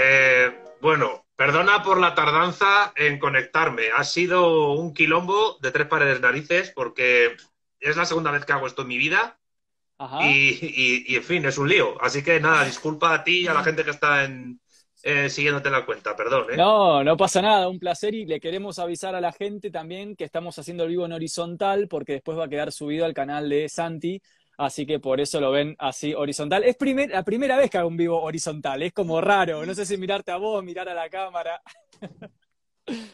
Eh, bueno, perdona por la tardanza en conectarme. Ha sido un quilombo de tres paredes narices porque es la segunda vez que hago esto en mi vida. Y, en fin, es un lío. Así que nada, disculpa a ti y a la gente que está en, eh, siguiéndote la cuenta, perdón. ¿eh? No, no pasa nada, un placer y le queremos avisar a la gente también que estamos haciendo el vivo en horizontal porque después va a quedar subido al canal de Santi así que por eso lo ven así horizontal. Es la primera vez que hago un vivo horizontal, es como raro, no sé si mirarte a vos, mirar a la cámara.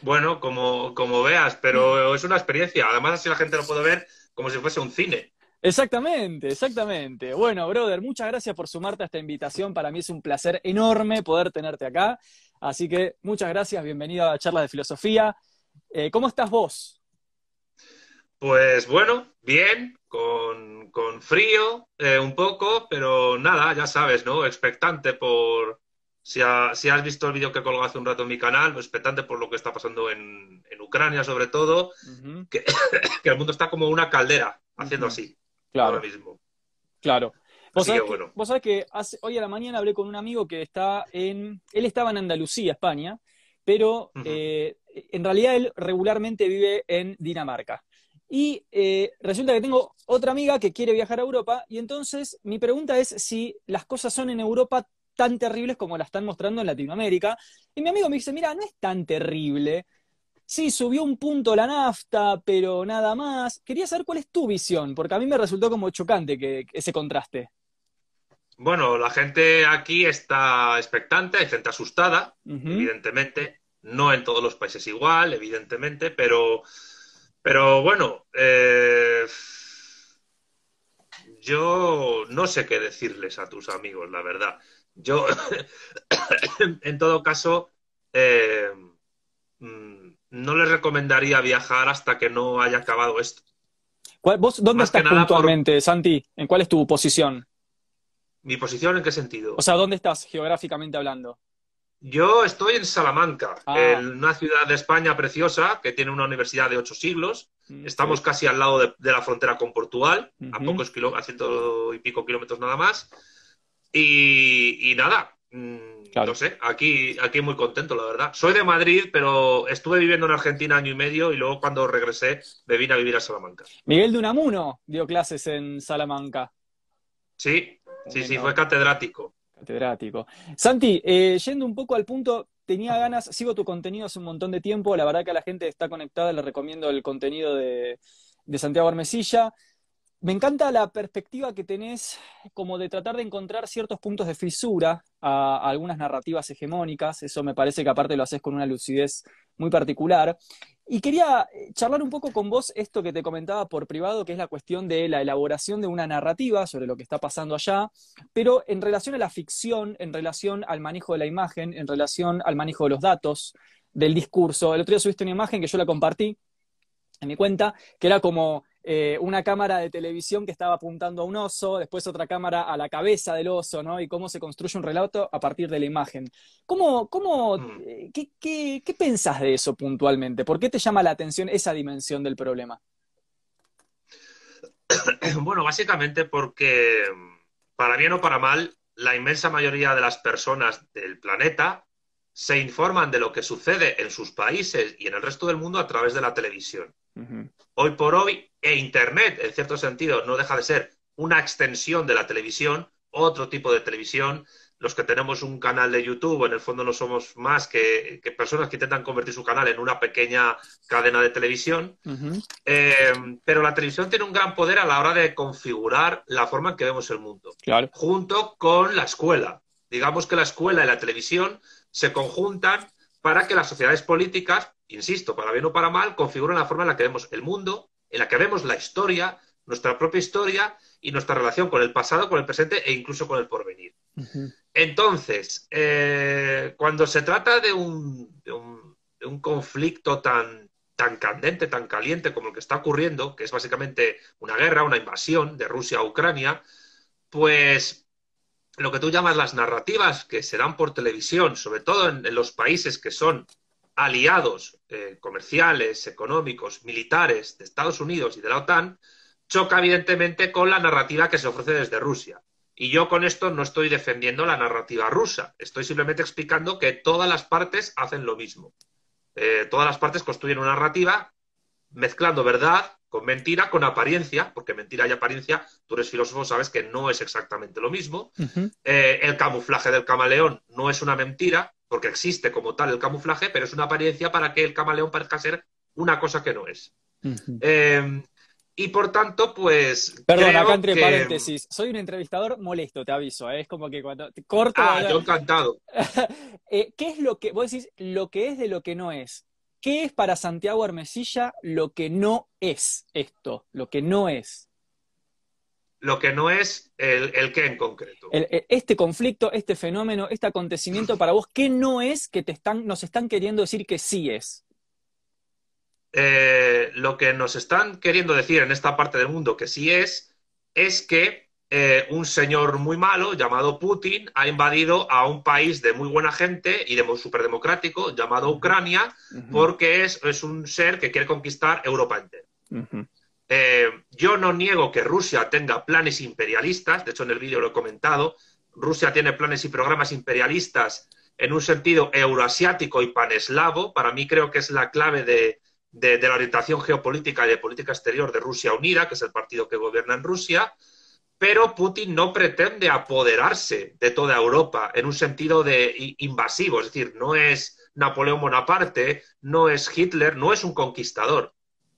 Bueno, como, como veas, pero es una experiencia. Además, así la gente lo puede ver como si fuese un cine. Exactamente, exactamente. Bueno, brother, muchas gracias por sumarte a esta invitación. Para mí es un placer enorme poder tenerte acá. Así que muchas gracias, bienvenido a la charla de filosofía. Eh, ¿Cómo estás vos? Pues bueno, bien, con, con frío eh, un poco, pero nada, ya sabes, ¿no? Expectante por... Si, si has visto el vídeo que colgado hace un rato en mi canal, pues expectante por lo que está pasando en, en Ucrania, sobre todo, que, que, el mundo está como una caldera, haciendo así, claro. ahora mismo. Claro. Vos sabés, que, vos sabés que hoy a la mañana hablé con un amigo que está en... Él estaba en Andalucía, España, pero eh, en realidad él regularmente vive en Dinamarca. Y eh, resulta que tengo otra amiga que quiere viajar a Europa y entonces mi pregunta es si las cosas son en Europa tan terribles como las están mostrando en Latinoamérica. Y mi amigo me dice, mira, no es tan terrible. Sí, subió un punto la nafta, pero nada más. Quería saber cuál es tu visión, porque a mí me resultó como chocante que, ese contraste. Bueno, la gente aquí está expectante, hay gente asustada, evidentemente. No en todos los países igual, evidentemente, pero pero bueno, eh, yo no sé qué decirles a tus amigos, la verdad. Yo, en todo caso, eh, mm, no les recomendaría viajar hasta que no haya acabado esto. ¿Vos dónde estás puntualmente, Santi? ¿En cuál es tu posición? ¿Mi posición en qué sentido? O sea, ¿dónde estás geográficamente hablando? Yo estoy en Salamanca, ah. en una ciudad de España preciosa que tiene una universidad de ocho siglos. Mm, Estamos casi al lado de, la frontera con Portugal, a pocos kilómetros, a ciento y pico kilómetros nada más. Y, nada, mm, no sé, aquí, aquí muy contento, la verdad. Soy de Madrid, pero estuve viviendo en Argentina año y medio y luego cuando regresé me vine a vivir a Salamanca. Miguel de Unamuno dio clases en Salamanca. Sí, sí, sí, fue catedrático. Catedrático. Santi, eh, yendo un poco al punto, tenía ganas, sigo tu contenido hace un montón de tiempo, la verdad que a la gente está conectada, le recomiendo el contenido de, Santiago Armesilla. Me encanta la perspectiva que tenés como de tratar de encontrar ciertos puntos de fisura a, a, algunas narrativas hegemónicas, eso me parece que aparte lo haces con una lucidez muy particular. Y quería eh, charlar un poco con vos esto que te comentaba por privado, que es la cuestión de la elaboración de una narrativa sobre lo que está pasando allá, pero en relación a la ficción, en relación al manejo de la imagen, en relación al manejo de los datos, del discurso. El otro día subiste una imagen que yo la compartí en mi cuenta, que era como eh, una cámara de televisión que estaba apuntando a un oso, después otra cámara a la cabeza del oso, ¿no? Y cómo se construye un relato a partir de la imagen. ¿Cómo, cómo, mm. eh, qué, qué, qué pensás de eso puntualmente? ¿Por qué te llama la atención esa dimensión del problema? Bueno, básicamente porque, para bien o para mal, la inmensa mayoría de las personas del planeta se informan de lo que sucede en sus países y en el resto del mundo a través de la televisión. Hoy por hoy, e Internet, en cierto sentido, no deja de ser una extensión de la televisión, otro tipo de televisión. Los que tenemos un canal de YouTube, en el fondo no somos más que, personas que intentan convertir su canal en una pequeña cadena de televisión. Eh, pero la televisión tiene un gran poder a la hora de configurar la forma en que vemos el mundo. Junto con la escuela. Digamos que la escuela y la televisión se conjuntan para que las sociedades políticas, insisto, para bien o para mal, configuren la forma en la que vemos el mundo, en la que vemos la historia, nuestra propia historia y nuestra relación con el pasado, con el presente e incluso con el porvenir. Entonces, eh, cuando se trata de un, conflicto tan, tan candente, tan caliente como el que está ocurriendo, que es básicamente una guerra, una invasión de Rusia a Ucrania, pues lo que tú llamas las narrativas que se dan por televisión, sobre todo en, los países que son aliados eh, comerciales, económicos, militares de Estados Unidos y de la OTAN, choca evidentemente con la narrativa que se ofrece desde Rusia. Y yo con esto no estoy defendiendo la narrativa rusa, estoy simplemente explicando que todas las partes hacen lo mismo. Eh, todas las partes construyen una narrativa mezclando verdad con mentira, con apariencia, porque mentira y apariencia, tú eres filósofo, sabes que no es exactamente lo mismo. Eh, el camuflaje del camaleón no es una mentira, porque existe como tal el camuflaje, pero es una apariencia para que el camaleón parezca ser una cosa que no es. Eh, y por tanto, pues. Perdón, acá entre paréntesis. Soy un entrevistador molesto, te aviso. ¿eh? Es como que cuando te corto. Ah, yo encantado. Eh, ¿Qué es lo que. Vos decís lo que es de lo que no es? ¿Qué es para Santiago Armesilla lo que no es esto? Lo que no es. Lo que no es el, el qué en concreto. este conflicto, este fenómeno, este acontecimiento para vos, ¿qué no es que te están, nos están queriendo decir que sí es? Eh, lo que nos están queriendo decir en esta parte del mundo que sí es, es que eh, un señor muy malo llamado Putin ha invadido a un país de muy buena gente y de muy superdemocrático llamado Ucrania, porque es, un ser que quiere conquistar Europa entera. Eh, yo no niego que Rusia tenga planes imperialistas, de hecho en el vídeo lo he comentado, Rusia tiene planes y programas imperialistas en un sentido euroasiático y paneslavo, para mí creo que es la clave de, de, la orientación geopolítica y de política exterior de Rusia Unida, que es el partido que gobierna en Rusia, pero Putin no pretende apoderarse de toda Europa en un sentido de invasivo, es decir, no es Napoleón Bonaparte, no es Hitler, no es un conquistador.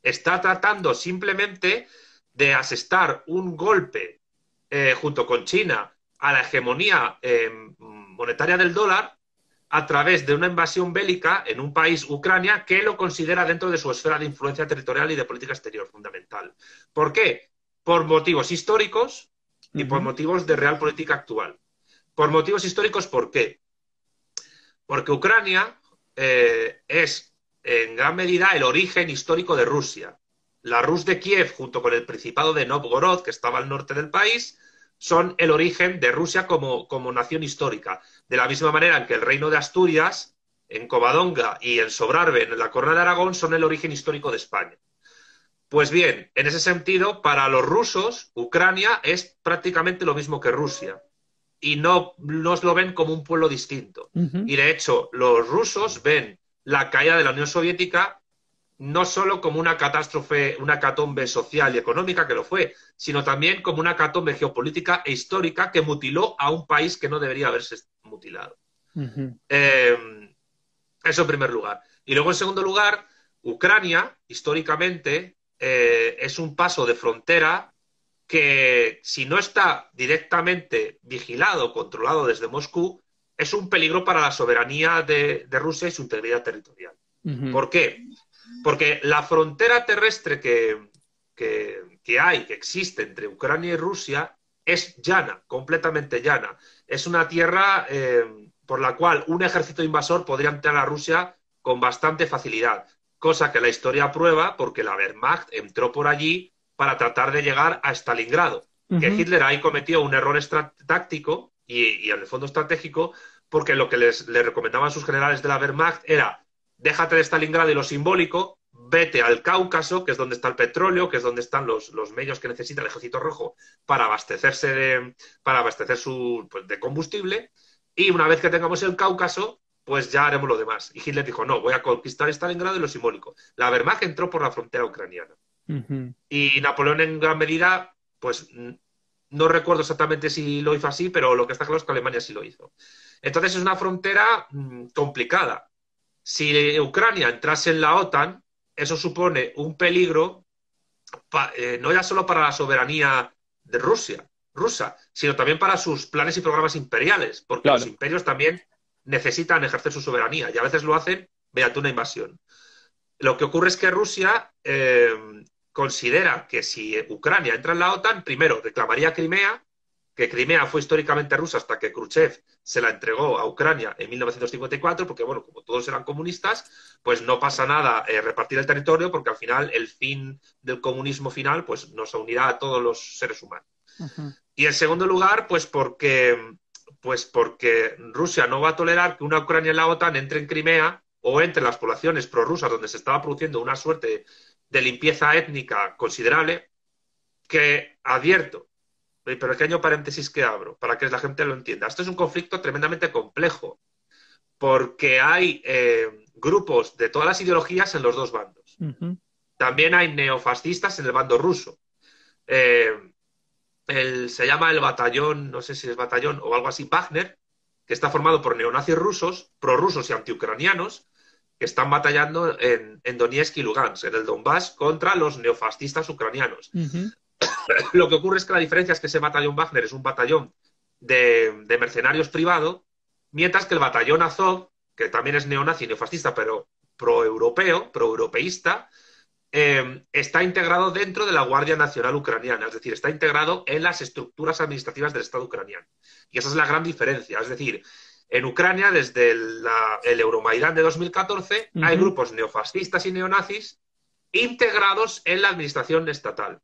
Está tratando simplemente de asestar un golpe eh, junto con China a la hegemonía eh, monetaria del dólar a través de una invasión bélica en un país, Ucrania, que lo considera dentro de su esfera de influencia territorial y de política exterior fundamental. ¿Por qué? Por motivos históricos y por motivos de real política actual. Por motivos históricos, ¿por qué? Porque Ucrania eh, es en gran medida el origen histórico de Rusia. La Rus de Kiev, junto con el Principado de Novgorod, que estaba al norte del país, son el origen de Rusia como, nación histórica. De la misma manera en que el reino de Asturias, en Covadonga y en Sobrarbe, en la Corona de Aragón, son el origen histórico de España. Pues bien, en ese sentido, para los rusos, Ucrania es prácticamente lo mismo que Rusia. Y no nos lo ven como un pueblo distinto. Y de hecho, los rusos ven la caída de la Unión Soviética no solo como una catástrofe, una catombe social y económica, que lo fue, sino también como una catombe geopolítica e histórica que mutiló a un país que no debería haberse mutilado. Eh, eso en primer lugar. Y luego, en segundo lugar, Ucrania, históricamente, eh, es un paso de frontera que, si no está directamente vigilado, controlado desde Moscú, es un peligro para la soberanía de, Rusia y su integridad territorial. ¿Por qué? Porque la frontera terrestre que, que, hay, que existe entre Ucrania y Rusia, es llana, completamente llana. Es una tierra eh, por la cual un ejército invasor podría entrar a Rusia con bastante facilidad, cosa que la historia prueba porque la Wehrmacht entró por allí para tratar de llegar a Stalingrado. Que Hitler ahí cometió un error táctico y, en el fondo estratégico, porque lo que les, les recomendaban sus generales de la Wehrmacht era déjate de Stalingrado y lo simbólico, vete al Cáucaso, que es donde está el petróleo, que es donde están los, medios que necesita el Ejército Rojo para abastecerse de, para abastecer su, pues, de combustible, y una vez que tengamos el Cáucaso, pues ya haremos lo demás. Y Hitler dijo, no, voy a conquistar Stalingrado y lo simbólico. La Wehrmacht entró por la frontera ucraniana. Y Napoleón en gran medida, pues no recuerdo exactamente si lo hizo así, pero lo que está claro es que Alemania sí lo hizo. Entonces es una frontera mm, complicada. Si Ucrania entrase en la OTAN, eso supone un peligro eh, no ya solo para la soberanía de Rusia, rusa, sino también para sus planes y programas imperiales, porque los imperios también necesitan ejercer su soberanía y a veces lo hacen mediante una invasión. Lo que ocurre es que Rusia eh, considera que si Ucrania entra en la OTAN, primero reclamaría Crimea que Crimea fue históricamente rusa hasta que Khrushchev se la entregó a Ucrania en 1954, porque, bueno, como todos eran comunistas, pues no pasa nada eh, repartir el territorio, porque al final el fin del comunismo final pues nos unirá a todos los seres humanos. Y en segundo lugar, pues porque, pues porque Rusia no va a tolerar que una Ucrania en la OTAN entre en Crimea o entre las poblaciones prorrusas donde se estaba produciendo una suerte de limpieza étnica considerable, que advierto, pequeño paréntesis que abro para que la gente lo entienda. Esto es un conflicto tremendamente complejo porque hay eh, grupos de todas las ideologías en los dos bandos. También hay neofascistas en el bando ruso. Eh, se llama el batallón, no sé si es batallón o algo así, Wagner, que está formado por neonazis rusos, prorrusos y antiucranianos, que están batallando en, Donetsk y Lugansk, en el Donbass, contra los neofascistas ucranianos. Lo que ocurre es que la diferencia es que ese batallón Wagner es un batallón de, mercenarios privado, mientras que el batallón Azov, que también es neonazi, neofascista, pero pro-europeo, pro-europeísta, eh, está integrado dentro de la Guardia Nacional Ucraniana, es decir, está integrado en las estructuras administrativas del Estado ucraniano. Y esa es la gran diferencia. Es decir, en Ucrania, desde el Euromaidán de 2014, hay grupos neofascistas y neonazis integrados en la administración estatal.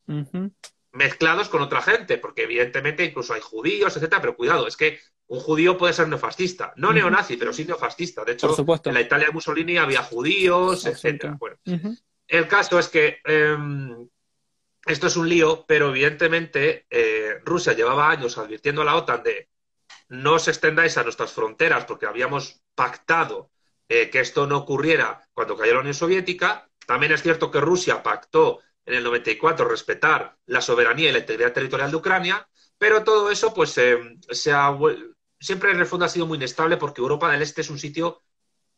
Mezclados con otra gente, porque evidentemente incluso hay judíos, etcétera, pero cuidado, es que un judío puede ser neofascista, no neonazi, pero sí neofascista. De hecho, en la Italia de Mussolini había judíos, etcétera. el caso es que em, esto es un lío, pero evidentemente eh, Rusia llevaba años advirtiendo a la OTAN de no os extendáis a nuestras fronteras porque habíamos pactado eh, que esto no ocurriera cuando cayó la Unión Soviética. También es cierto que Rusia pactó en el 94 respetar la soberanía y la integridad territorial de Ucrania, pero todo eso pues eh, se ha, siempre en el fondo ha sido muy inestable porque Europa del Este es un sitio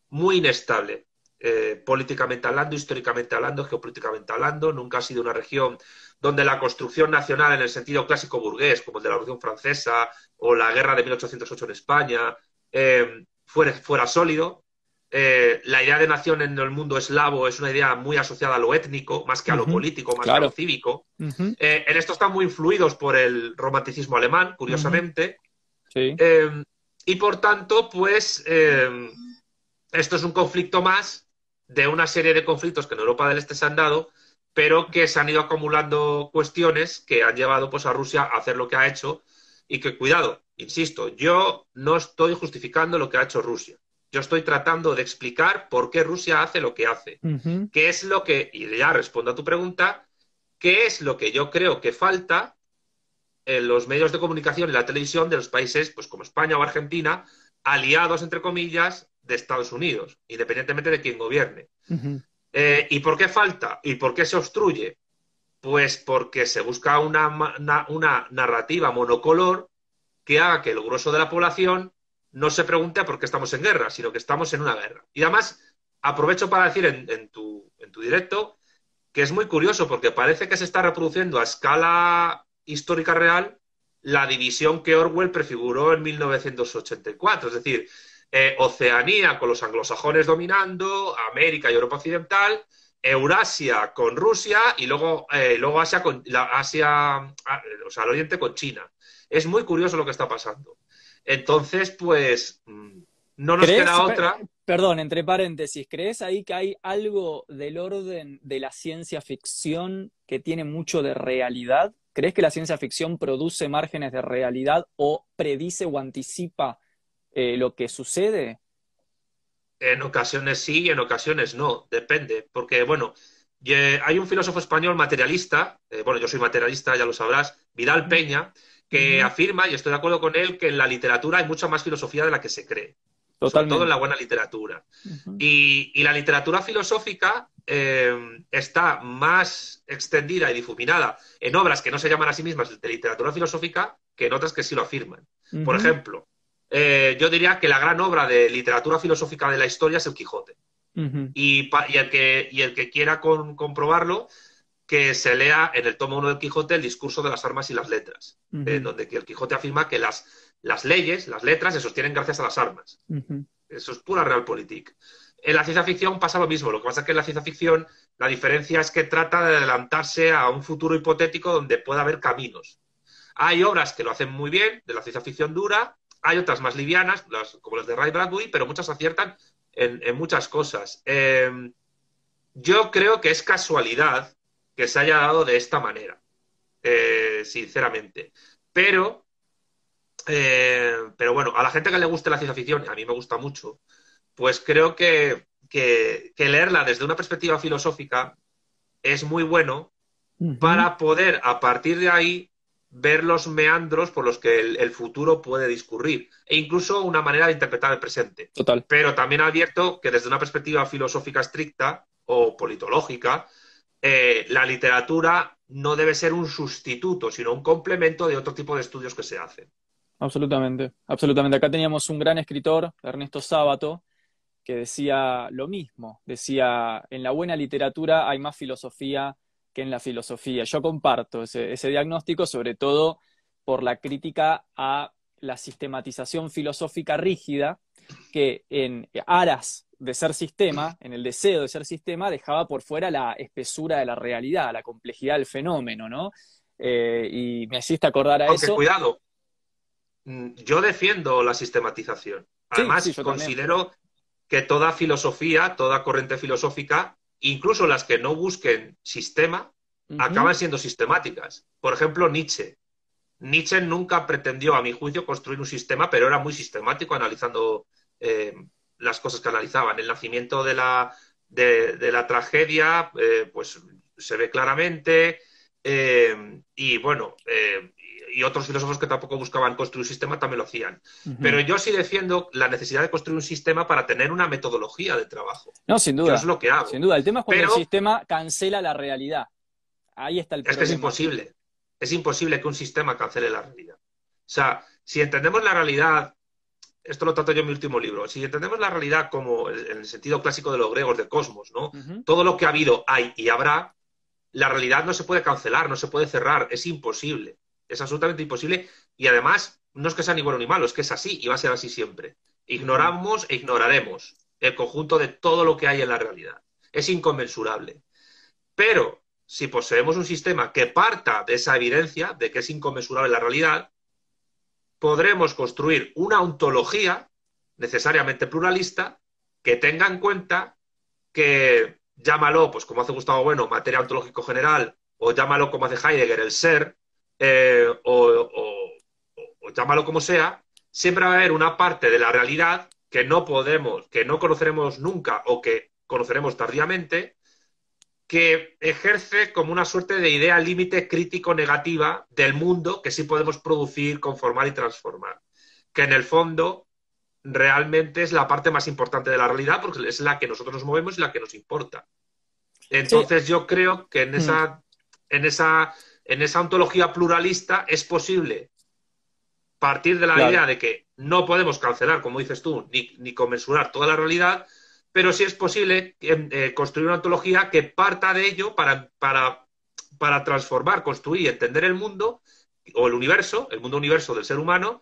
muy inestable. Eh, políticamente hablando, históricamente hablando, geopolíticamente hablando, nunca ha sido una región donde la construcción nacional en el sentido clásico burgués, como el de la Revolución Francesa o la guerra de 1808 en España, eh, fuera, sólido. Eh, la idea de nación en el mundo eslavo es una idea muy asociada a lo étnico, más que a lo político, más que a lo cívico. Eh, en esto están muy influidos por el romanticismo alemán, curiosamente. y por tanto, pues, esto es un conflicto más de una serie de conflictos que en Europa del Este se han dado pero que se han ido acumulando cuestiones que han llevado pues, a Rusia a hacer lo que ha hecho y que, cuidado, insisto, yo no estoy justificando lo que ha hecho Rusia. Yo estoy tratando de explicar por qué Rusia hace lo que hace. ¿Qué es lo que, y ya respondo a tu pregunta, qué es lo que yo creo que falta en los medios de comunicación y la televisión de los países, pues como España o Argentina, aliados, entre comillas, de Estados Unidos, independientemente de quién gobierne. Eh, ¿Y por qué falta? ¿Y por qué se obstruye? Pues porque se busca una, una, narrativa monocolor que haga que el grueso de la población no se pregunte por qué estamos en guerra, sino que estamos en una guerra. Y además, aprovecho para decir en, tu, en tu directo que es muy curioso porque parece que se está reproduciendo a escala histórica real la división que Orwell prefiguró en 1984. Es decir, eh, Oceanía con los anglosajones dominando, América y Europa Occidental, Eurasia con Rusia y luego, eh, luego Asia con la Asia, ah, o sea, el Oriente con China. Es muy curioso lo que está pasando. Entonces, pues, mm, no nos queda otra. Perdón, entre paréntesis, ¿crees ahí que hay algo del orden de la ciencia ficción que tiene mucho de realidad? ¿Crees que la ciencia ficción produce márgenes de realidad o predice o anticipa eh, lo que sucede? En ocasiones sí y en ocasiones no, depende, porque bueno, hay un filósofo español materialista, eh, bueno, yo soy materialista, ya lo sabrás, Vidal Peña, que afirma, y estoy de acuerdo con él, que en la literatura hay mucha más filosofía de la que se cree. Totalmente. Sobre todo en la buena literatura. y, la literatura filosófica eh, está más extendida y difuminada en obras que no se llaman a sí mismas de literatura filosófica que en otras que sí lo afirman. Por ejemplo, eh, yo diría que la gran obra de literatura filosófica de la historia es el Quijote. y, el que, y, el que, quiera comprobarlo, que se lea en el tomo 1 del Quijote el discurso de las armas y las letras, en donde el Quijote afirma que las, las, leyes, las letras, se sostienen gracias a las armas. Eso es pura realpolitik. En la ciencia ficción pasa lo mismo. Lo que pasa es que en la ciencia ficción la diferencia es que trata de adelantarse a un futuro hipotético donde pueda haber caminos. Hay obras que lo hacen muy bien, de la ciencia ficción dura, hay otras más livianas, como las de Ray Bradbury, pero muchas aciertan en, muchas cosas. Em, yo creo que es casualidad que se haya dado de esta manera, eh, sinceramente. Pero, eh, pero bueno, a la gente que le guste la ciencia ficción, a mí me gusta mucho, pues creo que, leerla desde una perspectiva filosófica es muy bueno para poder, a partir de ahí, ver los meandros por los que el, futuro puede discurrir e incluso una manera de interpretar el presente. Total. Pero también ha abierto que desde una perspectiva filosófica estricta o politológica, eh, la literatura no debe ser un sustituto, sino un complemento de otro tipo de estudios que se hacen. Absolutamente, absolutamente. Acá teníamos un gran escritor, Ernesto Sábato, que decía lo mismo. Decía, en la buena literatura hay más filosofía que en la filosofía. Yo comparto ese, diagnóstico, sobre todo por la crítica a la sistematización filosófica rígida que en aras de ser sistema, en el deseo de ser sistema, dejaba por fuera la espesura de la realidad, la complejidad del fenómeno, ¿no? Eh, y me hiciste acordar a Aunque eso. cuidado, mm, yo defiendo la sistematización. Además, considero que toda filosofía, toda corriente filosófica incluso las que no busquen sistema, acaban siendo sistemáticas. Por ejemplo, Nietzsche. Nietzsche nunca pretendió, a mi juicio, construir un sistema, pero era muy sistemático analizando eh, las cosas que analizaban. El nacimiento de la, de, la tragedia, eh, pues se ve claramente. Eh, y bueno, y otros filósofos que tampoco buscaban construir un sistema también lo hacían. Pero yo sí defiendo la necesidad de construir un sistema para tener una metodología de trabajo. No, sin duda. es lo que hago. Sin duda. El tema es cuando el sistema cancela la realidad. Ahí está el problema. Es que es imposible. Es imposible que un sistema cancele la realidad. O sea, si entendemos la realidad, esto lo trato yo en mi último libro, si entendemos la realidad como en el sentido clásico de los griegos de cosmos, ¿no? Todo lo que ha habido, hay y habrá, la realidad no se puede cancelar, no se puede cerrar, es imposible. Es absolutamente imposible y además no es que sea ni bueno ni malo, es que es así y va a ser así siempre. Ignoramos e ignoraremos el conjunto de todo lo que hay en la realidad. Es inconmensurable. Pero si poseemos un sistema que parta de esa evidencia de que es inconmensurable la realidad, podremos construir una ontología necesariamente pluralista que tenga en cuenta que llámalo, pues como hace Gustavo Bueno, materia ontológico general, o llámalo como hace Heidegger, el ser, eh, o, llámalo como sea, siempre va a haber una parte de la realidad que no podemos, que no conoceremos nunca o que conoceremos tardíamente, que ejerce como una suerte de idea límite crítico negativa del mundo que sí podemos producir, conformar y transformar. Que en el fondo realmente es la parte más importante de la realidad porque es la que nosotros nos movemos y la que nos importa. Entonces yo creo que en mm. esa, en esa en esa ontología pluralista es posible partir de la idea de que no podemos cancelar, como dices tú, ni, ni conmensurar toda la realidad, pero sí es posible eh, construir una ontología que parta de ello para, para, para transformar, construir y entender el mundo o el universo, el mundo universo del ser humano,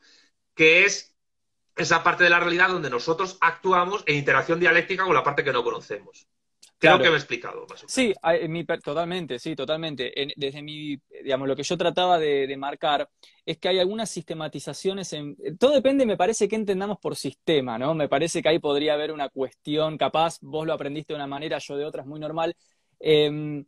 que es esa parte de la realidad donde nosotros actuamos en interacción dialéctica con la parte que no conocemos. Creo que me he explicado. Sí, totalmente, sí, totalmente. desde mi, digamos, lo que yo trataba de, marcar es que hay algunas sistematizaciones en... Todo depende, me parece, que entendamos por sistema, ¿no? Me parece que ahí podría haber una cuestión, capaz, vos lo aprendiste de una manera, yo de otra, es muy normal. Em,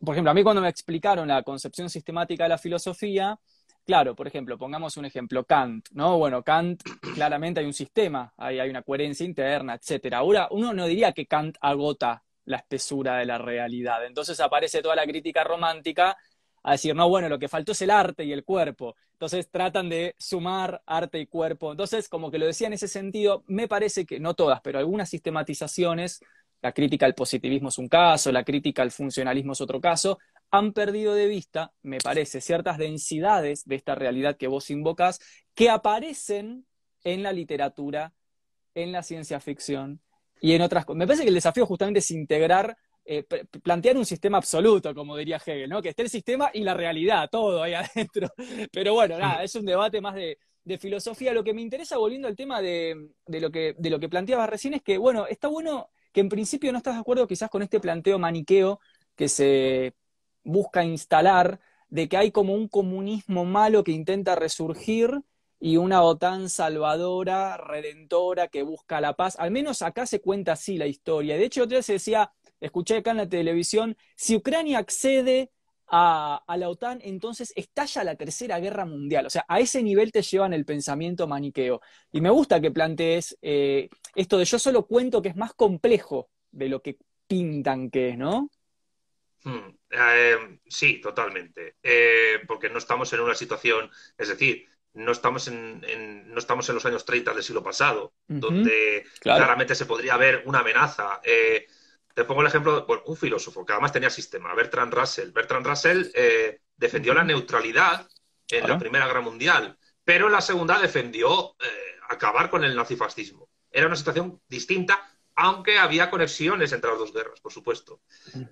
por ejemplo, a mí cuando me explicaron la concepción sistemática de la filosofía, Claro, por ejemplo, pongamos un ejemplo, Kant, ¿no? Bueno, Kant, claramente hay un sistema, hay, una coherencia interna, etcétera. Ahora, uno no diría que Kant agota la espesura de la realidad. Entonces aparece toda la crítica romántica a decir, no, bueno, lo que faltó es el arte y el cuerpo. Entonces tratan de sumar arte y cuerpo. Entonces, como que lo decía en ese sentido, me parece que, no todas, pero algunas sistematizaciones, la crítica al positivismo es un caso, la crítica al funcionalismo es otro caso, han perdido de vista, me parece, ciertas densidades de esta realidad que vos invocas, que aparecen en la literatura, en la ciencia ficción y en otras cosas. Me parece que el desafío justamente es integrar, eh, plantear un sistema absoluto, como diría Hegel, ¿no? Que esté el sistema y la realidad, todo ahí adentro. Pero bueno, nada, es un debate más de, filosofía. Lo que me interesa, volviendo al tema de, lo que, de lo que planteabas recién, es que, bueno, está bueno que en principio no estás de acuerdo quizás con este planteo maniqueo que se busca instalar de que hay como un comunismo malo que intenta resurgir y una OTAN salvadora, redentora, que busca la paz. Al menos acá se cuenta así la historia. De hecho, otra vez se decía, escuché acá en la televisión, si Ucrania accede a, la OTAN, entonces estalla la tercera guerra mundial. O sea, a ese nivel te llevan el pensamiento maniqueo. Y me gusta que plantees eh, esto de yo solo cuento que es más complejo de lo que pintan que es, ¿no? Hmm. Eh, sí, totalmente. Eh, porque no estamos en una situación, es decir, no estamos en, no estamos en los años 30 del siglo pasado, donde claramente se podría ver una amenaza. Eh, te pongo el ejemplo de un filósofo que además tenía sistema, Bertrand Russell. Bertrand Russell defendió la neutralidad en la Primera Guerra Mundial, pero en la Segunda defendió acabar con el nazifascismo. Era una situación distinta, aunque había conexiones entre las dos guerras, por supuesto.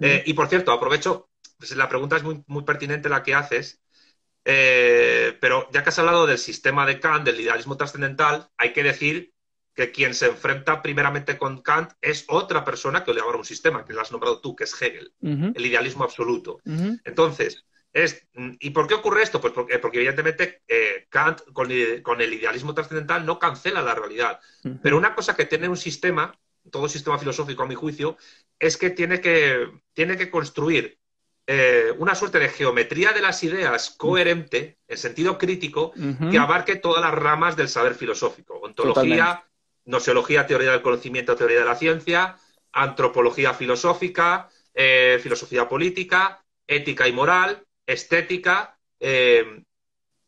Eh, y por cierto, aprovecho, pues la pregunta es muy, muy pertinente la que haces, eh, pero ya que has hablado del sistema de Kant, del idealismo trascendental, hay que decir que quien se enfrenta primeramente con Kant es otra persona que le ahora un sistema, que lo has nombrado tú, que es Hegel, el idealismo absoluto. Entonces, es, ¿y por qué ocurre esto? Pues porque, porque evidentemente eh, Kant con, con, el idealismo trascendental no cancela la realidad. Pero una cosa que tiene un sistema todo sistema filosófico, a mi juicio, es que tiene que, tiene que construir eh, una suerte de geometría de las ideas coherente, en sentido crítico, que abarque todas las ramas del saber filosófico. Ontología, noseología, teoría del conocimiento, teoría de la ciencia, antropología filosófica, eh, filosofía política, ética y moral, estética, eh,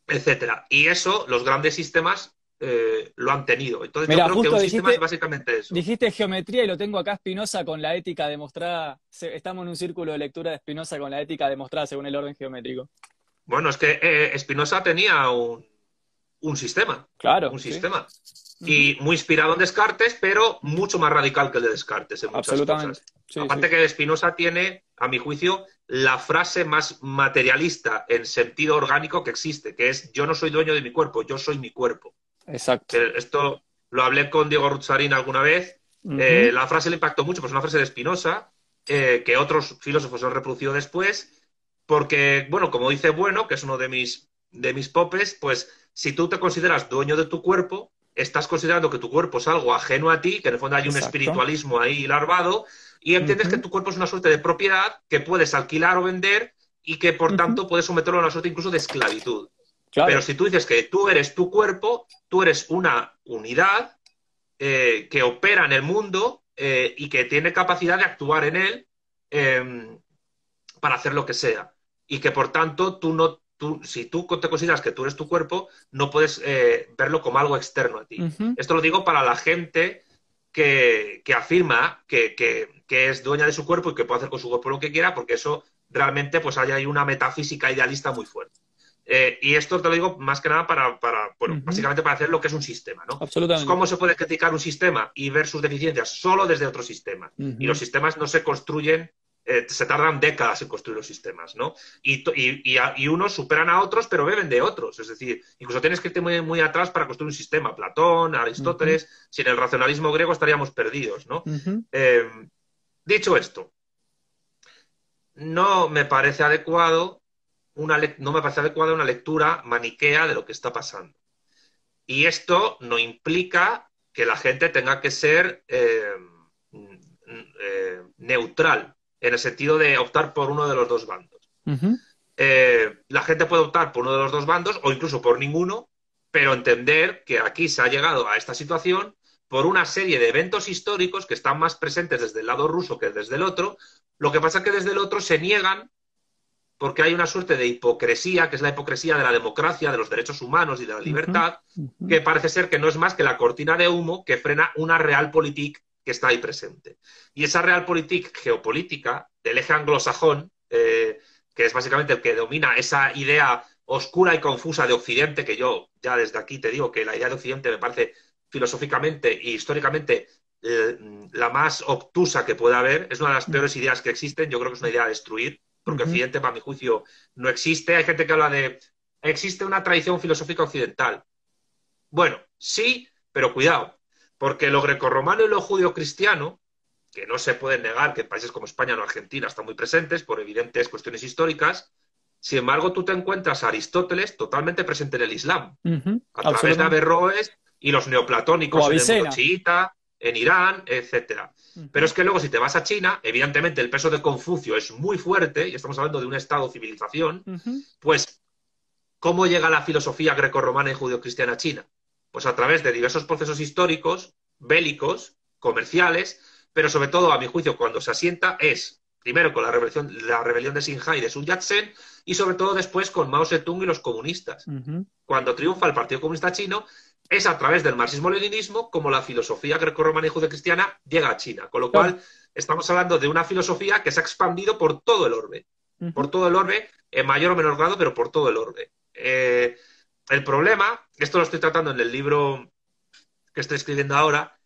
etcétera. Y eso, los grandes sistemas eh, lo han tenido. Entonces yo creo que un sistema es básicamente eso. Dijiste geometría y lo tengo acá Spinoza con la ética demostrada. Estamos en un círculo de lectura de Spinoza con la ética demostrada según el orden geométrico. Bueno, es que eh, Spinoza tenía un, un, sistema. Claro. Un sistema. Y muy inspirado en Descartes, pero mucho más radical que el de Descartes en muchas Absolutamente. cosas. Aparte que Spinoza tiene, a mi juicio, la frase más materialista en sentido orgánico que existe, que es yo no soy dueño de mi cuerpo, yo soy mi cuerpo. Exacto. Esto lo hablé con Diego Ruzzarín alguna vez. Eh, la frase le impactó mucho, pues es una frase de Spinoza, eh, que otros filósofos han reproducido después, porque, bueno, como dice Bueno, que es uno de mis, de mis popes, pues si tú te consideras dueño de tu cuerpo, estás considerando que tu cuerpo es algo ajeno a ti, que en el fondo hay un espiritualismo ahí larvado, y entiendes que tu cuerpo es una suerte de propiedad que puedes alquilar o vender y que, por tanto, puedes someterlo a una suerte incluso de esclavitud. Pero si tú dices que tú eres tu cuerpo, tú eres una unidad eh, que opera en el mundo eh, y que tiene capacidad de actuar en él em, para hacer lo que sea. Y que por tanto tú no, tú, si tú te consideras que tú eres tu cuerpo, no puedes eh, verlo como algo externo a ti. Esto lo digo para la gente que, afirma que, que, es dueña de su cuerpo y que puede hacer con su cuerpo lo que quiera, porque eso realmente pues hay ahí una metafísica idealista muy fuerte. Eh, y esto te lo digo más que nada para, bueno, básicamente para hacer lo que es un sistema, ¿no? Absolutamente. ¿Cómo se puede criticar un sistema y ver sus deficiencias solo desde otro sistema? Y los sistemas no se construyen, eh, se tardan décadas en construir los sistemas, ¿no? Y, y, unos superan a otros, pero beben de otros. Es decir, incluso tienes que irte muy, muy atrás para construir un sistema. Platón, Aristóteles, sin el racionalismo griego estaríamos perdidos, ¿no? Eh, dicho esto, no me parece adecuado no me parece adecuada una lectura maniquea de lo que está pasando. Y esto no implica que la gente tenga que ser eh, eh, neutral, en el sentido de optar por uno de los dos bandos. Eh, la gente puede optar por uno de los dos bandos o incluso por ninguno, pero entender que aquí se ha llegado a esta situación por una serie de eventos históricos que están más presentes desde el lado ruso que desde el otro. Lo que pasa es que desde el otro se niegan porque hay una suerte de hipocresía, que es la hipocresía de la democracia, de los derechos humanos y de la libertad, que parece ser que no es más que la cortina de humo que frena una realpolitik que está ahí presente. Y esa realpolitik geopolítica del eje anglosajón, eh, que es básicamente el que domina esa idea oscura y confusa de Occidente, que yo ya desde aquí te digo que la idea de Occidente me parece filosóficamente e históricamente eh, la más obtusa que pueda haber, es una de las peores ideas que existen, yo creo que es una idea a destruir porque Occidente, para mi juicio, no existe. Hay gente que habla de, existe una tradición filosófica occidental. Bueno, sí, pero cuidado, porque lo grecorromano y lo judío-cristiano, que no se pueden negar que en países como España o Argentina están muy presentes por evidentes cuestiones históricas, sin embargo, tú te encuentras a Aristóteles totalmente presente en el Islam, a través de Averroes y los neoplatónicos en el chiita, en Irán, etcétera. Pero es que luego si te vas a China, evidentemente el peso de Confucio es muy fuerte, y estamos hablando de un estado civilización, pues ¿cómo llega la filosofía grecorromana y judio-cristiana a China? Pues a través de diversos procesos históricos, bélicos, comerciales, pero sobre todo, a mi juicio, cuando se asienta es primero con la rebelión, la rebelión de Singhai de Sun Yat-sen y sobre todo después con Mao Zedong y los comunistas. Cuando triunfa el Partido Comunista Chino, es a través del marxismo-leninismo como la filosofía greco-romana y judeocristiana llega a China. Con lo cual, estamos hablando de una filosofía que se ha expandido por todo el orbe. Por todo el orbe, en mayor o menor grado, pero por todo el orbe. Eh, el problema, esto lo estoy tratando en el libro que estoy escribiendo ahora,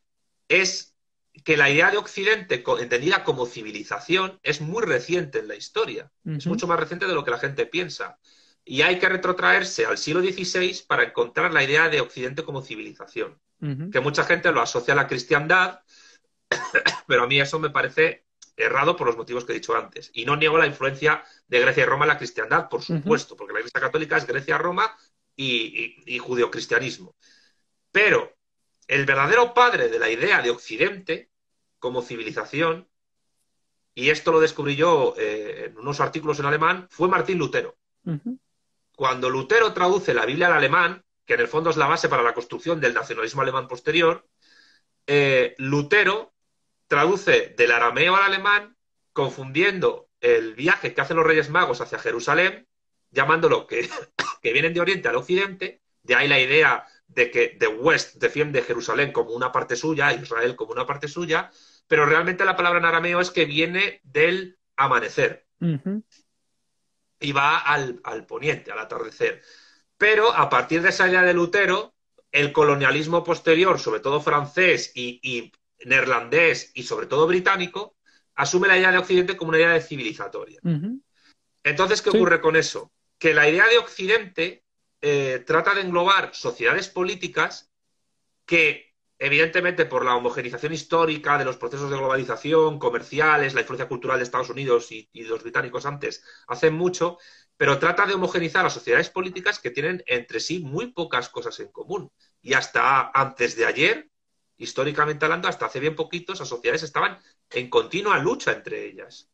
es que la idea de Occidente, entendida como civilización, es muy reciente en la historia. Es mucho más reciente de lo que la gente piensa. Y hay que retrotraerse al siglo XVI para encontrar la idea de Occidente como civilización. Que mucha gente lo asocia a la cristiandad, pero a mí eso me parece errado por los motivos que he dicho antes. Y no niego la influencia de Grecia y Roma en la cristiandad, por supuesto, porque la Iglesia Católica es Grecia, Roma y, y, y judeocristianismo. Pero el verdadero padre de la idea de Occidente como civilización, y esto lo descubrí yo eh, en unos artículos en alemán, fue Martín Lutero. Cuando Lutero traduce la Biblia al alemán, que en el fondo es la base para la construcción del nacionalismo alemán posterior, eh, Lutero traduce del arameo al alemán, confundiendo el viaje que hacen los Reyes Magos hacia Jerusalén, llamándolo que, que vienen de Oriente al Occidente, de ahí la idea de que The West defiende Jerusalén como una parte suya, Israel como una parte suya, pero realmente la palabra en arameo es que viene del amanecer y va al, poniente, al atardecer. Pero a partir de esa idea de Lutero, el colonialismo posterior, sobre todo francés y, neerlandés y sobre todo británico, asume la idea de Occidente como una idea de civilizatoria. Entonces, ¿qué ocurre con eso? Que la idea de Occidente eh, trata de englobar sociedades políticas que, evidentemente, por la homogenización histórica de los procesos de globalización, comerciales, la influencia cultural de Estados Unidos y, y los británicos antes, hacen mucho, pero trata de homogenizar a sociedades políticas que tienen entre sí muy pocas cosas en común. Y hasta antes de ayer, históricamente hablando, hasta hace bien poquito, esas sociedades estaban en continua lucha entre ellas.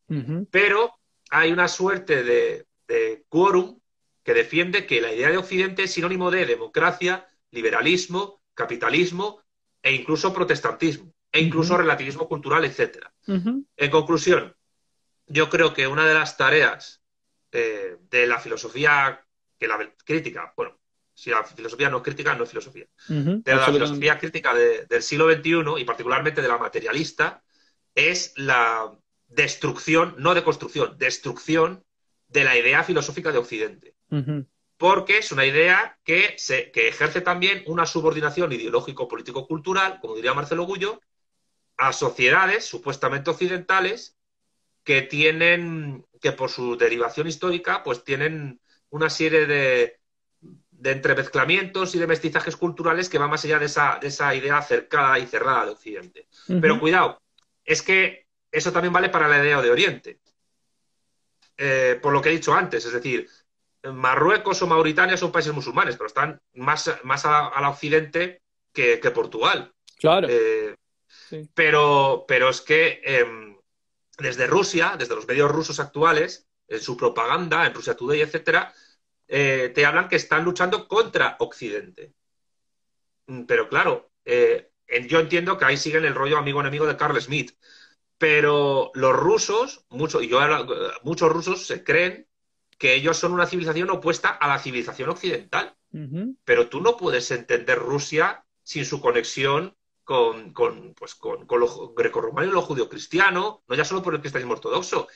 Pero hay una suerte de, de quórum que defiende que la idea de Occidente es sinónimo de democracia, liberalismo, capitalismo e incluso protestantismo, e incluso relativismo cultural, etc. En conclusión, yo creo que una de las tareas eh, de la filosofía que la crítica, bueno, si la filosofía no es crítica, no es filosofía, de la filosofía crítica del siglo XXI y particularmente de la materialista, es la destrucción, no de construcción, destrucción de la idea filosófica de Occidente. Porque es una idea que, se, que ejerce también una subordinación ideológico-político-cultural, como diría Marcelo Gullo, a sociedades supuestamente occidentales que tienen, que por su derivación histórica, pues tienen una serie de, de entremezclamientos y de mestizajes culturales que van más allá de esa, de esa idea cercada y cerrada de Occidente. Pero cuidado, es que eso también vale para la idea de Oriente. Eh, por lo que he dicho antes, es decir, Marruecos o Mauritania son países musulmanes, pero están más, más al occidente que, Portugal. Claro. Eh, pero, pero es que em, desde Rusia, desde los medios rusos actuales, en su propaganda, en Rusia Today, etcétera, eh, te hablan que están luchando contra Occidente. Mm, pero claro, eh, yo entiendo que ahí siguen el rollo amigo enemigo de Carl Smith. Pero los rusos, mucho, y yo, muchos rusos se creen que ellos son una civilización opuesta a la civilización occidental. Pero tú no puedes entender Rusia sin su conexión con, con, pues, con, con lo grecorromano y lo judio-cristiano, no ya solo por el cristianismo ortodoxo,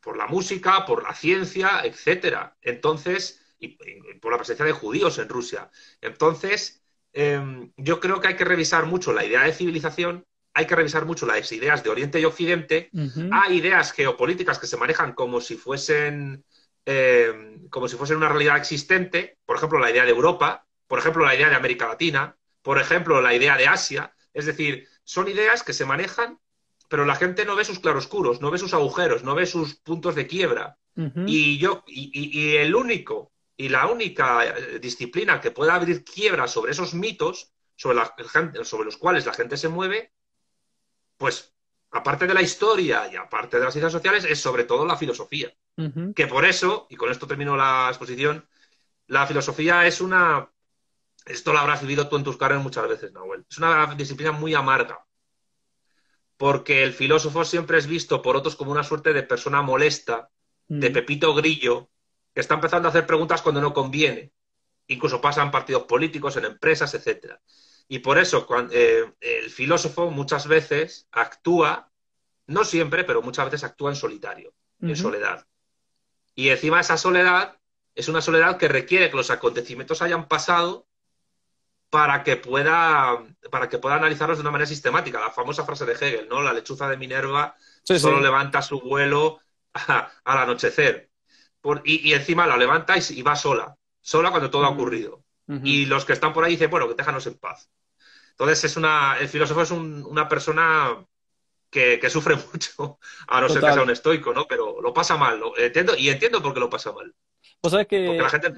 por la música, por la ciencia, etcétera. Entonces, y, por la presencia de judíos en Rusia. Entonces, em, yo creo que hay que revisar mucho la idea de civilización, hay que revisar mucho las ideas de Oriente y Occidente. Hay ideas geopolíticas que se manejan como si fuesen eh, como si fuesen una realidad existente, por ejemplo, la idea de Europa, por ejemplo, la idea de América Latina, por ejemplo, la idea de Asia. Es decir, son ideas que se manejan, pero la gente no ve sus claroscuros, no ve sus agujeros, no ve sus puntos de quiebra. Y yo, y, el único y la única eh, disciplina que pueda abrir quiebra sobre esos mitos sobre, la, sobre los cuales la gente se mueve, pues aparte de la historia y aparte de las ciencias sociales, es sobre todo la filosofía. Que por eso, y con esto termino la exposición, la filosofía es una. Esto lo habrás vivido tú en tus carreras muchas veces, Nahuel. Es una disciplina muy amarga. porque el filósofo siempre es visto por otros como una suerte de persona molesta, de. Pepito Grillo, que está empezando a hacer preguntas cuando no conviene. Incluso pasa en partidos políticos, en empresas, etcétera. Y por eso eh, el filósofo muchas veces actúa, no siempre, pero muchas veces actúa en solitario, en soledad. Y encima esa soledad es una soledad que requiere que los acontecimientos hayan pasado para que pueda, para que pueda analizarlos de una manera sistemática. La famosa frase de Hegel, ¿no? La lechuza de Minerva Sí, solo sí. levanta su vuelo a- al anochecer. Por- y, y encima la levanta y, va sola, sola cuando todo ha Mm. ocurrido. Y los que están por ahí dicen, bueno, que déjanos en paz. Entonces es una, el filósofo es un- una persona que, que sufre mucho, a no ser que sea un estoico, ¿no? Pero lo pasa mal, lo entiendo, y entiendo por qué lo pasa mal. Sabés Porque que... la gente...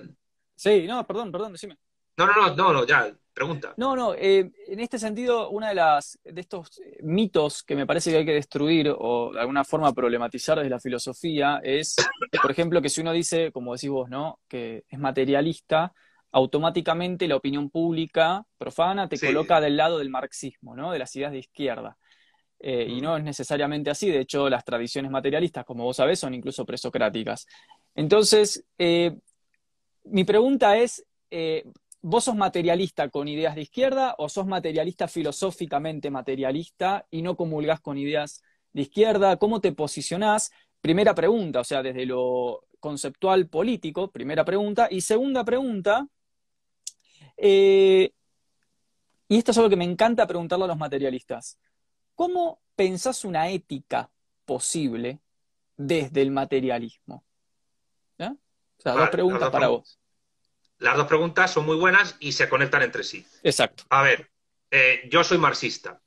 Sí, no, perdón, perdón, decime. No, no, no, no, no, ya, pregunta. No, no, eh, en este sentido, una de las de estos eh, mitos que me parece que hay que destruir o de alguna forma problematizar desde la filosofía es, por ejemplo, que si uno dice, como decís vos, ¿no? que es materialista, automáticamente la opinión pública profana te Sí. coloca del lado del marxismo, ¿no? De las ideas de izquierda. Eh, y no es necesariamente así, de hecho, las tradiciones materialistas, como vos sabés, son incluso presocráticas. Entonces, eh, mi pregunta es, eh, ¿vos sos materialista con ideas de izquierda o sos materialista filosóficamente materialista y no comulgás con ideas de izquierda? ¿Cómo te posicionás? Primera pregunta, o sea, desde lo conceptual político, primera pregunta. Y segunda pregunta, y esto es algo que me encanta preguntarle a los materialistas. ¿Cómo pensás una ética posible desde el materialismo? O sea, Vale, dos preguntas dos para preguntas. vos. Las dos preguntas son muy buenas y se conectan entre sí. Exacto. A ver, eh, yo soy marxista.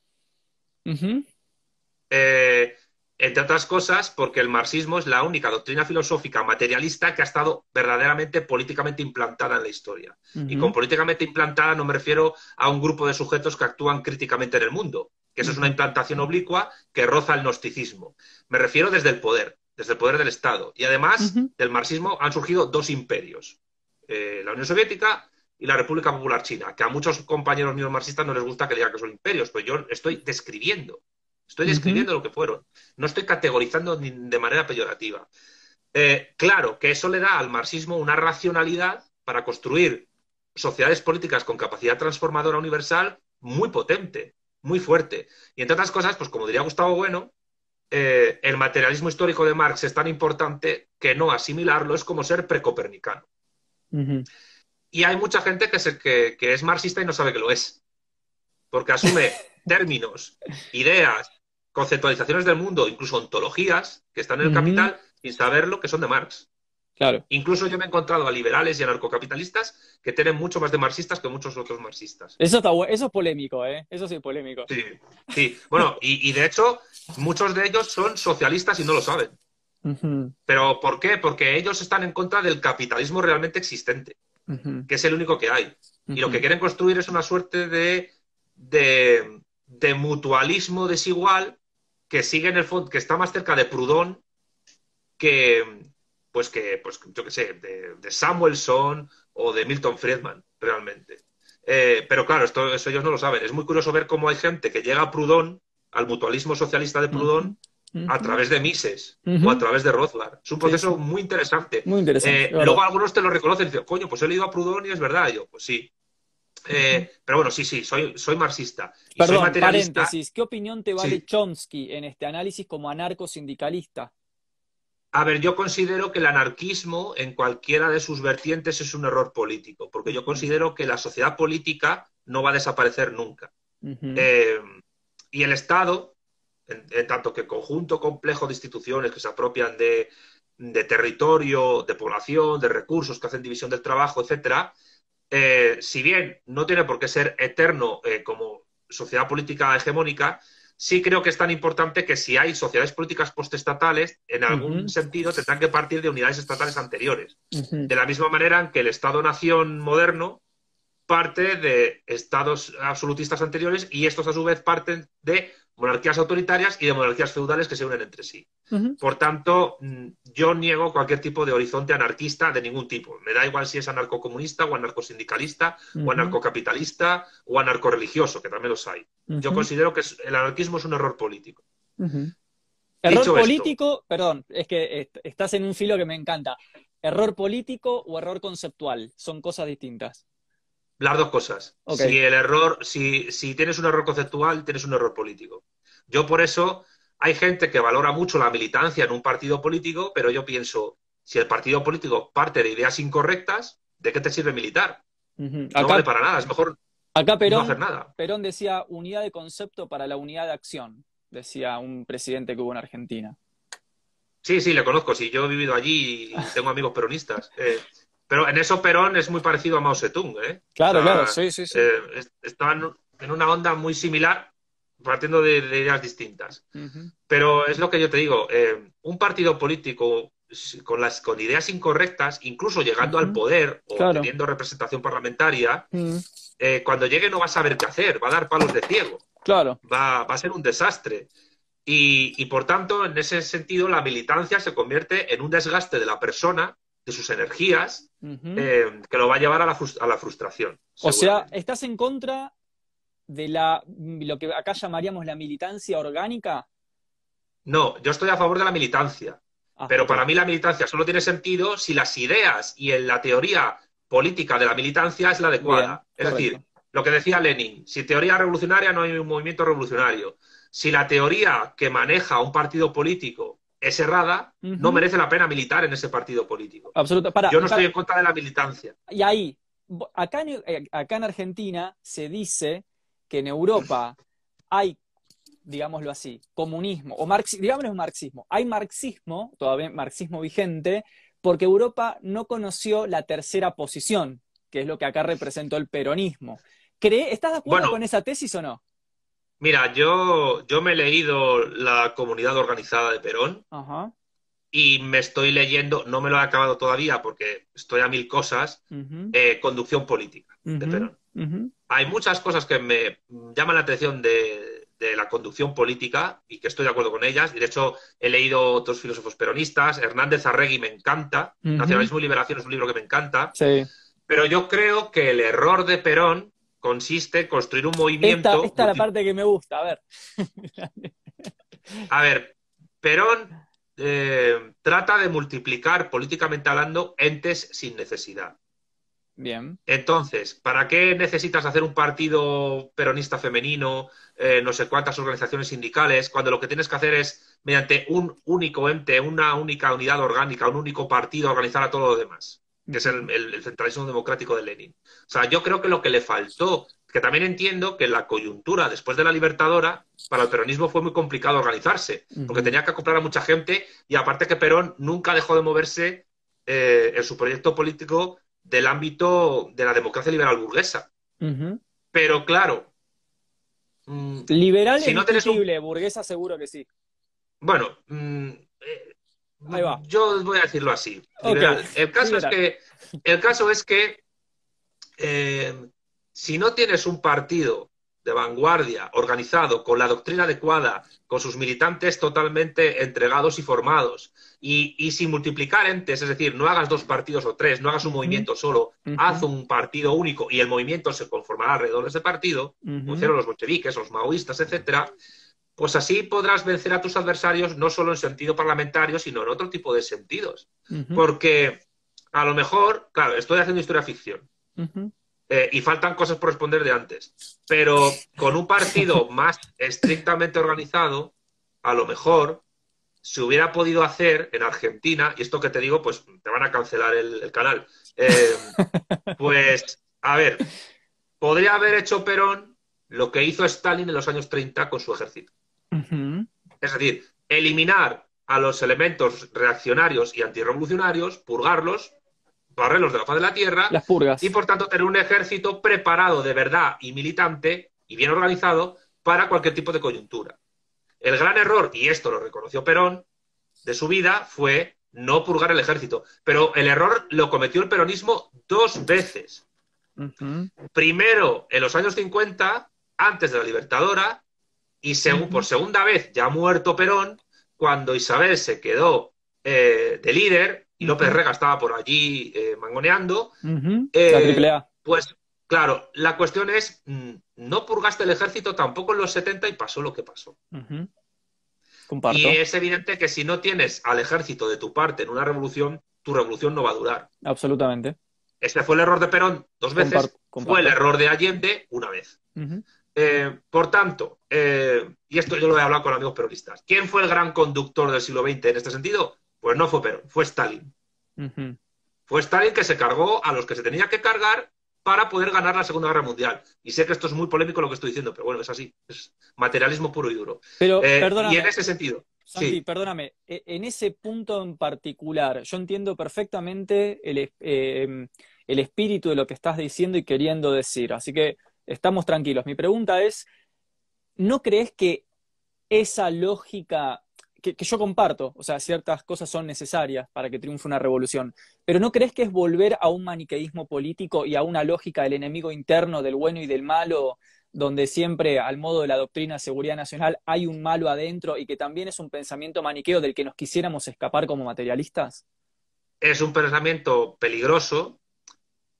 Eh, entre otras cosas, porque el marxismo es la única doctrina filosófica materialista que ha estado verdaderamente políticamente implantada en la historia. Y con políticamente implantada no me refiero a un grupo de sujetos que actúan críticamente en el mundo, que eso es una implantación oblicua que roza el gnosticismo. Me refiero desde el poder, desde el poder del Estado. Y además, del marxismo han surgido dos imperios, eh, la Unión Soviética y la República Popular China, que a muchos compañeros míos marxistas no les gusta que digan que son imperios, pues yo estoy describiendo, estoy describiendo lo que fueron, no estoy categorizando ni de manera peyorativa. Eh, claro que eso le da al marxismo una racionalidad para construir sociedades políticas con capacidad transformadora universal muy potente, muy fuerte. Y entre otras cosas, pues como diría Gustavo Bueno, eh, el materialismo histórico de Marx es tan importante que no asimilarlo es como ser precopernicano. Ujú. Y hay mucha gente que, se- que- que es marxista y no sabe que lo es, porque asume términos, ideas, conceptualizaciones del mundo, incluso ontologías que están en el capital sin saber lo que son de Marx. Claro. Incluso yo me he encontrado a liberales y anarcocapitalistas que tienen mucho más de marxistas que muchos otros marxistas. Eso está eso es polémico, ¿eh? Eso sí es polémico. Sí, sí. Bueno, y, y de hecho, muchos de ellos son socialistas y no lo saben. ¿Pero por qué? Porque ellos están en contra del capitalismo realmente existente, que es el único que hay. Y lo que quieren construir es una suerte de, de, de mutualismo desigual que sigue en el fondo, que está más cerca de Proudhon que, pues que, pues yo qué sé, de, de Samuelson o de Milton Friedman, realmente. Eh, pero claro, esto, eso ellos no lo saben. Es muy curioso ver cómo hay gente que llega a Proudhon, al mutualismo socialista de Proudhon, a través de Mises o a través de Rothbard. Es un proceso sí. muy interesante. Muy interesante. Eh, luego algunos te lo reconocen y dicen, coño, pues he leído a Proudhon y es verdad. Y yo, pues sí. Eh, pero bueno, sí, sí, soy, soy marxista. Y soy materialista. paréntesis. ¿Qué opinión te vale Sí. Chomsky en este análisis como anarcosindicalista? A ver, yo considero que el anarquismo en cualquiera de sus vertientes es un error político, porque yo considero que la sociedad política no va a desaparecer nunca. Eh, y el Estado, en, en tanto que conjunto complejo de instituciones que se apropian de, de territorio, de población, de recursos, que hacen división del trabajo, etcétera, eh, si bien no tiene por qué ser eterno eh, como sociedad política hegemónica, sí creo que es tan importante que si hay sociedades políticas postestatales, en algún sentido tendrán que partir de unidades estatales anteriores. De la misma manera en que el Estado-nación moderno parte de estados absolutistas anteriores y estos a su vez parten de monarquías autoritarias y de monarquías feudales que se unen entre sí. Por tanto, mm, yo niego cualquier tipo de horizonte anarquista de ningún tipo. Me da igual si es anarcocomunista o anarcosindicalista o anarcocapitalista o anarcorreligioso, que también los hay. Yo considero que el anarquismo es un error político. Error político, perdón, es que estás en un filo que me encanta. ¿Error político o error conceptual? Son cosas distintas. Las dos cosas. Si el error, si, si tienes un error conceptual, tienes un error político. Yo por eso hay gente que valora mucho la militancia en un partido político, pero yo pienso, si el partido político parte de ideas incorrectas, ¿de qué te sirve militar? No vale para nada, es mejor acá no hacer nada. Perón decía unidad de concepto para la unidad de acción, decía un presidente que hubo en Argentina. Sí, sí, le conozco, sí, yo he vivido allí y tengo amigos peronistas. Eh, pero en eso Perón es muy parecido a Mao Zedong, ¿eh? Claro, claro, sí, sí, sí. Eh, estaban en una onda muy similar, partiendo de, ideas distintas. Pero es lo que yo te digo, eh, un partido político con, las, con ideas incorrectas, incluso llegando al poder o teniendo representación parlamentaria, eh, cuando llegue no va a saber qué hacer, va a dar palos de ciego. Claro. Va, va a ser un desastre. Y, y, por tanto, en ese sentido, la militancia se convierte en un desgaste de la persona de sus energías eh, que lo va a llevar a la, a la frustración. O sea, ¿estás en contra de la, lo que acá llamaríamos la militancia orgánica? No, yo estoy a favor de la militancia. Ah, pero para mí la militancia solo tiene sentido si las ideas y la teoría política de la militancia es la adecuada. es decir, lo que decía Lenin, si teoría revolucionaria no hay un movimiento revolucionario. Si la teoría que maneja un partido político es errada, no merece la pena militar en ese partido político. Absolutamente. Yo no estoy en contra de la militancia. Y ahí, acá en, eh, acá en Argentina se dice que en Europa hay, digámoslo así, comunismo, o marxismo, digámoslo marxismo, hay marxismo, todavía marxismo vigente, porque Europa no conoció la tercera posición, que es lo que acá representó el peronismo. ¿Estás de acuerdo con esa tesis o no? Mira, yo, yo me he leído la comunidad organizada de Perón y me estoy leyendo, no me lo he acabado todavía porque estoy a mil cosas, eh, conducción política de Perón. Hay muchas cosas que me llaman la atención de, la conducción política y que estoy de acuerdo con ellas. Y de hecho, he leído otros filósofos peronistas. Hernández Arregui me encanta. Nacionalismo y Liberación es un libro que me encanta. Pero yo creo que el error de Perón consiste en construir un movimiento. Esta, es la parte que me gusta, a ver. a ver, Perón eh, trata de multiplicar políticamente hablando entes sin necesidad. Bien. Entonces, ¿para qué necesitas hacer un partido peronista femenino, eh, no sé cuántas organizaciones sindicales, cuando lo que tienes que hacer es, mediante un único ente, una única unidad orgánica, un único partido, organizar a todo lo demás? Que es el, centralismo democrático de Lenin. O sea, yo creo que lo que le faltó, que también entiendo que la coyuntura después de la Libertadora, para el peronismo fue muy complicado organizarse, porque tenía que acoplar a mucha gente y aparte que Perón nunca dejó de moverse eh, en su proyecto político del ámbito de la democracia liberal burguesa. Pero claro. Mm, liberal si no burguesa seguro que sí. Bueno, yo voy a decirlo así. El, caso es que, el caso es que eh, si no tienes un partido de vanguardia, organizado, con la doctrina adecuada, con sus militantes totalmente entregados y formados, y, sin multiplicar entes, es decir, no hagas dos partidos o tres, no hagas un movimiento solo, haz un partido único y el movimiento se conformará alrededor de ese partido, como hicieron los bolcheviques, los maoístas, etcétera, pues así podrás vencer a tus adversarios no solo en sentido parlamentario, sino en otro tipo de sentidos. Porque a lo mejor, claro, estoy haciendo historia ficción eh, y faltan cosas por responder de antes, pero con un partido más estrictamente organizado, a lo mejor se hubiera podido hacer en Argentina, y esto que te digo, pues te van a cancelar el, canal. Eh, pues, a ver, podría haber hecho Perón lo que hizo Stalin en los años 30 con su ejército. Es decir, eliminar a los elementos reaccionarios y antirrevolucionarios, purgarlos, barrerlos de la faz de la tierra, Las purgas. y por tanto tener un ejército preparado de verdad y militante y bien organizado para cualquier tipo de coyuntura. El gran error, y esto lo reconoció Perón, de su vida fue no purgar el ejército. Pero el error lo cometió el peronismo dos veces. Primero, en los años 50, antes de la Libertadora, Y por segunda vez, ya muerto Perón, cuando Isabel se quedó eh, de líder y López Rega estaba por allí eh, mangoneando, la pues claro, la cuestión es, mm, no purgaste el ejército tampoco en los 70 y pasó lo que pasó. Y es evidente que si no tienes al ejército de tu parte en una revolución, tu revolución no va a durar. Absolutamente. Este fue el error de Perón dos veces, fue el error de Allende una vez. Eh, por tanto, eh, y esto yo lo he hablado con amigos peronistas, ¿quién fue el gran conductor del siglo XX en este sentido? Pues no fue Perón, fue Stalin. Fue Stalin que se cargó a los que se tenía que cargar para poder ganar la Segunda Guerra Mundial. Y sé que esto es muy polémico lo que estoy diciendo, pero bueno, es así. Es materialismo puro y duro. Pero, eh, y en ese sentido. Santi, perdóname, e, en ese punto en particular, yo entiendo perfectamente el, eh, el espíritu de lo que estás diciendo y queriendo decir. Así que estamos tranquilos. Mi pregunta es, ¿no crees que esa lógica que, yo comparto, o sea, ciertas cosas son necesarias para que triunfe una revolución, pero ¿no crees que es volver a un maniqueísmo político y a una lógica del enemigo interno, del bueno y del malo, donde siempre, al modo de la doctrina de seguridad nacional, hay un malo adentro y que también es un pensamiento maniqueo del que nos quisiéramos escapar como materialistas? Es un pensamiento peligroso,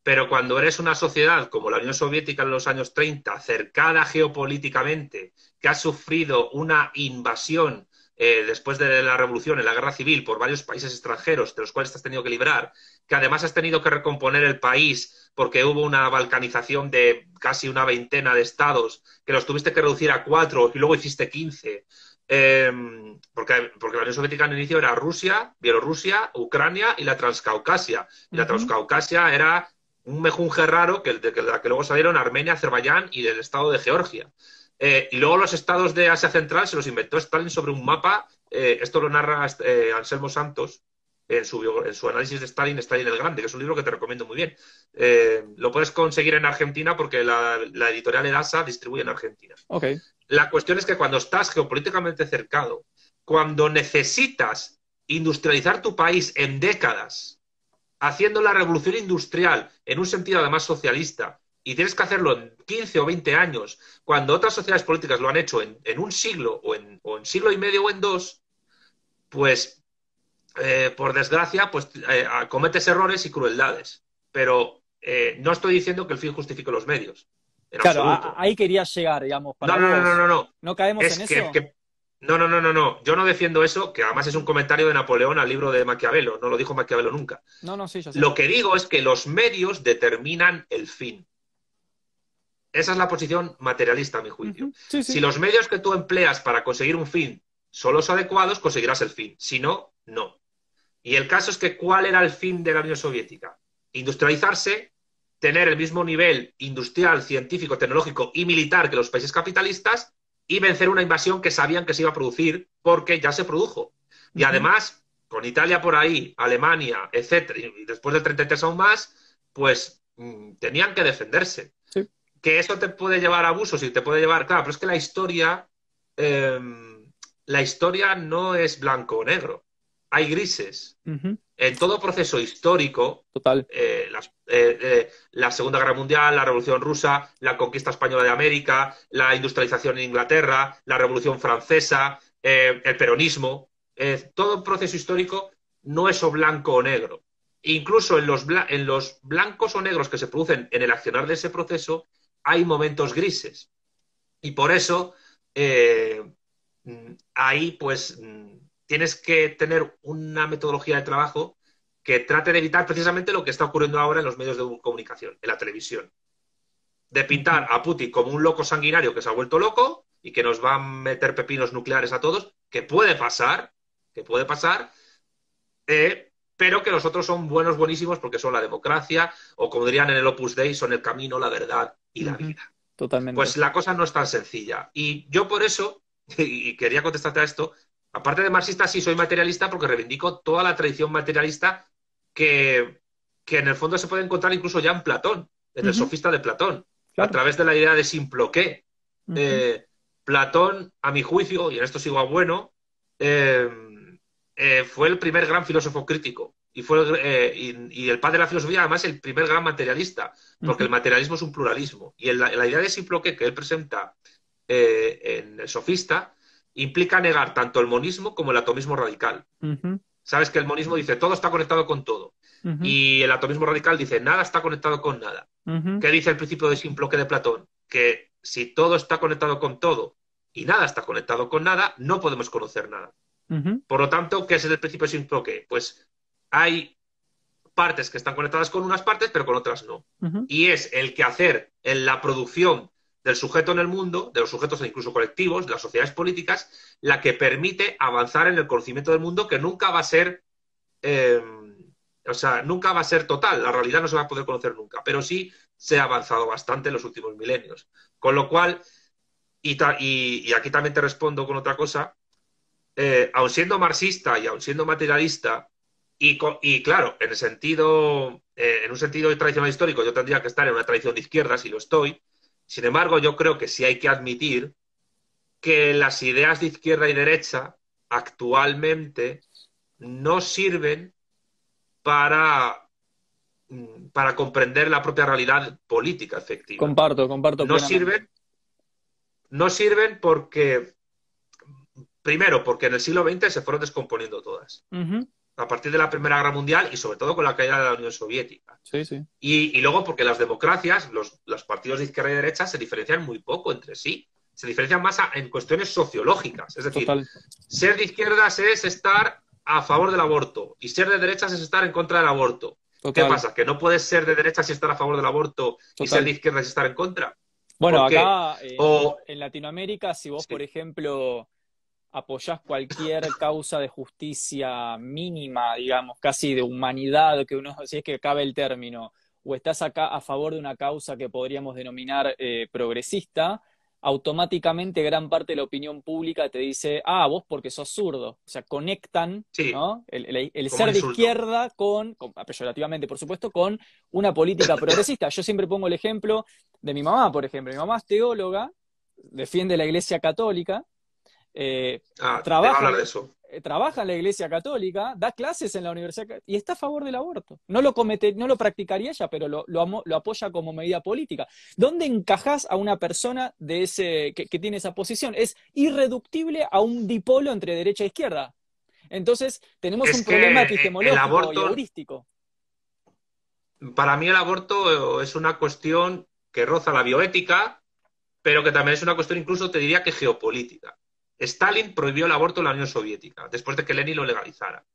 pero cuando eres una sociedad como la Unión Soviética en los años 30, cercada geopolíticamente, que ha sufrido una invasión eh, después de la revolución, en la guerra civil, por varios países extranjeros, de los cuales te has tenido que librar, que además has tenido que recomponer el país porque hubo una balcanización de casi una veintena de estados, que los tuviste que reducir a cuatro y luego hiciste quince. Em, porque, porque, la Unión Soviética en inicio era Rusia, Bielorrusia, Ucrania y la Transcaucasia. Y la Transcaucasia era un mejunje raro que, de, la que luego salieron Armenia, Azerbaiyán y del estado de Georgia. Eh, y luego los estados de Asia Central se los inventó Stalin sobre un mapa. Eh, esto lo narra eh, Anselmo Santos en su, en su, análisis de Stalin, Stalin el Grande, que es un libro que te recomiendo muy bien. lo puedes conseguir en Argentina porque la, editorial Edasa distribuye en Argentina. Okay. La cuestión es que cuando estás geopolíticamente cercado, cuando necesitas industrializar tu país en décadas, haciendo la revolución industrial en un sentido además socialista, y tienes que hacerlo en 15 o 20 años, cuando otras sociedades políticas lo han hecho en, un siglo o en, siglo y medio o en dos, pues, eh, por desgracia, pues eh, cometes errores y crueldades. Pero eh, no estoy diciendo que el fin justifique los medios. Claro, ahí quería llegar, digamos. no, no, no, no, no, no. caemos en eso? No, no, no, no, no. Yo no defiendo eso, que además es un comentario de Napoleón al libro de Maquiavelo. No lo dijo Maquiavelo nunca. No, no, sí, yo sé. Lo que digo es que los medios determinan el fin. Esa es la posición materialista, a mi juicio. Si los medios que tú empleas para conseguir un fin son los adecuados, conseguirás el fin. Si no, no. Y el caso es que, ¿cuál era el fin de la Unión Soviética? Industrializarse, tener el mismo nivel industrial, científico, tecnológico y militar que los países capitalistas y vencer una invasión que sabían que se iba a producir porque ya se produjo. Y además, con Italia por ahí, Alemania, etcétera, y después del 33 aún más, pues mm, tenían que defenderse. Que eso te puede llevar a abusos y te puede llevar, claro, pero es que la historia, em, la historia no es blanco o negro, hay grises. En todo proceso histórico, Total. Eh, eh, eh, la Segunda Guerra Mundial, la Revolución Rusa, la conquista española de América, la industrialización en Inglaterra, la Revolución Francesa, el peronismo, todo proceso histórico no es o blanco o negro. Incluso en los, en los blancos o negros que se producen en el accionar de ese proceso, hay momentos grises. Y por eso ahí pues tienes que tener una metodología de trabajo que trate de evitar precisamente lo que está ocurriendo ahora en los medios de comunicación, en la televisión. De pintar a Putin como un loco sanguinario que se ha vuelto loco y que nos va a meter pepinos nucleares a todos, que puede pasar, que puede pasar, eh, pero que los otros son buenos, buenísimos, porque son la democracia, o como dirían en el Opus Dei, son el camino, la verdad y la vida. Totalmente. Pues la cosa no es tan sencilla. Y yo por eso, y quería contestarte a esto, aparte de marxista, sí soy materialista porque reivindico toda la tradición materialista que, en el fondo se puede encontrar incluso ya en Platón, en el sofista de Platón, a través de la idea de simploqué. Eh, Platón, a mi juicio, y en esto sigo a bueno, eh, eh, fue el primer gran filósofo crítico y fue eh, y, el padre de la filosofía además el primer gran materialista porque el materialismo es un pluralismo. Y la, idea de simple que él presenta eh, en el sofista, implica negar tanto el monismo como el atomismo radical. Sabes que el monismo dice todo está conectado con todo. Y el atomismo radical dice nada está conectado con nada. ¿Qué dice el principio de Simploque de Platón? Que si todo está conectado con todo y nada está conectado con nada, no podemos conocer nada. Por lo tanto, ¿qué es el principio de Simploque? Pues hay partes que están conectadas con unas partes, pero con otras no. Y es el que hacer en la producción del sujeto en el mundo, de los sujetos e incluso colectivos, de las sociedades políticas, la que permite avanzar en el conocimiento del mundo que nunca va a ser, eh, o sea, nunca va a ser total, la realidad no se va a poder conocer nunca, pero sí se ha avanzado bastante en los últimos milenios. Con lo cual, y, y, aquí también te respondo con otra cosa, eh, aun siendo marxista y aun siendo materialista, y, y claro, en el sentido, eh, en un sentido tradicional histórico, yo tendría que estar en una tradición de izquierda, si lo estoy, sin embargo, yo creo que sí hay que admitir que las ideas de izquierda y derecha actualmente no sirven para, mm, para comprender la propia realidad política efectiva. Comparto, comparto. No sirven, no sirven porque, primero, porque en el siglo XX se fueron descomponiendo todas a partir de la Primera Guerra Mundial y sobre todo con la caída de la Unión Soviética. Sí, sí. Y, luego porque las democracias, los, partidos de izquierda y derecha se diferencian muy poco entre sí. Se diferencian más en cuestiones sociológicas. Es decir, ser de izquierdas es estar a favor del aborto y ser de derechas es estar en contra del aborto. ¿Qué pasa? ¿Que no puedes ser de derechas y estar a favor del aborto y ser de izquierdas y estar en contra? Bueno, acá eh, en Latinoamérica, si vos, por ejemplo, apoyás cualquier causa de justicia mínima, digamos, casi de humanidad, que uno, si es que cabe el término, o estás acá a favor de una causa que podríamos denominar eh, progresista, automáticamente gran parte de la opinión pública te dice, ah, vos porque sos zurdo. O sea, conectan ¿no? el, ser de izquierda con, con, peyorativamente por supuesto, con una política progresista. Yo siempre pongo el ejemplo de mi mamá, por ejemplo. Mi mamá es teóloga, defiende la Iglesia Católica, eh, ah, trabaja, eh, trabaja en la Iglesia Católica, da clases en la Universidad y está a favor del aborto. No lo comete, no lo practicaría ella, pero lo, lo, apoya como medida política. ¿Dónde encajas a una persona de ese, que, tiene esa posición? Es irreductible a un dipolo entre derecha e izquierda. Entonces, tenemos un problema epistemológico y heurístico. Para mí el aborto es una cuestión que roza la bioética, pero que también es una cuestión incluso, te diría que geopolítica. Stalin prohibió el aborto en la Unión Soviética, después de que Lenin lo legalizara.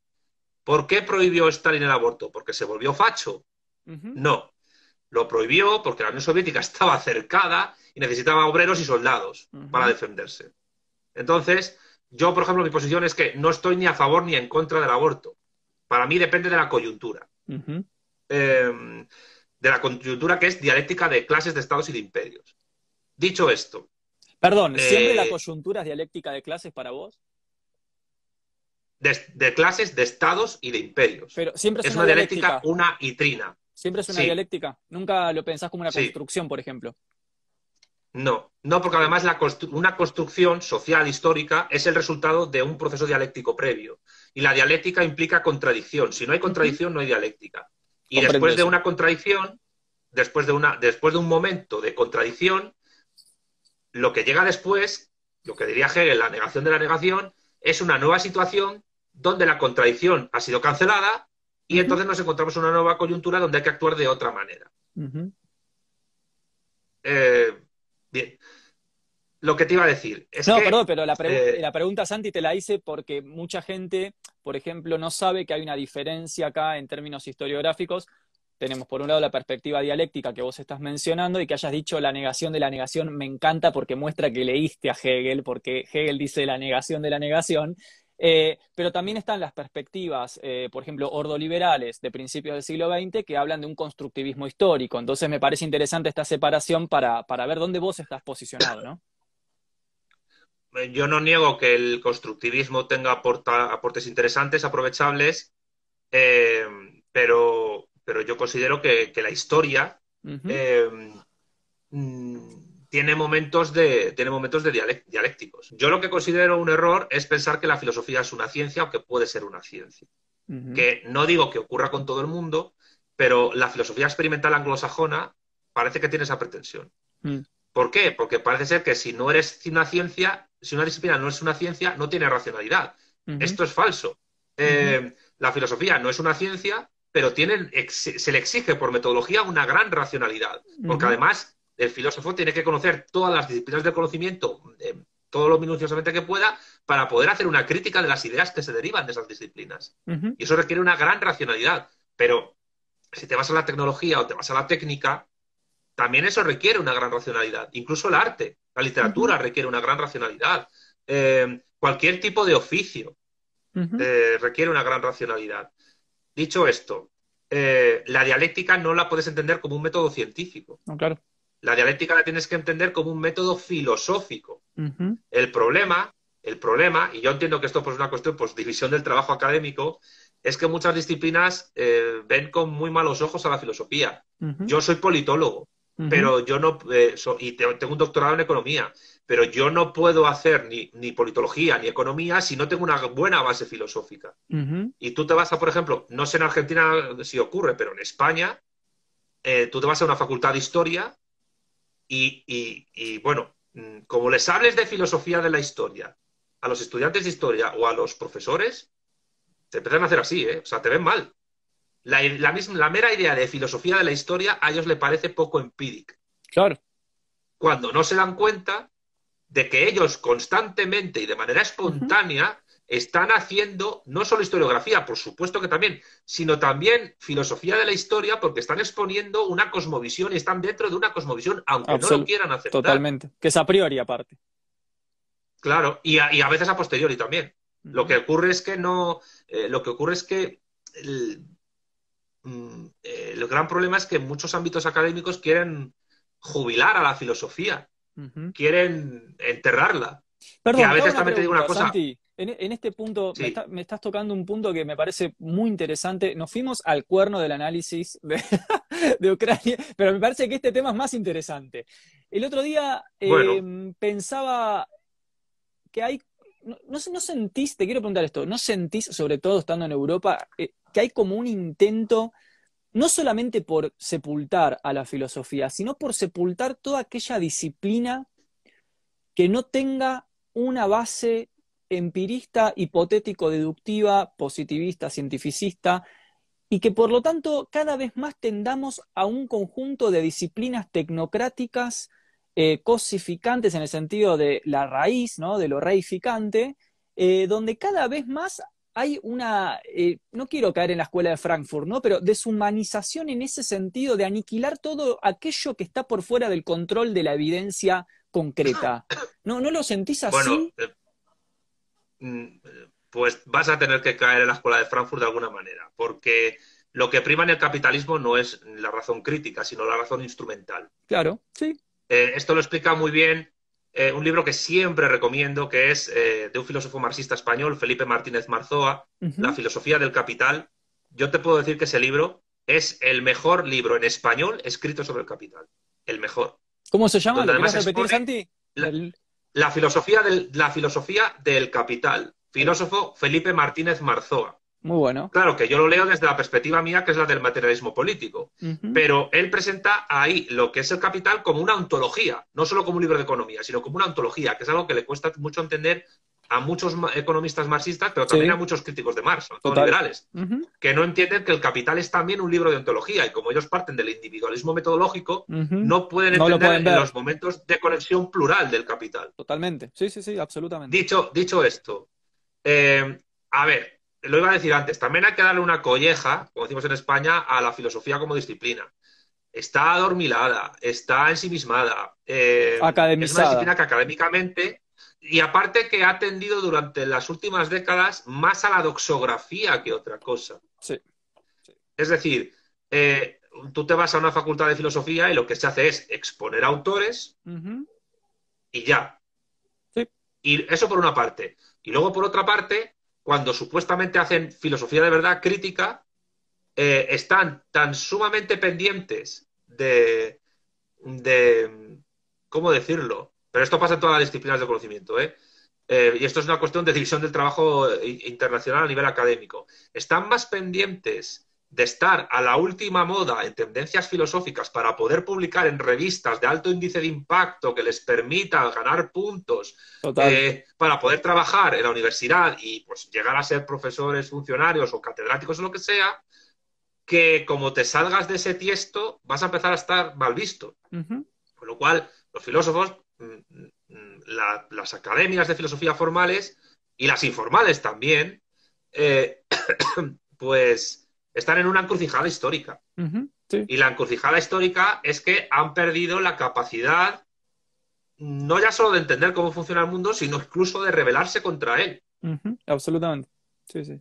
¿Por qué prohibió Stalin el aborto? ¿Porque se volvió facho? No. Lo prohibió porque la Unión Soviética estaba cercada y necesitaba obreros y soldados para defenderse. Entonces, yo, por ejemplo, mi posición es que no estoy ni a favor ni en contra del aborto. Para mí depende de la coyuntura. Em, de la coyuntura que es dialéctica de clases, de estados y de imperios. Dicho esto, Perdón, ¿siempre la eh, coyuntura es dialéctica de clases para vos? De, clases, de estados y de imperios. Pero siempre es, una, dialéctica, una y trina. Siempre es una dialéctica. Nunca lo pensás como una construcción, por ejemplo. No, no, porque además una construcción social histórica es el resultado de un proceso dialéctico previo. Y la dialéctica implica contradicción. Si no hay contradicción, no hay dialéctica. Y después de una contradicción, después de, una, después de un momento de contradicción, lo que llega después, lo que diría Hegel, la negación de la negación, es una nueva situación donde la contradicción ha sido cancelada y entonces nos encontramos en una nueva coyuntura donde hay que actuar de otra manera. Eh, bien. Lo que te iba a decir es no, que. perdón, pero la, eh, la pregunta, Santi, te la hice porque mucha gente, por ejemplo, no sabe que hay una diferencia acá en términos historiográficos tenemos por un lado la perspectiva dialéctica que vos estás mencionando y que hayas dicho la negación de la negación me encanta porque muestra que leíste a Hegel, porque Hegel dice la negación de la negación. Eh, pero también están las perspectivas, eh, por ejemplo, ordoliberales de principios del siglo XX que hablan de un constructivismo histórico. Entonces me parece interesante esta separación para, ver dónde vos estás posicionado, ¿no? Yo no niego que el constructivismo tenga aportes interesantes, aprovechables, eh, pero pero yo considero que, la historia eh, mm, tiene momentos de, tiene momentos de dialécticos. Yo lo que considero un error es pensar que la filosofía es una ciencia o que puede ser una ciencia. Que no digo que ocurra con todo el mundo, pero la filosofía experimental anglosajona parece que tiene esa pretensión. Mm. ¿Por qué? Porque parece ser que si no eres una ciencia, si una disciplina no es una ciencia, no tiene racionalidad. Esto es falso. Eh, la filosofía no es una ciencia, pero tienen, se le exige por metodología una gran racionalidad, porque además el filósofo tiene que conocer todas las disciplinas del conocimiento, eh, todo lo minuciosamente que pueda, para poder hacer una crítica de las ideas que se derivan de esas disciplinas. Y eso requiere una gran racionalidad. Pero si te vas a la tecnología o te vas a la técnica, también eso requiere una gran racionalidad. Incluso el arte, la literatura requiere una gran racionalidad. Eh, cualquier tipo de oficio eh, requiere una gran racionalidad. Dicho esto, eh, la dialéctica no la puedes entender como un método científico. claro. La dialéctica la tienes que entender como un método filosófico. El problema, el problema, y yo entiendo que esto pues, es una cuestión, pues división del trabajo académico, es que muchas disciplinas eh, ven con muy malos ojos a la filosofía. Yo soy politólogo, pero yo no, eh, y tengo un doctorado en economía, pero yo no puedo hacer ni, ni politología ni economía si no tengo una buena base filosófica. Y tú te vas a, por ejemplo, no sé en Argentina si ocurre, pero en España, eh, tú te vas a una facultad de historia y, bueno, mm, como les hables de filosofía de la historia a los estudiantes de historia o a los profesores, te empiezan a hacer así, ¿eh? O sea, te ven mal. La, misma, la mera idea de filosofía de la historia a ellos le parece poco empírica. Claro. Cuando no se dan cuenta de que ellos constantemente y de manera espontánea están haciendo no solo historiografía, por supuesto que también, sino también filosofía de la historia, porque están exponiendo una cosmovisión y están dentro de una cosmovisión, aunque no lo quieran hacer. Totalmente, que es a priori aparte. Claro, y a, veces a posteriori también. Lo que ocurre es que no, eh, lo que ocurre es que mm, eh, el, gran problema es que muchos ámbitos académicos quieren jubilar a la filosofía, quieren enterrarla. Perdón, y a veces también te digo una cosa. En, este punto, me, estás tocando un punto que me parece muy interesante. Nos fuimos al cuerno del análisis de, Ucrania, pero me parece que este tema es más interesante. El otro día em, pensaba que hay, no, no, sentís, te quiero preguntar esto, ¿no sentís, sobre todo estando en Europa, eh, que hay como un intento, no solamente por sepultar a la filosofía, sino por sepultar toda aquella disciplina que no tenga una base empirista, hipotético, deductiva, positivista, cientificista, y que por lo tanto cada vez más tendamos a un conjunto de disciplinas tecnocráticas eh, cosificantes en el sentido de la raíz, ¿no? de lo reificante, eh, donde cada vez más hay una, eh, no quiero caer en la escuela de Frankfurt, ¿no? pero deshumanización en ese sentido de aniquilar todo aquello que está por fuera del control de la evidencia concreta. ¿No, ¿no lo sentís así? Mm, pues vas a tener que caer en la escuela de Frankfurt de alguna manera, porque lo que prima en el capitalismo no es la razón crítica, sino la razón instrumental. Claro, sí. Eh, esto lo explica muy bien eh, un libro que siempre recomiendo, que es eh, de un filósofo marxista español, Felipe Martínez Marzoa, La filosofía del capital. Yo te puedo decir que ese libro es el mejor libro en español escrito sobre el capital. El mejor. ¿Cómo se llama? ¿Lo repetir, Santi? La filosofía del, la filosofía del capital. Filósofo Felipe Martínez Marzoa. Muy bueno. Claro que yo lo leo desde la perspectiva mía, que es la del materialismo político. Pero él presenta ahí lo que es el capital como una ontología, no solo como un libro de economía, sino como una ontología, que es algo que le cuesta mucho entender a muchos economistas marxistas, pero también a muchos críticos de Marx, todos liberales, que no entienden que el capital es también un libro de ontología y como ellos parten del individualismo metodológico, no pueden entender los momentos de conexión plural del capital. Totalmente, sí, sí, sí, absolutamente. Dicho, dicho esto, eh, a ver, lo iba a decir antes, también hay que darle una colleja, como decimos en España, a la filosofía como disciplina. Está adormilada, está ensimismada, eh, es una disciplina que académicamente y aparte que ha tendido durante las últimas décadas más a la doxografía que otra cosa. Sí. Es decir, eh, tú te vas a una facultad de filosofía y lo que se hace es exponer autores y ya. Sí. Y eso por una parte. Y luego por otra parte, cuando supuestamente hacen filosofía de verdad crítica, eh, están tan sumamente pendientes de, de, ¿cómo decirlo? Pero esto pasa en todas las disciplinas de conocimiento, ¿eh? ¿eh? y esto es una cuestión de división del trabajo internacional a nivel académico. Están más pendientes de estar a la última moda en tendencias filosóficas para poder publicar en revistas de alto índice de impacto que les permita ganar puntos eh, para poder trabajar en la universidad y pues llegar a ser profesores, funcionarios o catedráticos o lo que sea, que como te salgas de ese tiesto vas a empezar a estar mal visto. Con lo cual, los filósofos, mm, mm, las academias de filosofía formales y las informales también, eh, pues están en una encrucijada histórica. Y la encrucijada histórica es que han perdido la capacidad no ya solo de entender cómo funciona el mundo, sino incluso de rebelarse contra él. Absolutamente. Sí, sí.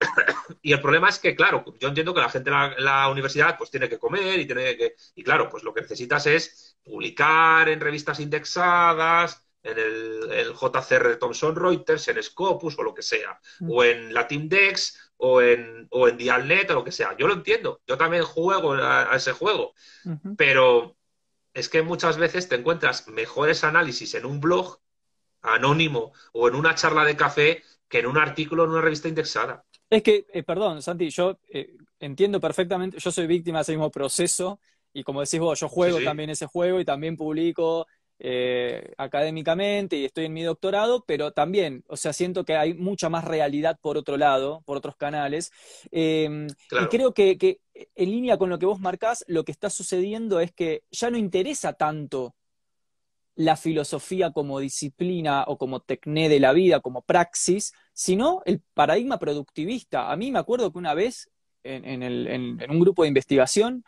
Y el problema es que, claro, yo entiendo que la gente en la, universidad pues tiene que comer y tiene que... Y claro, pues lo que necesitas es publicar en revistas indexadas, en el, JCR de Thomson Reuters, en Scopus o lo que sea, o en Latindex o en, o en Dialnet o lo que sea. Yo lo entiendo, yo también juego a, ese juego, pero es que muchas veces te encuentras mejores análisis en un blog anónimo o en una charla de café que en un artículo en una revista indexada. Es que, eh, perdón, Santi, yo eh, entiendo perfectamente, yo soy víctima de ese mismo proceso y como decís vos, yo juego también ese juego y también publico eh, académicamente y estoy en mi doctorado, pero también, o sea, siento que hay mucha más realidad por otro lado, por otros canales. Em, y creo que, en línea con lo que vos marcás, lo que está sucediendo es que ya no interesa tanto la filosofía como disciplina o como tecné de la vida, como praxis, sino el paradigma productivista. A mí me acuerdo que una vez en, en un grupo de investigación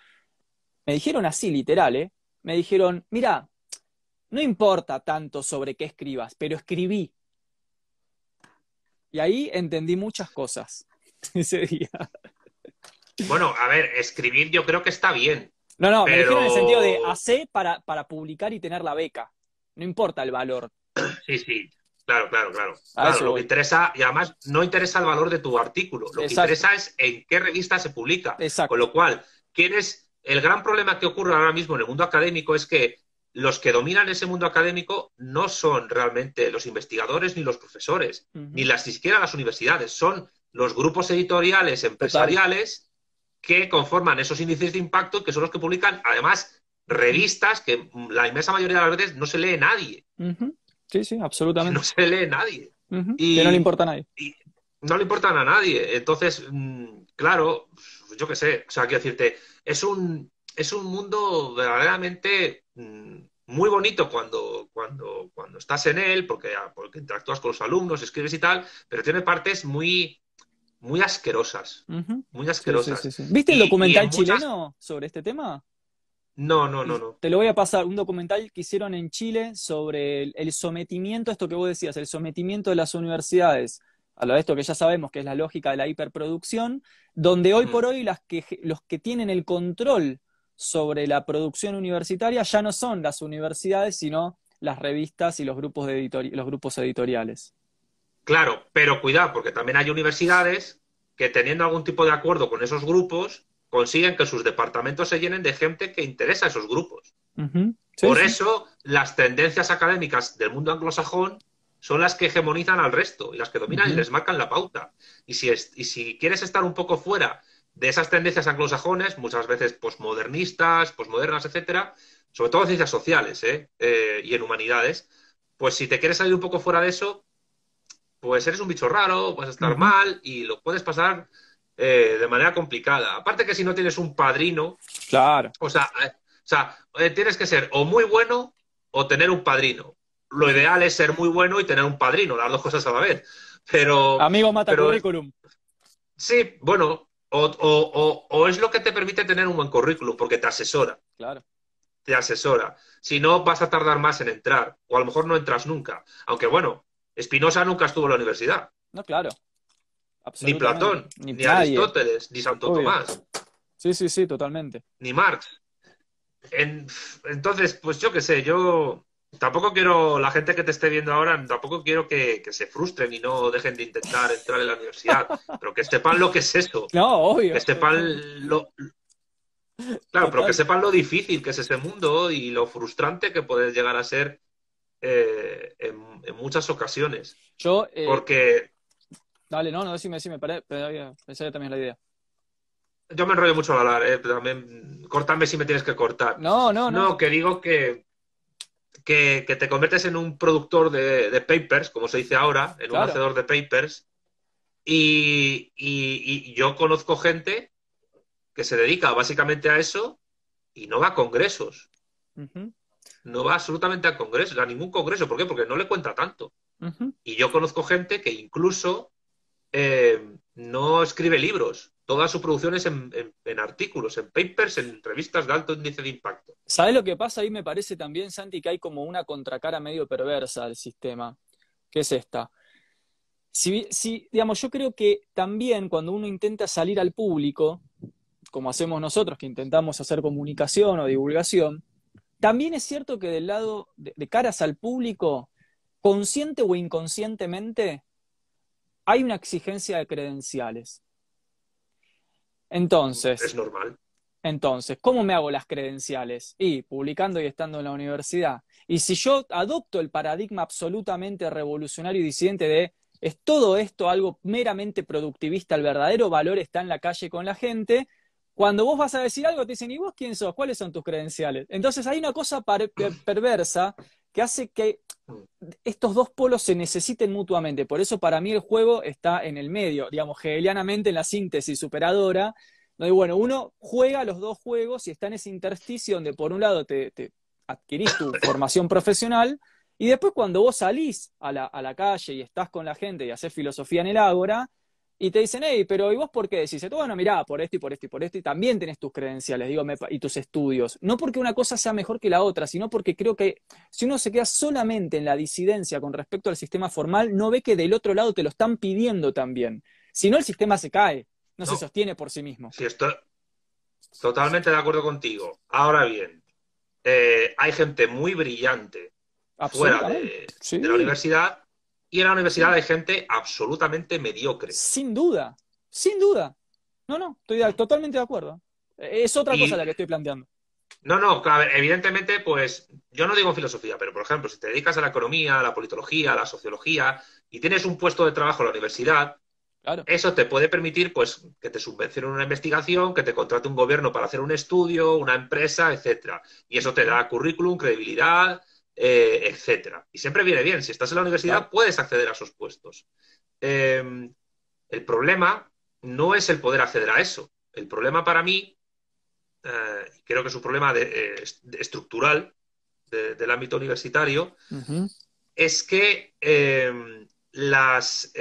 me dijeron así, literal, ¿eh? me dijeron, mira, no importa tanto sobre qué escribas, pero escribí. Y ahí entendí muchas cosas ese día. Bueno, a ver, escribir yo creo que está bien. No, no, me dijeron en el sentido de hacer para, para publicar y tener la beca. No importa el valor. Sí, sí. Claro, claro, claro. claro lo que interesa, y además no interesa el valor de tu artículo, lo que interesa es en qué revista se publica. Exacto. Con lo cual, ¿quién es el gran problema que ocurre ahora mismo en el mundo académico es que los que dominan ese mundo académico no son realmente los investigadores ni los profesores, ni las siquiera las universidades, son los grupos editoriales empresariales que conforman esos índices de impacto que son los que publican, además, revistas que la inmensa mayoría de las veces no se lee nadie. Sí, sí, absolutamente. No se lee nadie. y, que no le importa a nadie. no le importan a nadie. Entonces, mm, claro, yo qué sé, o sea, quiero decirte, es un, es un mundo verdaderamente mm, muy bonito cuando, cuando, cuando estás en él, porque, ah, porque interactúas con los alumnos, escribes y tal, pero tiene partes muy, muy asquerosas. Muy asquerosas. ¿Viste el documental chileno sobre este tema? No, no, no, no. Te lo voy a pasar, un documental que hicieron en Chile sobre el, sometimiento, esto que vos decías, el sometimiento de las universidades a lo de esto que ya sabemos que es la lógica de la hiperproducción, donde hoy por hoy las que, los que tienen el control sobre la producción universitaria ya no son las universidades, sino las revistas y los grupos, de los grupos editoriales. Claro, pero cuidado, porque también hay universidades que teniendo algún tipo de acuerdo con esos grupos, consiguen que sus departamentos se llenen de gente que interesa a esos grupos. Por eso las tendencias académicas del mundo anglosajón son las que hegemonizan al resto y las que dominan y les marcan la pauta. Y si, y si quieres estar un poco fuera de esas tendencias anglosajones, muchas veces posmodernistas, posmodernas, etcétera, sobre todo en ciencias sociales ¿eh? Eh, y en humanidades, pues si te quieres salir un poco fuera de eso, pues eres un bicho raro, puedes estar mal y lo puedes pasar eh, de manera complicada. Aparte que si no tienes un padrino, claro. o sea, o sea tienes que ser o muy bueno o tener un padrino. Lo ideal es ser muy bueno y tener un padrino, las dos cosas a la vez. Pero. Amigo mata currículum. Sí, bueno, o, es lo que te permite tener un buen currículum, porque te asesora. Claro. Te asesora. Si no, vas a tardar más en entrar, o a lo mejor no entras nunca. Aunque bueno, Espinosa nunca estuvo en la universidad. No, claro. Ni Platón, ni, Aristóteles, ni Santo Tomás. Sí, sí, sí, totalmente. Ni Marx. entonces, pues yo qué sé, yo tampoco quiero, la gente que te esté viendo ahora, tampoco quiero que, se frustren y no dejen de intentar entrar en la universidad, pero que sepan lo que es eso. No, obvio. Que sepan lo... Claro, pero que sepan lo difícil que es ese mundo y lo frustrante que puede llegar a ser eh, en, muchas ocasiones. Yo... Eh, Porque... Dale, no, no, decime, decime, pensé que también la idea. yo me enrollo mucho al hablar, ¿eh? También, córtame si me tienes que cortar. No, no, no. No, que digo que, que, te conviertes en un productor de, papers, como se dice ahora, en un hacedor de papers. Y, yo conozco gente que se dedica básicamente a eso y no va a congresos. No va absolutamente a congresos, a ningún congreso. ¿Por qué? Porque no le cuenta tanto. Y yo conozco gente que incluso eh, no escribe libros. Toda su producción es en, artículos, en papers, en revistas de alto índice de impacto. ¿Sabes lo que pasa ahí? Me parece también, Santi, que hay como una contracara medio perversa al sistema, que es esta. Si, si, digamos, yo creo que también cuando uno intenta salir al público, como hacemos nosotros, que intentamos hacer comunicación o divulgación, también es cierto que del lado de caras al público, consciente o inconscientemente, hay una exigencia de credenciales. Entonces. Es normal. Entonces, ¿cómo me hago las credenciales? Y publicando y estando en la universidad. Y si yo adopto el paradigma absolutamente revolucionario y disidente de es todo esto algo meramente productivista, el verdadero valor está en la calle con la gente, cuando vos vas a decir algo te dicen, ¿y vos quién sos? ¿Cuáles son tus credenciales? Entonces hay una cosa perversa que hace que estos dos polos se necesiten mutuamente. Por eso para mí el juego está en el medio, digamos, hegelianamente en la síntesis superadora, donde, bueno, uno juega los dos juegos y está en ese intersticio donde por un lado te, adquirís tu formación profesional y después cuando vos salís a la, a la, calle y estás con la gente y haces filosofía en el ágora, y te dicen, hey, pero ¿y vos por qué decís? Bueno, mirá, por esto y por esto y por esto, y también tenés tus credenciales, digo, y tus estudios. No porque una cosa sea mejor que la otra, sino porque creo que si uno se queda solamente en la disidencia con respecto al sistema formal, no ve que del otro lado te lo están pidiendo también. Si no, el sistema se cae, no, se sostiene por sí mismo. Sí, estoy totalmente de acuerdo contigo. Ahora bien, eh, hay gente muy brillante fuera de la universidad y en la universidad hay gente absolutamente mediocre. Sin duda, sin duda. No, no, estoy totalmente de acuerdo. Es otra cosa la que estoy planteando. No, no, evidentemente, pues yo no digo filosofía, pero por ejemplo, si te dedicas a la economía, a la politología, a la sociología y tienes un puesto de trabajo en la universidad, eso te puede permitir pues que te subvencionen una investigación, que te contrate un gobierno para hacer un estudio, una empresa, etcétera. Y eso te da currículum, credibilidad, eh, etcétera. Y siempre viene bien. Si estás en la universidad, puedes acceder a esos puestos. Em, el problema no es el poder acceder a eso. El problema para mí, eh, creo que es un problema eh, estructural del ámbito universitario, es que em, las,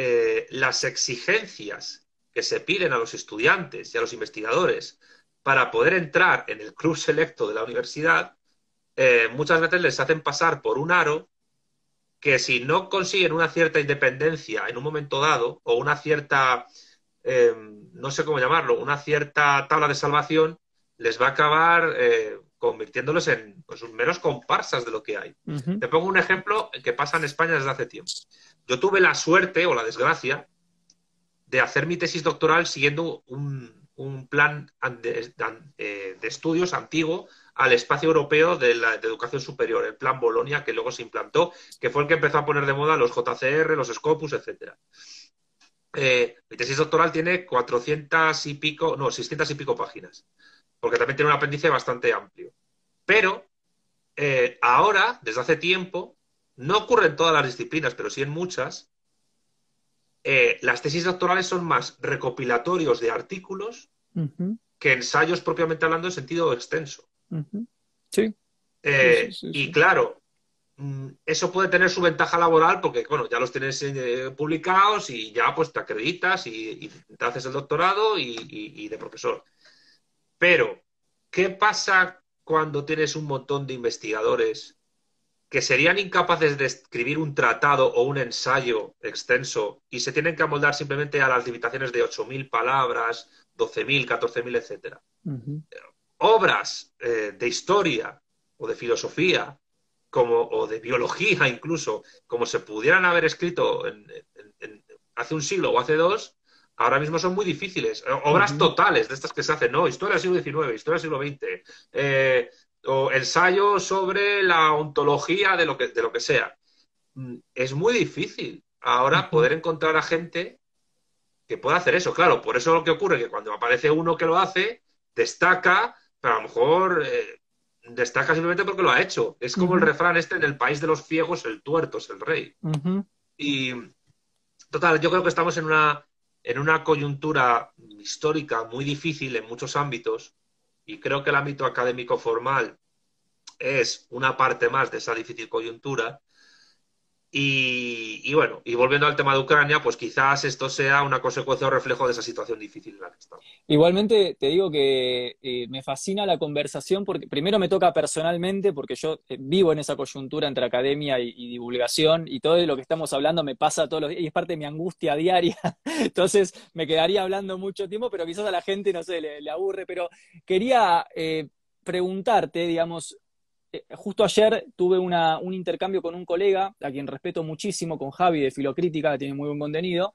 las exigencias que se piden a los estudiantes y a los investigadores para poder entrar en el club selecto de la universidad eh, muchas veces les hacen pasar por un aro que si no consiguen una cierta independencia en un momento dado o una cierta, eh, no sé cómo llamarlo, una cierta tabla de salvación, les va a acabar eh, convirtiéndolos en pues, menos comparsas de lo que hay. Te pongo un ejemplo que pasa en España desde hace tiempo. Yo tuve la suerte o la desgracia de hacer mi tesis doctoral siguiendo un, plan de, estudios antiguo al espacio europeo de la educación superior, el plan Bolonia, que luego se implantó, que fue el que empezó a poner de moda los JCR, los Scopus, etcétera. Eh, mi tesis doctoral tiene 400 y pico, no, 600 y pico páginas, porque también tiene un apéndice bastante amplio. Pero eh, ahora, desde hace tiempo, no ocurre en todas las disciplinas, pero sí en muchas, eh, las tesis doctorales son más recopilatorios de artículos que ensayos propiamente hablando en sentido extenso. Eh, sí. y claro, mm, eso puede tener su ventaja laboral porque, bueno, ya los tienes eh, publicados y ya pues te acreditas y, te haces el doctorado y, de profesor. Pero, ¿qué pasa cuando tienes un montón de investigadores que serían incapaces de escribir un tratado o un ensayo extenso y se tienen que amoldar simplemente a las limitaciones de 8.000 palabras, 12.000, 14.000, etcétera? Obras eh, de historia o de filosofía como, o de biología incluso, como se pudieran haber escrito hace un siglo o hace dos, ahora mismo son muy difíciles. Obras totales de estas que se hacen, ¿no? Historia del siglo XIX, historia del siglo XX, eh, o ensayo sobre la ontología de lo que, de lo que sea. Mm, es muy difícil ahora poder encontrar a gente que pueda hacer eso. Claro, por eso lo que ocurre es que cuando aparece uno que lo hace, destaca, pero a lo mejor eh, destaca simplemente porque lo ha hecho. Es como el refrán este, en el país de los ciegos, el tuerto es el rey. Y, total, yo creo que estamos en una, en una coyuntura histórica muy difícil en muchos ámbitos y creo que el ámbito académico formal es una parte más de esa difícil coyuntura y, bueno, y volviendo al tema de Ucrania, pues quizás esto sea una consecuencia o reflejo de esa situación difícil en la que estamos. Igualmente, te digo que eh, me fascina la conversación porque primero me toca personalmente, porque yo eh, vivo en esa coyuntura entre academia y, divulgación, y todo lo que estamos hablando me pasa todos los días, y es parte de mi angustia diaria. Entonces, me quedaría hablando mucho tiempo, pero quizás a la gente, no sé, le, aburre. Pero quería eh, preguntarte, digamos, justo ayer tuve un intercambio con un colega, a quien respeto muchísimo, con Javi de Filocrítica, que tiene muy buen contenido,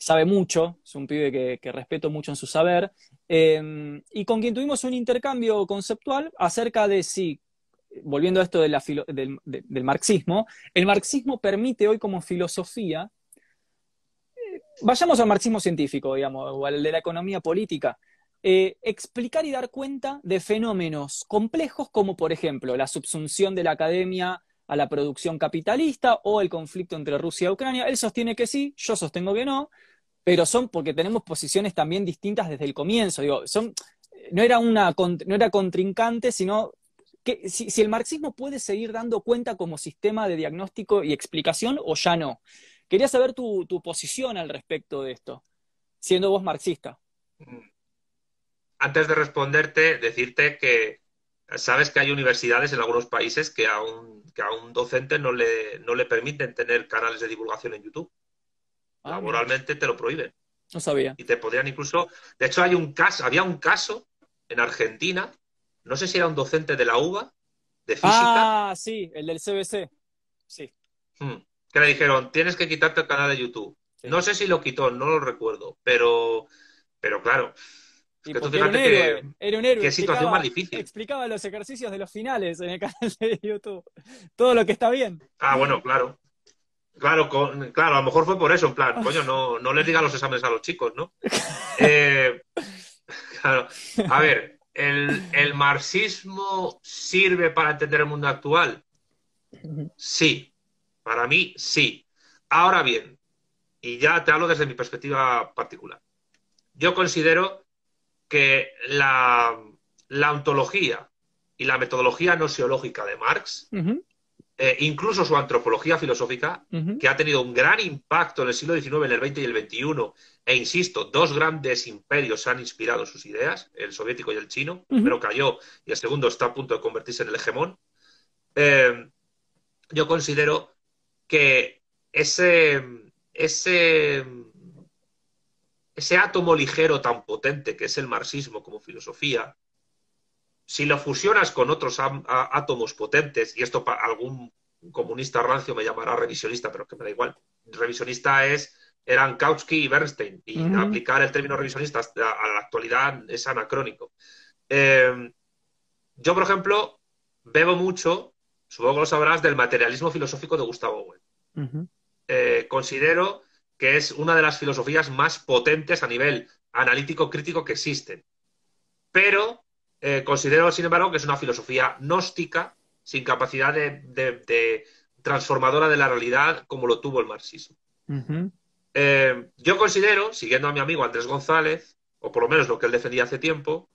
sabe mucho, es un pibe que, respeto mucho en su saber, em, y con quien tuvimos un intercambio conceptual acerca de si, volviendo a esto del, del, marxismo, el marxismo permite hoy como filosofía, eh, vayamos al marxismo científico, digamos, o al de la economía política, eh, explicar y dar cuenta de fenómenos complejos como, por ejemplo, la subsunción de la academia a la producción capitalista o el conflicto entre Rusia y Ucrania. Él sostiene que sí, yo sostengo que no, pero son porque tenemos posiciones también distintas desde el comienzo. Digo, no, era una, no era contrincante, sino que si, el marxismo puede seguir dando cuenta como sistema de diagnóstico y explicación o ya no. Quería saber tu, tu posición al respecto de esto, siendo vos marxista. Mm antes de responderte, decirte que sabes que hay universidades en algunos países que a un, que a un docente no le, no le permiten tener canales de divulgación en YouTube. Ah, Laboralmente te lo prohíben. No sabía. Y te podrían incluso. De hecho, hay un caso, había un caso en Argentina, no sé si era un docente de la UBA, de física. Ah, sí, el del CBC. Sí. Hmm. que le dijeron, tienes que quitarte el canal de YouTube. No sé si lo quitó, no lo recuerdo, pero, pero claro, era un héroe, era un héroe. Qué situación más difícil. Explicaba los ejercicios de los finales en el canal de YouTube. Todo lo que está bien. Ah, bueno, claro. Claro, claro, a lo mejor fue por eso, en plan, coño, no, no les digan los exámenes a los chicos, ¿no? Eh, claro. A ver, ¿el, ¿el marxismo sirve para entender el mundo actual? Sí. Para mí, sí. Ahora bien, y ya te hablo desde mi perspectiva particular. Yo considero que la, ontología y la metodología nosiológica de Marx, eh, incluso su antropología filosófica, que ha tenido un gran impacto en el siglo XIX, en el XX y el XXI, e insisto, dos grandes imperios han inspirado sus ideas, el soviético y el chino, el primero cayó y el segundo está a punto de convertirse en el hegemón. Eh, yo considero que ese, ese ese átomo ligero tan potente que es el marxismo como filosofía, si lo fusionas con otros átomos potentes, y esto algún comunista rancio me llamará revisionista, pero que me da igual, revisionista es eran Kautsky y Bernstein, y aplicar el término revisionista a la actualidad es anacrónico. Eh, yo, por ejemplo, bebo mucho, supongo que lo sabrás, del materialismo filosófico de Gustavo Owen. Eh, considero que es una de las filosofías más potentes a nivel analítico crítico que existen. Pero eh, considero, sin embargo, que es una filosofía gnóstica, sin capacidad de, transformadora de la realidad como lo tuvo el marxismo. Eh, yo considero, siguiendo a mi amigo Andrés González, o por lo menos lo que él defendía hace tiempo,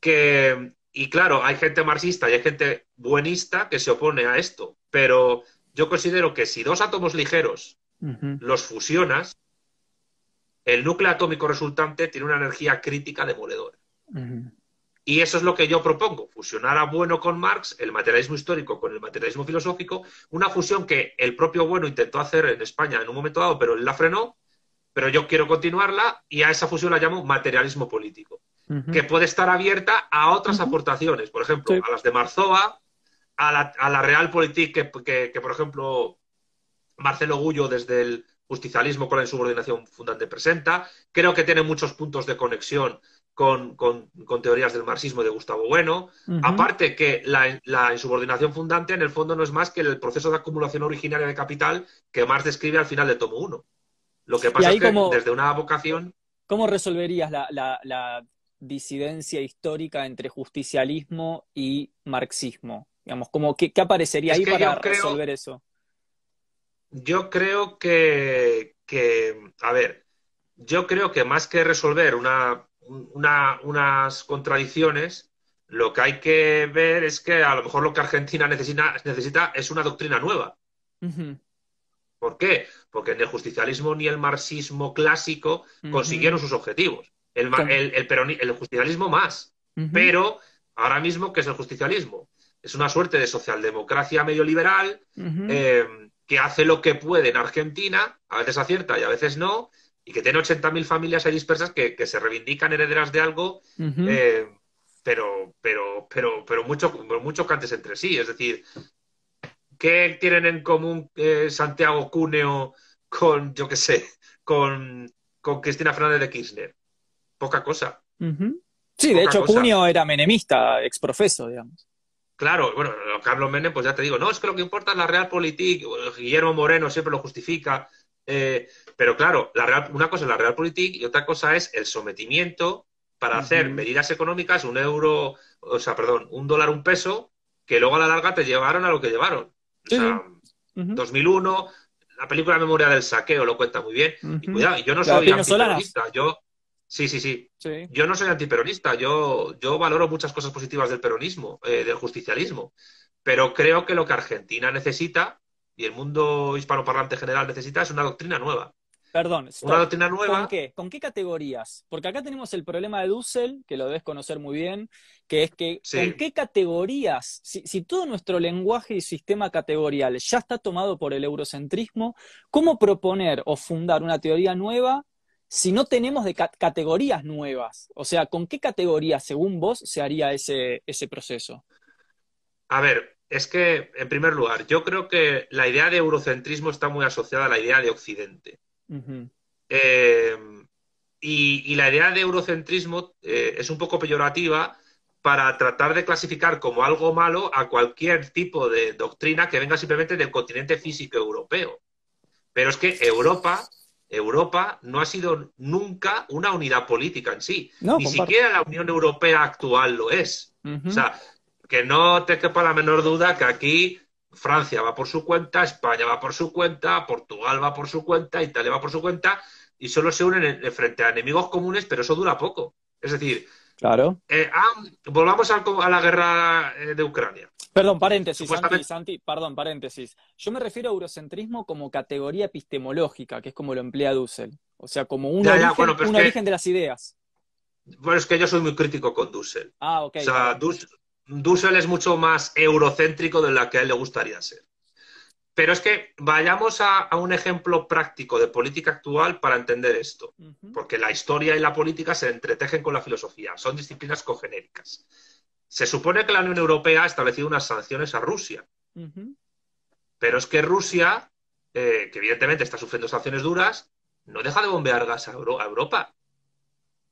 que, y claro, hay gente marxista y hay gente buenista que se opone a esto, pero yo considero que si dos átomos ligeros los fusionas, el núcleo atómico resultante tiene una energía crítica demoledora. Y eso es lo que yo propongo, fusionar a Bueno con Marx, el materialismo histórico con el materialismo filosófico, una fusión que el propio Bueno intentó hacer en España en un momento dado, pero él la frenó, pero yo quiero continuarla y a esa fusión la llamo materialismo político, que puede estar abierta a otras aportaciones, por ejemplo, a las de Marzoa, a la, a la Realpolitik, que, que, por ejemplo, Marcelo Gullo desde el justicialismo con la insubordinación fundante presenta. Creo que tiene muchos puntos de conexión con, teorías del marxismo de Gustavo Bueno. Aparte que la, insubordinación fundante en el fondo no es más que el proceso de acumulación originaria de capital que Marx describe al final del tomo 1. Lo que pasa es que desde una vocación... ¿Cómo resolverías la, disidencia histórica entre justicialismo y marxismo? Digamos, como, ¿qué, aparecería ahí para resolver eso? Yo creo que, a ver, yo creo que más que resolver una, unas contradicciones, lo que hay que ver es que a lo mejor lo que Argentina necesita, necesita es una doctrina nueva. ¿Por qué? Porque ni el justicialismo ni el marxismo clásico consiguieron sus objetivos. El, el, justicialismo más. Pero ahora mismo, ¿qué es el justicialismo? Es una suerte de socialdemocracia medio liberal eh, que hace lo que puede en Argentina, a veces acierta y a veces no, y que tiene 80.000 familias ahí dispersas que, se reivindican herederas de algo, eh, pero, pero, pero, pero mucho, mucho cantes entre sí. Es decir, ¿Qué tienen en común eh, Santiago Cuneo con, yo qué sé, con, Cristina Fernández de Kirchner? Poca cosa. Sí, de hecho, Cuneo era menemista, exprofeso, digamos. Claro, bueno, Carlos Menem, pues ya te digo, no, es que lo que importa es la Realpolitik, Guillermo Moreno siempre lo justifica, eh, pero claro, la una cosa es la Realpolitik y otra cosa es el sometimiento para hacer medidas económicas, un euro, o sea, perdón, un dólar, un peso, que luego a la larga te llevaron a lo que llevaron. O sea, 2001, la película Memoria del Saqueo lo cuenta muy bien. Y cuidado, yo no soy antiperonista, yo... Sí, sí, sí, Yo no soy antiperonista, yo, yo valoro muchas cosas positivas del peronismo, eh, del justicialismo, pero creo que lo que Argentina necesita y el mundo hispanoparlante general necesita es una doctrina nueva. Perdón, una doctrina nueva. ¿Con qué? ¿Con qué categorías? Porque acá tenemos el problema de Dussel, que lo debes conocer muy bien, que es que ¿con qué categorías? Si, todo nuestro lenguaje y sistema categorial ya está tomado por el eurocentrismo, ¿cómo proponer o fundar una teoría nueva si no tenemos de categorías nuevas? O sea, ¿con qué categorías, según vos, se haría ese, ese proceso? A ver, es que, en primer lugar, yo creo que la idea de eurocentrismo está muy asociada a la idea de Occidente. Eh, y, la idea de eurocentrismo eh, es un poco peyorativa para tratar de clasificar como algo malo a cualquier tipo de doctrina que venga simplemente del continente físico europeo. Pero es que Europa, Europa no ha sido nunca una unidad política en sí. Ni siquiera la Unión Europea actual lo es. O sea, que no te quepa la menor duda que aquí Francia va por su cuenta, España va por su cuenta, Portugal va por su cuenta, Italia va por su cuenta y solo se unen frente a enemigos comunes, pero eso dura poco. Es decir, claro. Eh, ah, volvamos a, la guerra eh, de Ucrania. Perdón, paréntesis, Santi, perdón, paréntesis. Yo me refiero a eurocentrismo como categoría epistemológica, que es como lo emplea Dussel. O sea, como un, origen, de las ideas. Bueno, es que yo soy muy crítico con Dussel. Ah, ok. O sea, Dussel, Dussel es mucho más eurocéntrico de la que a él le gustaría ser. Pero es que vayamos a, un ejemplo práctico de política actual para entender esto, porque la historia y la política se entretejen con la filosofía, son disciplinas cogenéricas. Se supone que la Unión Europea ha establecido unas sanciones a Rusia, pero es que Rusia, eh, que evidentemente está sufriendo sanciones duras, no deja de bombear gas a, Europa.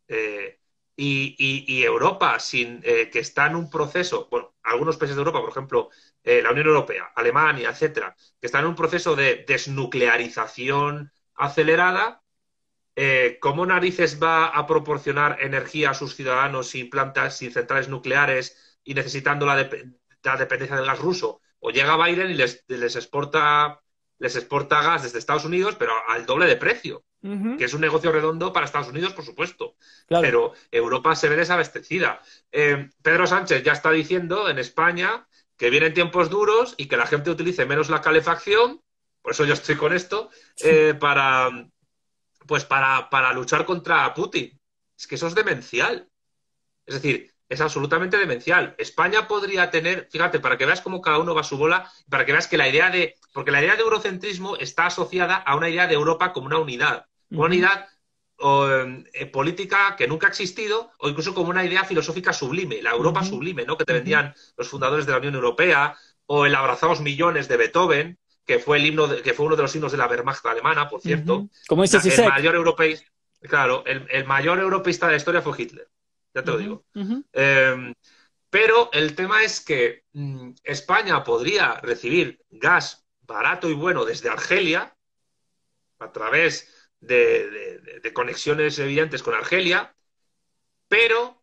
Eh, y, Europa, sin eh, que está en un proceso, bueno, algunos países de Europa, por ejemplo, eh, la Unión Europea, Alemania, etcétera, que están en un proceso de desnuclearización acelerada, eh, ¿cómo narices va a proporcionar energía a sus ciudadanos sin plantas, sin centrales nucleares y necesitando la, dependencia del gas ruso? O llega Biden y les, les, exporta, les exporta gas desde Estados Unidos, pero al doble de precio que es un negocio redondo para Estados Unidos, por supuesto. Pero Europa se ve desabastecida. Eh, Pedro Sánchez ya está diciendo en España que vienen tiempos duros y que la gente utilice menos la calefacción, por eso yo estoy con esto, eh, para, pues para, para luchar contra Putin. Es que eso es demencial. Es decir, es absolutamente demencial. España podría tener, fíjate, para que veas cómo cada uno va a su bola, para que veas que la idea de, porque la idea de eurocentrismo está asociada a una idea de Europa como una unidad una unidad eh, política que nunca ha existido, o incluso como una idea filosófica sublime, la Europa sublime, ¿no? Que te vendían los fundadores de la Unión Europea, o el Abrazados Millones de Beethoven, que fue el himno que fue uno de los himnos de la Wehrmacht alemana, por cierto. Como dice el mayor europeísta, claro, el, mayor europeísta de la historia fue Hitler, ya te lo digo. Em, pero el tema es que mm, España podría recibir gas barato y bueno desde Argelia, a través de, conexiones evidentes con Argelia, pero,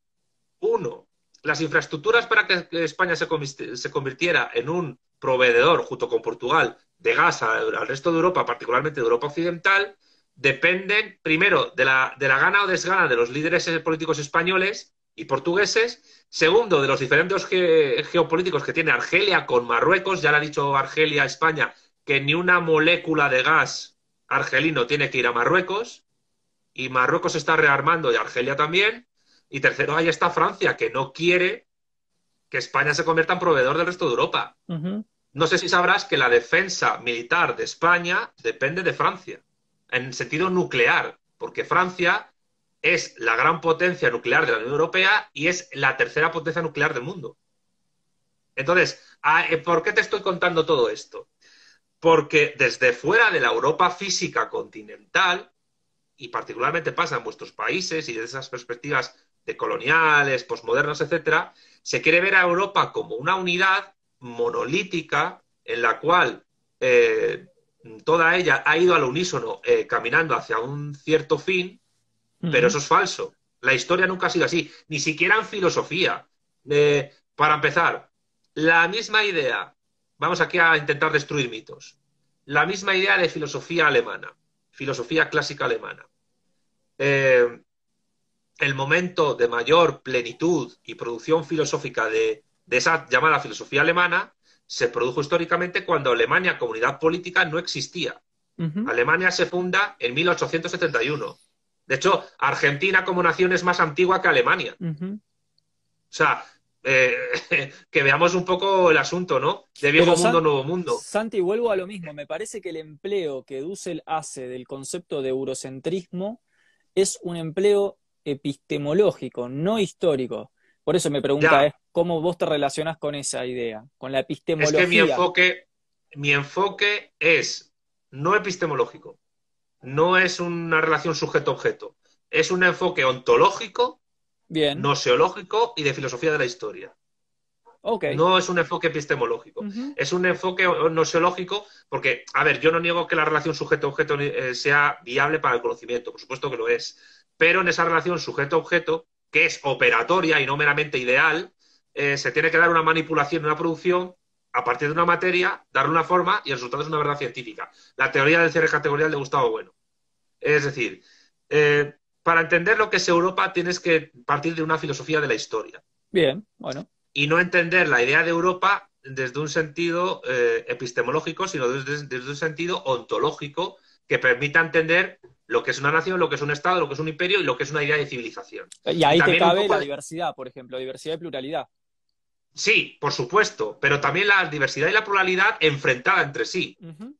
uno, las infraestructuras para que España se, convirtiera en un proveedor, junto con Portugal, de gas al, resto de Europa, particularmente de Europa Occidental, dependen, primero, de la, de la gana o desgana de los líderes políticos españoles y portugueses, segundo, de los diferentes geopolíticos que tiene Argelia con Marruecos, ya le ha dicho Argelia a España que ni una molécula de gas argelino tiene que ir a Marruecos, y Marruecos está rearmando y Argelia también, y tercero, ahí está Francia, que no quiere que España se convierta en proveedor del resto de Europa. No sé si sabrás que la defensa militar de España depende de Francia, en sentido nuclear, porque Francia es la gran potencia nuclear de la Unión Europea y es la tercera potencia nuclear del mundo. Entonces, eh, ¿por qué te estoy contando todo esto? Porque desde fuera de la Europa física continental, y particularmente pasa en vuestros países y desde esas perspectivas de coloniales, posmodernas, etcétera, se quiere ver a Europa como una unidad monolítica en la cual eh, toda ella ha ido al unísono eh, caminando hacia un cierto fin, pero eso es falso. La historia nunca ha sido así, ni siquiera en filosofía. Eh, para empezar, la misma idea, vamos aquí a intentar destruir mitos, la misma idea de filosofía alemana, filosofía clásica alemana. Eh, el momento de mayor plenitud y producción filosófica de, esa llamada filosofía alemana se produjo históricamente cuando Alemania, comunidad política, no existía. Alemania se funda en 1871. De hecho, Argentina como nación es más antigua que Alemania. O sea, eh, que veamos un poco el asunto, ¿no? De viejo mundo, nuevo mundo. Santi, vuelvo a lo mismo. Me parece que el empleo que Dussel hace del concepto de eurocentrismo es un empleo epistemológico, no histórico. Por eso me pregunta es cómo vos te relacionas con esa idea, con la epistemología. Es que mi enfoque, mi enfoque es no epistemológico, no es una relación sujeto-objeto, es un enfoque ontológico Bien. noseológico y de filosofía de la historia. No es un enfoque epistemológico, es un enfoque noseológico porque, a ver, yo no niego que la relación sujeto-objeto eh, sea viable para el conocimiento, por supuesto que lo es, pero en esa relación sujeto-objeto, que es operatoria y no meramente ideal, eh, se tiene que dar una manipulación, una producción a partir de una materia, darle una forma y el resultado es una verdad científica. La teoría del cierre categorial de Gustavo Bueno. Es decir, eh, para entender lo que es Europa tienes que partir de una filosofía de la historia. Bien, bueno. Y no entender la idea de Europa desde un sentido eh, epistemológico, sino desde, un sentido ontológico que permita entender lo que es una nación, lo que es un Estado, lo que es un imperio y lo que es una idea de civilización. Y ahí te cabe la diversidad, por ejemplo, diversidad y pluralidad. Sí, por supuesto, pero también la diversidad y la pluralidad enfrentada entre sí.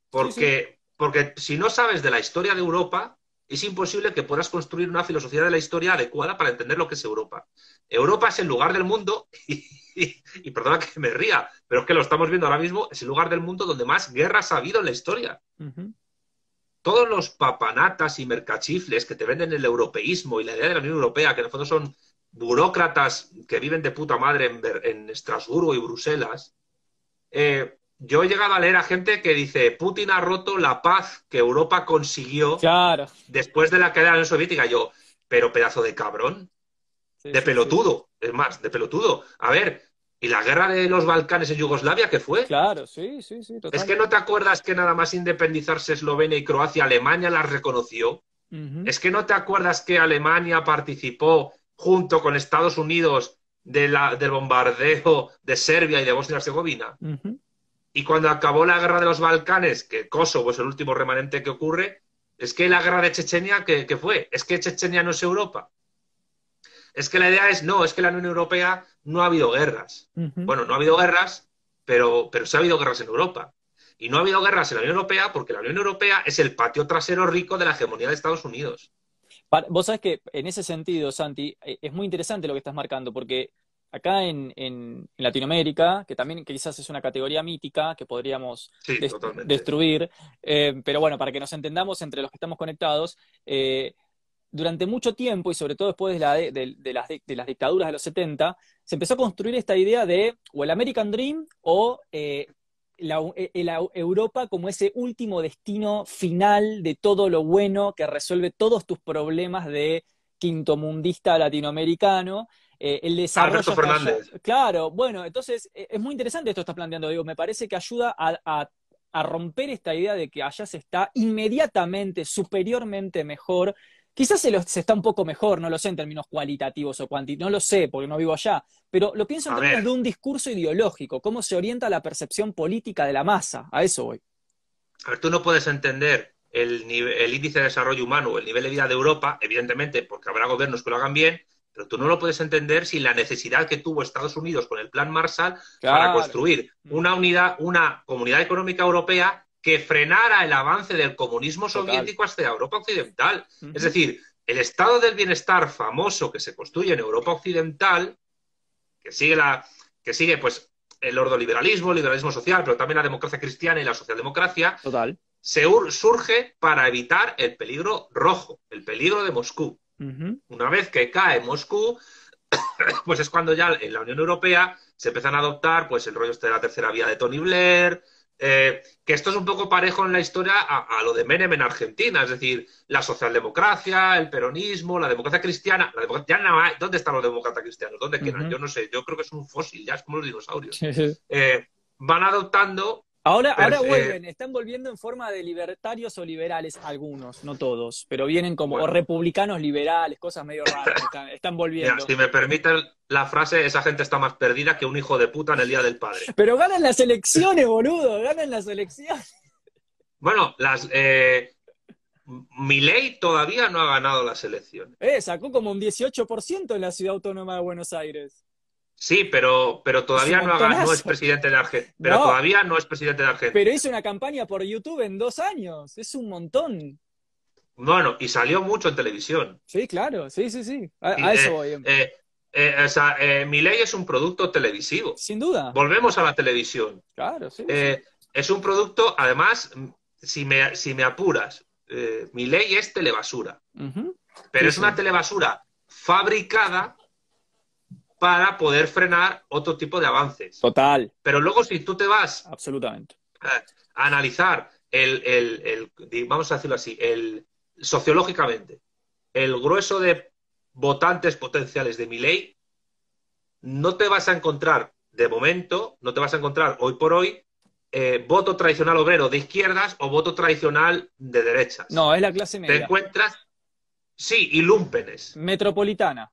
Porque, porque si no sabes de la historia de Europa, es imposible que puedas construir una filosofía de la historia adecuada para entender lo que es Europa. Europa es el lugar del mundo, y, perdona que me ría, pero es que lo estamos viendo ahora mismo, es el lugar del mundo donde más guerras ha habido en la historia. Todos los papanatas y mercachifles que te venden el europeísmo y la idea de la Unión Europea, que en el fondo son burócratas que viven de puta madre en, Estrasburgo y Bruselas, eh, yo he llegado a leer a gente que dice, Putin ha roto la paz que Europa consiguió después de la caída de la Unión Soviética. Yo, pero pedazo de cabrón, de pelotudo, es más, de pelotudo. A ver, ¿y la guerra de los Balcanes en Yugoslavia qué fue? Claro, sí, sí, sí. Es que no te acuerdas que nada más independizarse Eslovenia y Croacia, Alemania las reconoció. Es que no te acuerdas que Alemania participó junto con Estados Unidos de la, del bombardeo de Serbia y de Bosnia y Herzegovina. Y cuando acabó la guerra de los Balcanes, que Kosovo es el último remanente que ocurre, es que la guerra de Chechenia, ¿qué, fue? Es que Chechenia no es Europa. Es que la idea es, no, es que la Unión Europea no ha habido guerras. Bueno, no ha habido guerras, pero, pero sí ha habido guerras en Europa. Y no ha habido guerras en la Unión Europea porque la Unión Europea es el patio trasero rico de la hegemonía de Estados Unidos. Vos sabés que en ese sentido, Santi, eh, es muy interesante lo que estás marcando, porque acá en, Latinoamérica, que también quizás es una categoría mítica que podríamos destruir, eh, pero bueno, para que nos entendamos entre los que estamos conectados, eh, durante mucho tiempo, y sobre todo después de, la, de, las, de, las, dictaduras de los 70, se empezó a construir esta idea de o el American Dream o eh, Europa como ese último destino final de todo lo bueno que resuelve todos tus problemas de quinto mundista latinoamericano. Eh, el desarrollo. Fernández. Claro, bueno, entonces eh, es muy interesante esto que estás planteando, digo, me parece que ayuda a, romper esta idea de que allá se está inmediatamente, superiormente mejor. Quizás se, se, está un poco mejor, no lo sé en términos cualitativos o cuantitativos, no lo sé porque no vivo allá, pero lo pienso en términos de un discurso ideológico, cómo se orienta la percepción política de la masa, a eso voy. A ver, tú no puedes entender el, el índice de desarrollo humano o el nivel de vida de Europa, evidentemente, porque habrá gobiernos que lo hagan bien, pero tú no lo puedes entender sin la necesidad que tuvo Estados Unidos con el Plan Marshall para construir mm. una unidad, una comunidad económica europea que frenara el avance del comunismo soviético hacia Europa Occidental. Es decir, el estado del bienestar famoso que se construye en Europa Occidental, que sigue la, que sigue pues el ordoliberalismo, el liberalismo social, pero también la democracia cristiana y la socialdemocracia, Total. Se surge para evitar el peligro rojo, el peligro de Moscú. Una vez que cae Moscú, pues es cuando ya en la Unión Europea se empiezan a adoptar pues el rollo este de la tercera vía de Tony Blair, eh, que esto es un poco parejo en la historia a, lo de Menem en Argentina, es decir, la socialdemocracia, el peronismo, la democracia cristiana. La democracia, ¿Dónde están los demócratas cristianos? ¿Dónde quedan? Yo no sé, yo creo que es un fósil, ya es como los dinosaurios. Eh, van adoptando Ahora, ahora eh, vuelven, están volviendo en forma de libertarios o liberales, algunos, no todos, pero vienen como o republicanos liberales, cosas medio raras, están, volviendo. si me permiten la frase, esa gente está más perdida que un hijo de puta en el Día del Padre. Pero ganan las elecciones, boludo, ganan las elecciones. Bueno, las... Eh, todavía no ha ganado las elecciones. Eh, sacó como un 18% en la ciudad autónoma de Buenos Aires. Sí, pero, pero todavía no, es presidente de Argentina. Pero todavía no es presidente de Argentina. Pero hizo una campaña por YouTube en dos años. Es un montón. Bueno, y salió mucho en televisión. Sí, claro, sí, sí, sí. A, eso voy. Eh, eh, o sea, eh, mi ley es un producto televisivo. Sin duda. Volvemos a la televisión. Claro, sí. Es un producto, además, si me, si me apuras, mi ley es telebasura. Pero es una telebasura fabricada para poder frenar otro tipo de avances. Total. Pero luego si tú te vas absolutamente a, analizar el, vamos a decirlo así, el sociológicamente, el grueso de votantes potenciales de mi ley, no te vas a encontrar de momento, no te vas a encontrar hoy por hoy eh, voto tradicional obrero de izquierdas o voto tradicional de derechas. No, es la clase media. Te encuentras, sí, y lúmpenes. Metropolitana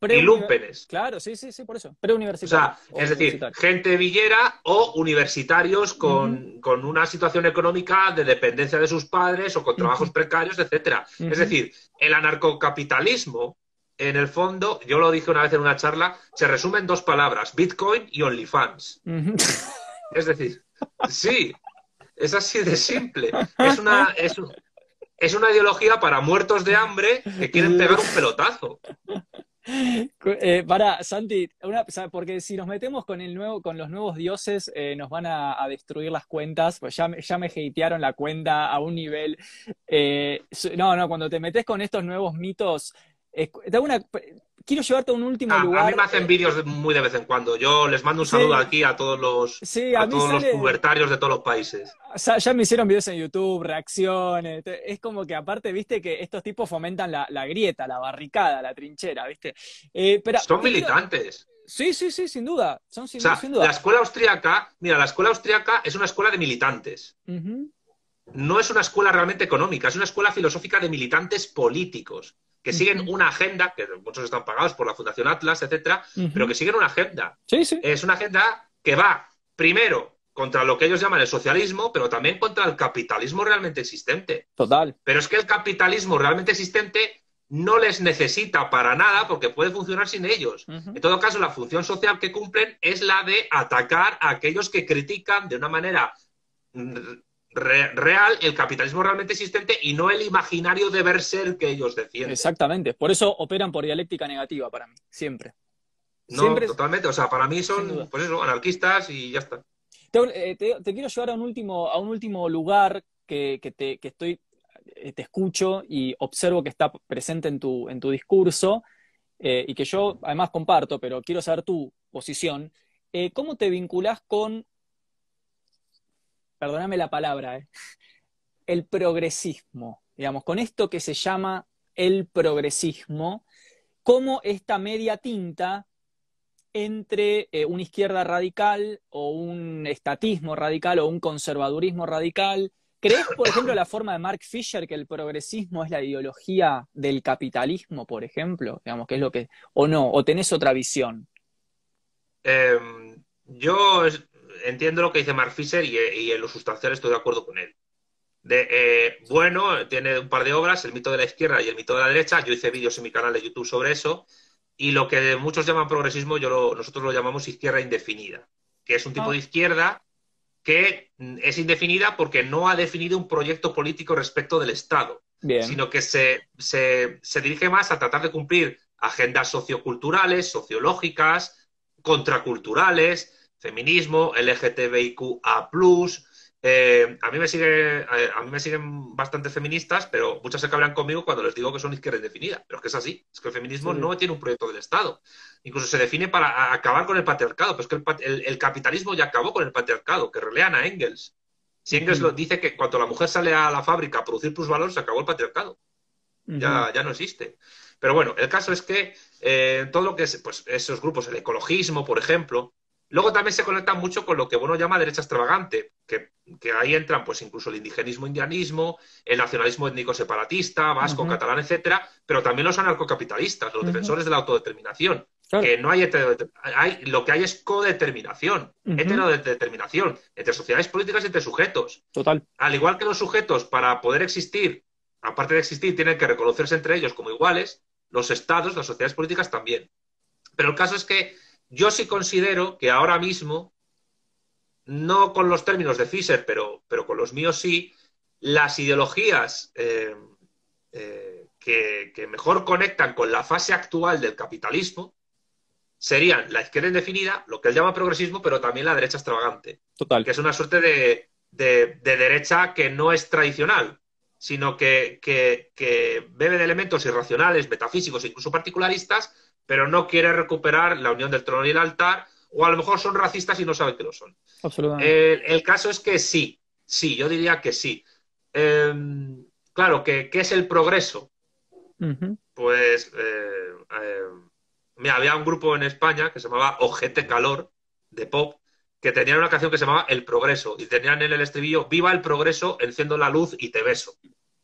y lumpenes. Claro, sí, sí, sí, por eso. Preuniversitario. O sea, es decir, gente villera o universitarios con, una situación económica de dependencia de sus padres o con trabajos precarios, etcétera. Es decir, el anarcocapitalismo, en el fondo, yo lo dije una vez en una charla, se resume en dos palabras, Bitcoin y OnlyFans. Es decir, sí, es así de simple. Es una, es, es una ideología para muertos de hambre que quieren pegar un pelotazo. Eh, para, Santi, porque si nos metemos con el nuevo, con los nuevos dioses, eh, nos van a, destruir las cuentas. Pues ya, ya me hatearon la cuenta a un nivel. Eh, no, no, cuando te metes con estos nuevos mitos, una, quiero llevarte a un último ah, lugar. A mí me hacen vídeos muy de vez en cuando. Yo les mando un saludo aquí a todos los, a, todos los pubertarios de todos los países. ya me hicieron vídeos en YouTube, reacciones. Es como que aparte, viste, que estos tipos fomentan la, grieta, la barricada, la trinchera, viste. Eh, pero, Son militantes. Sí, sí, sí, sin duda. Son sin, duda. La escuela austriaca, mira, la escuela austriaca es una escuela de militantes. No es una escuela realmente económica, es una escuela filosófica de militantes políticos que siguen una agenda, que muchos están pagados por la Fundación Atlas, etcétera, pero que siguen una agenda. Sí, sí. Es una agenda que va, primero, contra lo que ellos llaman el socialismo, pero también contra el capitalismo realmente existente. Total. Pero es que el capitalismo realmente existente no les necesita para nada porque puede funcionar sin ellos. En todo caso, la función social que cumplen es la de atacar a aquellos que critican de una manera real, el capitalismo realmente existente y no el imaginario deber ser que ellos defienden. Exactamente, por eso operan por dialéctica negativa para mí, siempre. No, totalmente, o sea, para mí son, pues eso, anarquistas y ya está. Eh, te, quiero llevar a un último, a un último lugar que, te, estoy, eh, te escucho y observo que está presente en tu, en tu discurso eh, y que yo además comparto, pero quiero saber tu posición. ¿Cómo te vinculás con perdóname la palabra, ¿eh? el progresismo, digamos, con esto que se llama el progresismo, como esta media tinta entre eh, una izquierda radical o un estatismo radical o un conservadurismo radical. ¿Crees, por ejemplo, la forma de Mark Fisher que el progresismo es la ideología del capitalismo, por ejemplo? Digamos, que es lo que. ¿O no? ¿O tenés otra visión? Em, yo entiendo lo que dice Mark Fisher y, en lo sustancial estoy de acuerdo con él. De, eh, bueno, tiene un par de obras, El mito de la izquierda y El mito de la derecha. Yo hice vídeos en mi canal de YouTube sobre eso. Y lo que muchos llaman progresismo, yo nosotros lo llamamos izquierda indefinida, que es un tipo ah. de izquierda que es indefinida porque no ha definido un proyecto político respecto del Estado, sino que se, se, se dirige más a tratar de cumplir agendas socioculturales, sociológicas, contraculturales, feminismo, LGTBIQA+, eh, a, mí me sigue, eh, a mí me siguen bastante feministas, pero muchas se cabrean conmigo cuando les digo que son izquierda indefinida. Pero es que es así. Es que el feminismo no tiene un proyecto del Estado. Incluso se define para acabar con el patriarcado. Pero es que el, capitalismo ya acabó con el patriarcado, que relean a Engels. Si Engels lo dice que cuando la mujer sale a la fábrica a producir plusvalor, se acabó el patriarcado. ya, ya no existe. Pero bueno, el caso es que eh, todo lo que es, pues, esos grupos, el ecologismo, por ejemplo, Luego también se conecta mucho con lo que uno llama derecha extravagante, que, ahí entran pues incluso el indigenismo, indianismo, el nacionalismo étnico separatista, vasco, catalán, etcétera, pero también los anarcocapitalistas, los defensores de la autodeterminación. Que no hay, hay, lo que hay es codeterminación, heterodeterminación entre sociedades políticas y entre sujetos. Total. Al igual que los sujetos, para poder existir, aparte de existir, tienen que reconocerse entre ellos como iguales, los estados, las sociedades políticas también. Pero el caso es que yo sí considero que ahora mismo, no con los términos de Fisher, pero, pero con los míos sí, las ideologías eh, eh, que, mejor conectan con la fase actual del capitalismo serían la izquierda indefinida, lo que él llama progresismo, pero también la derecha extravagante. Total. Que es una suerte de, derecha que no es tradicional, sino que, que, bebe de elementos irracionales, metafísicos, incluso particularistas, pero no quiere recuperar la unión del trono y el altar, o a lo mejor son racistas y no saben que lo son. Absolutamente. el caso es que sí, sí, yo diría que sí. Em, claro, ¿qué, es el progreso? Pues eh, eh, había un grupo en España que se llamaba Ojete Calor, de pop, que tenían una canción que se llamaba El Progreso, y tenían en el estribillo, viva el progreso, enciendo la luz y te beso.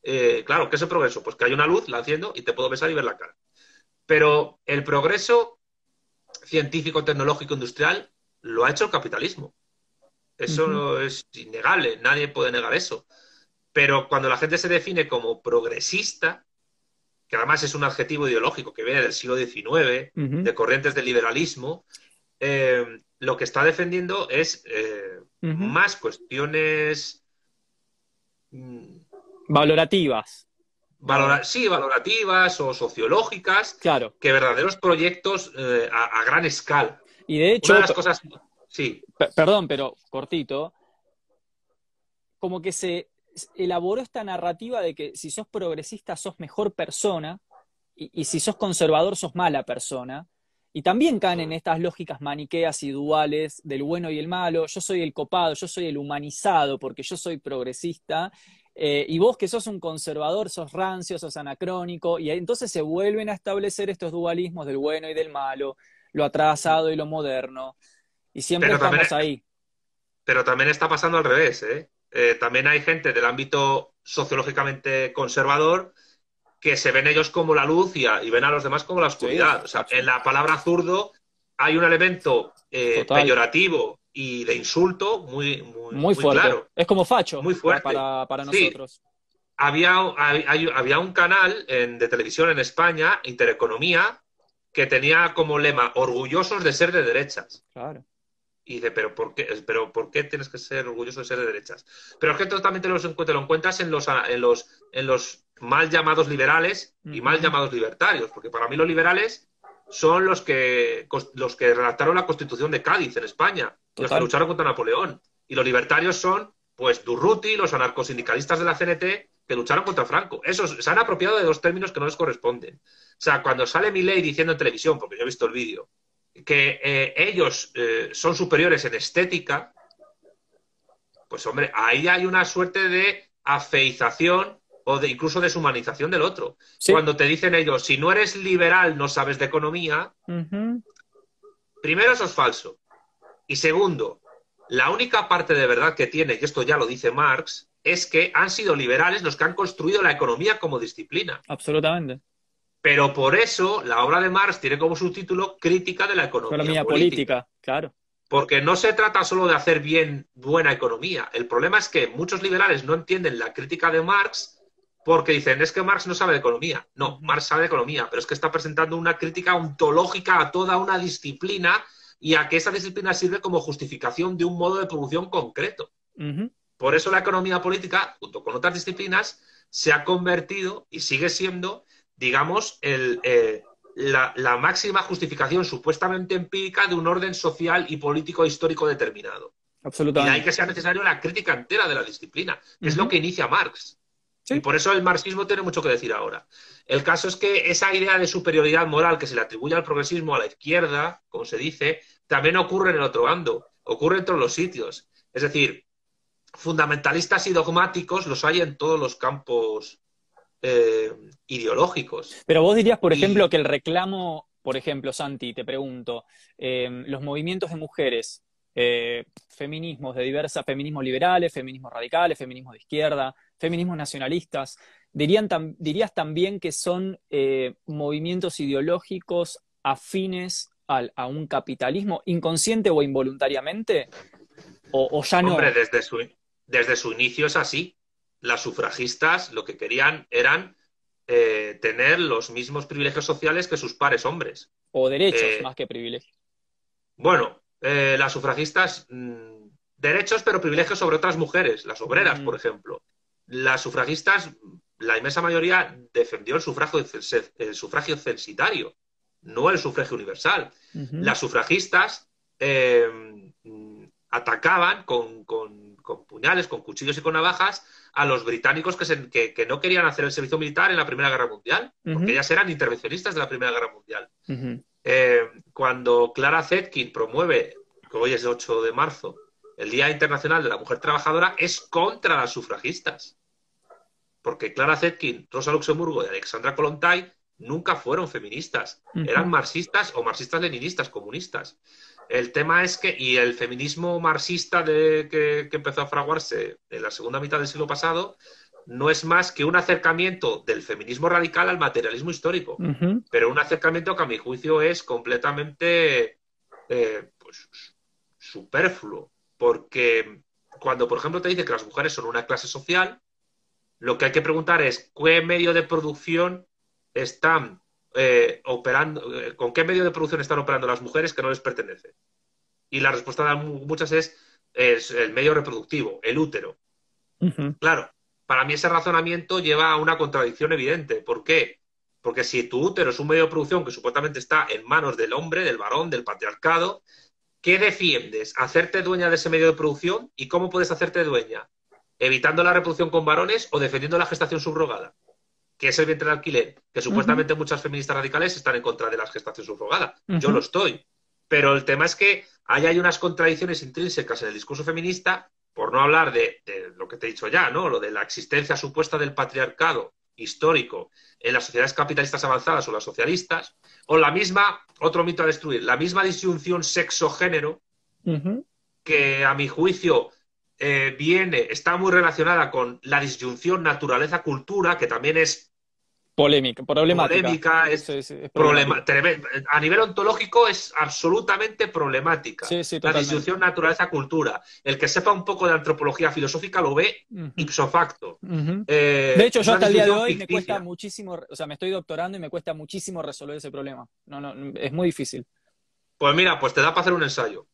Eh, claro, ¿qué es el progreso? Pues que hay una luz, la enciendo y te puedo besar y ver la cara. Pero el progreso científico, tecnológico, industrial lo ha hecho el capitalismo. Eso es innegable, nadie puede negar eso. Pero cuando la gente se define como progresista, que además es un adjetivo ideológico que viene del siglo XIX, de corrientes del liberalismo, eh, lo que está defendiendo es eh, más cuestiones mm, sí, valorativas o sociológicas, claro. que verdaderos proyectos eh, a, gran escala. Y de hecho, las cosas, sí. Perdón, pero cortito, como que se elaboró esta narrativa de que si sos progresista sos mejor persona y, si sos conservador sos mala persona. Y también caen en estas lógicas maniqueas y duales del bueno y el malo. Yo soy el copado, yo soy el humanizado porque yo soy progresista eh, y vos que sos un conservador, sos rancio, sos anacrónico, y entonces se vuelven a establecer estos dualismos del bueno y del malo, lo atrasado y lo moderno, y siempre estamos ahí. Pero también está pasando al revés, ¿eh? ¿eh? También hay gente del ámbito sociológicamente conservador que se ven ellos como la luz y, ven a los demás como la oscuridad. o sea, en la palabra zurdo hay un elemento eh, peyorativo y de insulto muy, muy, muy, fuerte. claro. Es como facho muy fuerte. para, para nosotros. Había, había un canal de televisión en España, Intereconomía, que tenía como lema orgullosos de ser de derechas. Claro. Y dice, ¿pero por qué, pero ¿por qué tienes que ser orgulloso de ser de derechas? Pero es que totalmente lo, lo encuentras en los, en, los, en los mal llamados liberales y mal llamados libertarios, porque para mí los liberales son los que, los que redactaron la Constitución de Cádiz en España, los que lucharon contra Napoleón. Y los libertarios son, pues, Durruti, los anarcosindicalistas de la CNT, que lucharon contra Franco. Esos se han apropiado de dos términos que no les corresponden. O sea, cuando sale mi ley diciendo en televisión, porque yo he visto el vídeo, que eh, ellos eh, son superiores en estética, pues hombre, ahí hay una suerte de afeización o de incluso deshumanización del otro. Cuando te dicen ellos, si no eres liberal, no sabes de economía, primero eso es falso. Y segundo, la única parte de verdad que tiene, y esto ya lo dice Marx, es que han sido liberales los que han construido la economía como disciplina. Absolutamente. Pero por eso la obra de Marx tiene como subtítulo Crítica de la economía, economía política. Claro. Porque no se trata solo de hacer bien buena economía. El problema es que muchos liberales no entienden la crítica de Marx porque dicen, es que Marx no sabe de economía. No, Marx sabe de economía, pero es que está presentando una crítica ontológica a toda una disciplina y a que esa disciplina sirve como justificación de un modo de producción concreto. Por eso la economía política, junto con otras disciplinas, se ha convertido y sigue siendo, digamos, eh, la, máxima justificación supuestamente empírica de un orden social y político histórico determinado. Absolutamente. Y de ahí que sea necesario la crítica entera de la disciplina, que es lo que inicia Marx. Y por eso el marxismo tiene mucho que decir ahora. El caso es que esa idea de superioridad moral que se le atribuye al progresismo a la izquierda, como se dice, también ocurre en el otro bando, ocurre en todos los sitios. Es decir, fundamentalistas y dogmáticos los hay en todos los campos eh, ideológicos. Pero vos dirías, por ejemplo, que el reclamo, por ejemplo, Santi, te pregunto, eh, los movimientos de mujeres, eh, feminismos de diversas, feminismos liberales, feminismos radicales, feminismos de izquierda, feminismos nacionalistas, dirían dirías también que son movimientos ideológicos afines a un capitalismo inconsciente o involuntariamente? ¿O, ya no? Hombre, desde su, desde su inicio es así. Las sufragistas lo que querían eran eh, tener los mismos privilegios sociales que sus pares hombres. O derechos eh, más que privilegios. Bueno, eh, las sufragistas, mm, derechos pero privilegios sobre otras mujeres, las obreras, mm. por ejemplo. Las sufragistas, la inmensa mayoría defendió el sufragio, el sufragio censitario, no el sufragio universal. Las sufragistas atacaban con, puñales, con cuchillos y con navajas a los británicos que, no querían hacer el servicio militar en la Primera Guerra Mundial, porque ellas eran intervencionistas de la Primera Guerra Mundial. Eh, cuando Clara Zetkin promueve, que hoy es el 8 de marzo, el Día Internacional de la Mujer Trabajadora, es contra las sufragistas. Porque Clara Zetkin, Rosa Luxemburgo y Alexandra Kollontai nunca fueron feministas, eran marxistas o marxistas-leninistas, comunistas. El tema es que, y el feminismo marxista de, que, empezó a fraguarse en la segunda mitad del siglo pasado, no es más que un acercamiento del feminismo radical al materialismo histórico, pero un acercamiento que a mi juicio es completamente eh, pues, superfluo, porque cuando, por ejemplo, te dice que las mujeres son una clase social, lo que hay que preguntar es qué medio de producción están eh, operando, eh, con qué medio de producción están operando las mujeres que no les pertenece. Y la respuesta de muchas es, es el medio reproductivo, el útero. Claro, para mí ese razonamiento lleva a una contradicción evidente. ¿Por qué? Porque si tu útero es un medio de producción que supuestamente está en manos del hombre, del varón, del patriarcado, ¿qué defiendes? ¿Hacerte dueña de ese medio de producción? ¿Y cómo puedes hacerte dueña? ¿Evitando la reproducción con varones o defendiendo la gestación subrogada? Que es el vientre de alquiler, que supuestamente muchas feministas radicales están en contra de la gestación subrogada. Yo lo estoy. Pero el tema es que ahí hay unas contradicciones intrínsecas en el discurso feminista, por no hablar de, lo que te he dicho ya, ¿no? Lo de la existencia supuesta del patriarcado histórico en las sociedades capitalistas avanzadas o las socialistas, o la misma, otro mito a destruir, la misma disyunción sexo-género, que a mi juicio eh, viene, está muy relacionada con la disyunción naturaleza-cultura, que también es polémica, problemática. es, a nivel ontológico es absolutamente problemática. la disyunción naturaleza-cultura. El que sepa un poco de antropología filosófica lo ve ipso facto. Eh, de hecho, yo hasta el día de hoy me cuesta muchísimo, o sea, me estoy doctorando y me cuesta muchísimo resolver ese problema. No, no, es muy difícil. Pues mira, pues te da para hacer un ensayo.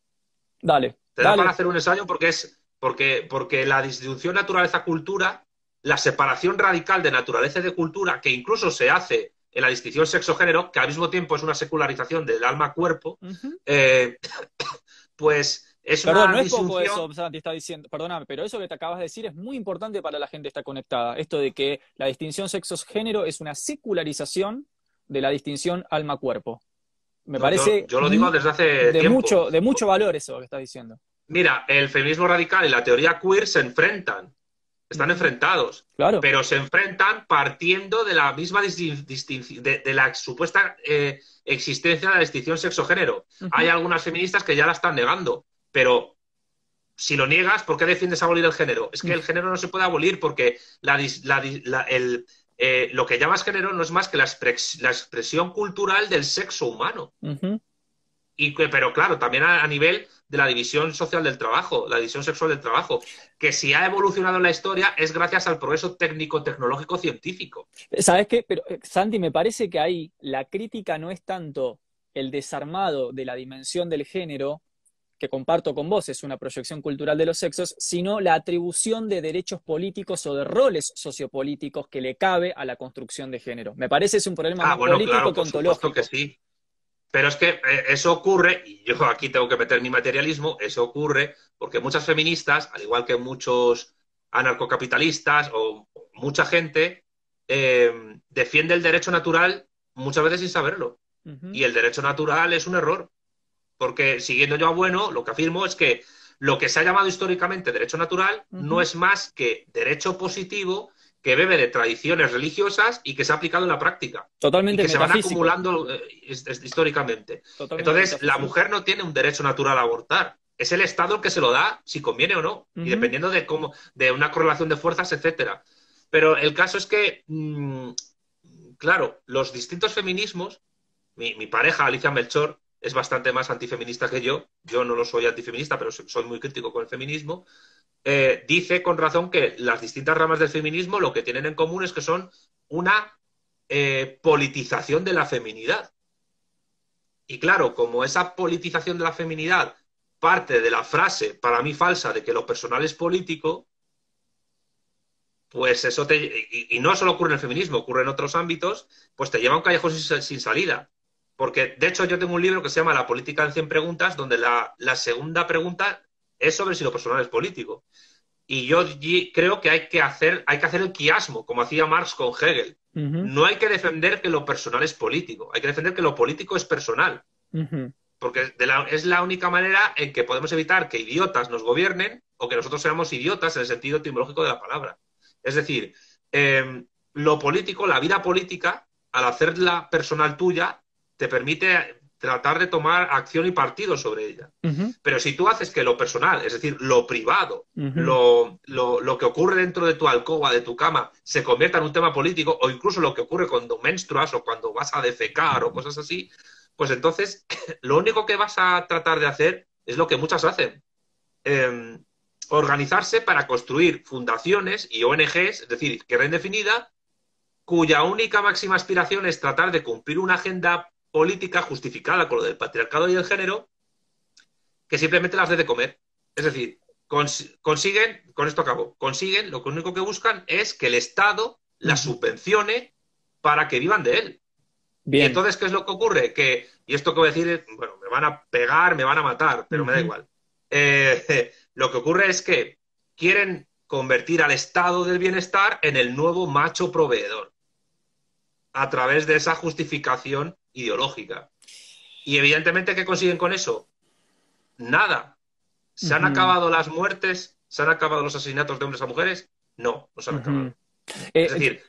Dale. Te da para hacer un ensayo porque es porque, porque la distribución naturaleza-cultura, la separación radical de naturaleza y de cultura, que incluso se hace en la distinción sexo-género, que al mismo tiempo es una secularización del alma-cuerpo, eh, pues es Perdón, no es poco eso, Santi está diciendo, perdóname, pero eso que te acabas de decir es muy importante para la gente que está conectada. Esto de que la distinción sexo-género es una secularización de la distinción alma-cuerpo. Me parece. Yo, lo digo desde hace. De, Mucho, de mucho valor eso que estás diciendo. Mira, el feminismo radical y la teoría queer se enfrentan, están enfrentados, Claro. pero se enfrentan partiendo de la misma distinción, de, de, la supuesta eh, existencia de la distinción sexo-género. Hay algunas feministas que ya la están negando, pero si lo niegas, ¿por qué defiendes abolir el género? Es que el género no se puede abolir porque la, la dis- la- el, eh, lo que llamas género no es más que la, expres- la expresión cultural del sexo humano. Y que, pero claro, también a, a nivel de la división social del trabajo, la división sexual del trabajo, que si ha evolucionado en la historia es gracias al progreso técnico, tecnológico, científico. ¿Sabes qué? Pero, eh, Santi, me parece que ahí la crítica no es tanto el desarmado de la dimensión del género, que comparto con vos, es una proyección cultural de los sexos, sino la atribución de derechos políticos o de roles sociopolíticos que le cabe a la construcción de género. Me parece es un problema Ah, bueno, político claro, que por ontológico. que sí. Pero es que eh, eso ocurre, y yo aquí tengo que meter mi materialismo, eso ocurre porque muchas feministas, al igual que muchos anarcocapitalistas o mucha gente, eh, defiende el derecho natural muchas veces sin saberlo. Y el derecho natural es un error. Porque siguiendo yo a Bueno, lo que afirmo es que lo que se ha llamado históricamente derecho natural no es más que derecho positivo que bebe de tradiciones religiosas y que se ha aplicado en la práctica y Totalmente que se van acumulando eh, hist- hist- históricamente. Totalmente Entonces, la mujer no tiene un derecho natural a abortar. Es el Estado el que se lo da, si conviene o no, y dependiendo de cómo, de una correlación de fuerzas, etcétera. Pero el caso es que, mm, claro, los distintos feminismos, mi, mi pareja, Alicia Melchor, es bastante más antifeminista que yo. Yo no lo soy antifeminista, pero soy muy crítico con el feminismo. Eh, dice con razón que las distintas ramas del feminismo lo que tienen en común es que son una eh, politización de la feminidad. Y claro, como esa politización de la feminidad parte de la frase, para mí falsa, de que lo personal es político, pues eso te... Y, no solo ocurre en el feminismo, ocurre en otros ámbitos, pues te lleva a un callejón sin, salida. Porque, de hecho, yo tengo un libro que se llama La política en 100 preguntas, donde la segunda pregunta es sobre si lo personal es político. Y yo creo que hay que hacer, hay que hacer el quiasmo, como hacía Marx con Hegel. No hay que defender que lo personal es político, hay que defender que lo político es personal, porque de la- es la única manera en que podemos evitar que idiotas nos gobiernen o que nosotros seamos idiotas en el sentido etimológico de la palabra. Es decir, eh, lo político, la vida política, al hacerla personal tuya, te permite tratar de tomar acción y partido sobre ella. Pero si tú haces que lo personal, es decir, lo privado, lo, lo- lo que ocurre dentro de tu alcoba, de tu cama, se convierta en un tema político, o incluso lo que ocurre cuando menstruas o cuando vas a defecar o cosas así, pues entonces lo único que vas a tratar de hacer es lo que muchas hacen. Eh, organizarse para construir fundaciones y ONGs, es decir, izquierda indefinida, cuya única máxima aspiración es tratar de cumplir una agenda política justificada con lo del patriarcado y el género, que simplemente las de comer. Es decir, cons- consiguen, con esto acabo, consiguen, lo único que buscan es que el Estado las subvencione para que vivan de él. Y entonces, ¿qué es lo que ocurre? Que, y esto que voy a decir, es, bueno, me van a pegar, me van a matar, pero me da igual. Eh, lo que ocurre es que quieren convertir al estado del bienestar en el nuevo macho proveedor a través de esa justificación ideológica. Y evidentemente, ¿qué consiguen con eso? Nada. ¿Se han acabado las muertes? ¿Se han acabado los asesinatos de hombres a mujeres? No, no se han acabado. Eh, Es decir,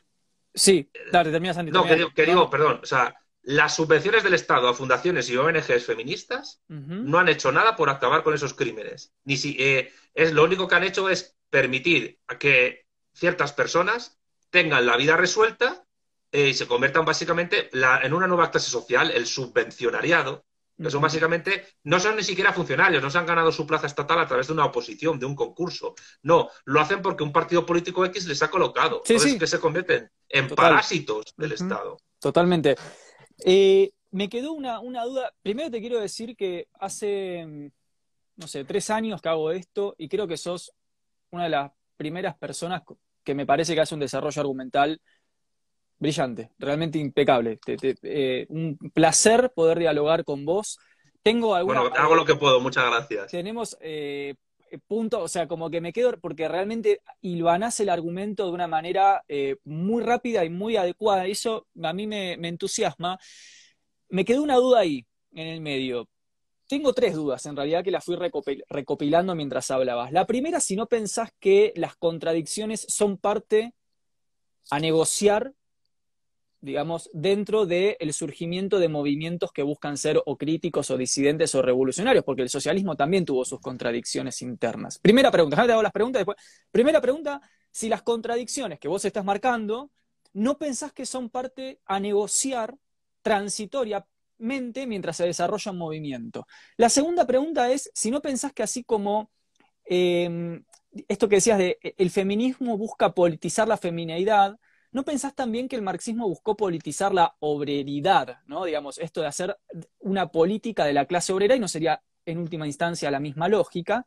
sí, dale, termina Santi. no, que digo, que digo, perdón, o sea, las subvenciones del Estado a fundaciones y ONGs feministas no han hecho nada por acabar con esos crímenes. Ni si, eh, es lo único que han hecho es permitir a que ciertas personas tengan la vida resuelta eh, y se conviertan básicamente la- en una nueva clase social, el subvencionariado, que son básicamente, no son ni siquiera funcionarios, no se han ganado su plaza estatal a través de una oposición, de un concurso. No, lo hacen porque un partido político X les ha colocado. Sí, Entonces, sí. que se convierten en Total. parásitos del. Estado. Totalmente. Eh, me quedó una, una duda. Primero te quiero decir que hace, mm, no sé, tres años que hago esto y creo que sos una de las primeras personas que me parece que hace un desarrollo argumental brillante, realmente impecable. Te- te- eh, un placer poder dialogar con vos. Tengo alguna, Bueno, hago lo que puedo, muchas gracias. tenemos eh, puntos, o sea, como que me quedo, porque realmente hilvanás el argumento de una manera eh, muy rápida y muy adecuada. Eso a mí me, me entusiasma. Me quedó una duda ahí, en el medio. tengo tres dudas, en realidad, que las fui recopilando mientras hablabas. La primera, si no pensás que las contradicciones son parte a negociar, digamos, dentro del surgimiento de movimientos que buscan ser o críticos o disidentes o revolucionarios, porque el socialismo también tuvo sus contradicciones internas. Primera pregunta, te las preguntas después. Primera pregunta, si las contradicciones que vos estás marcando, no pensás que son parte a negociar transitoriamente mientras se desarrolla un movimiento. La segunda pregunta es, si no pensás que así como em, esto que decías de el feminismo busca politizar la feminidad, ¿no pensás también que el marxismo buscó politizar la obreridad, ¿no? Digamos, esto de hacer una política de la clase obrera y no sería en última instancia la misma lógica.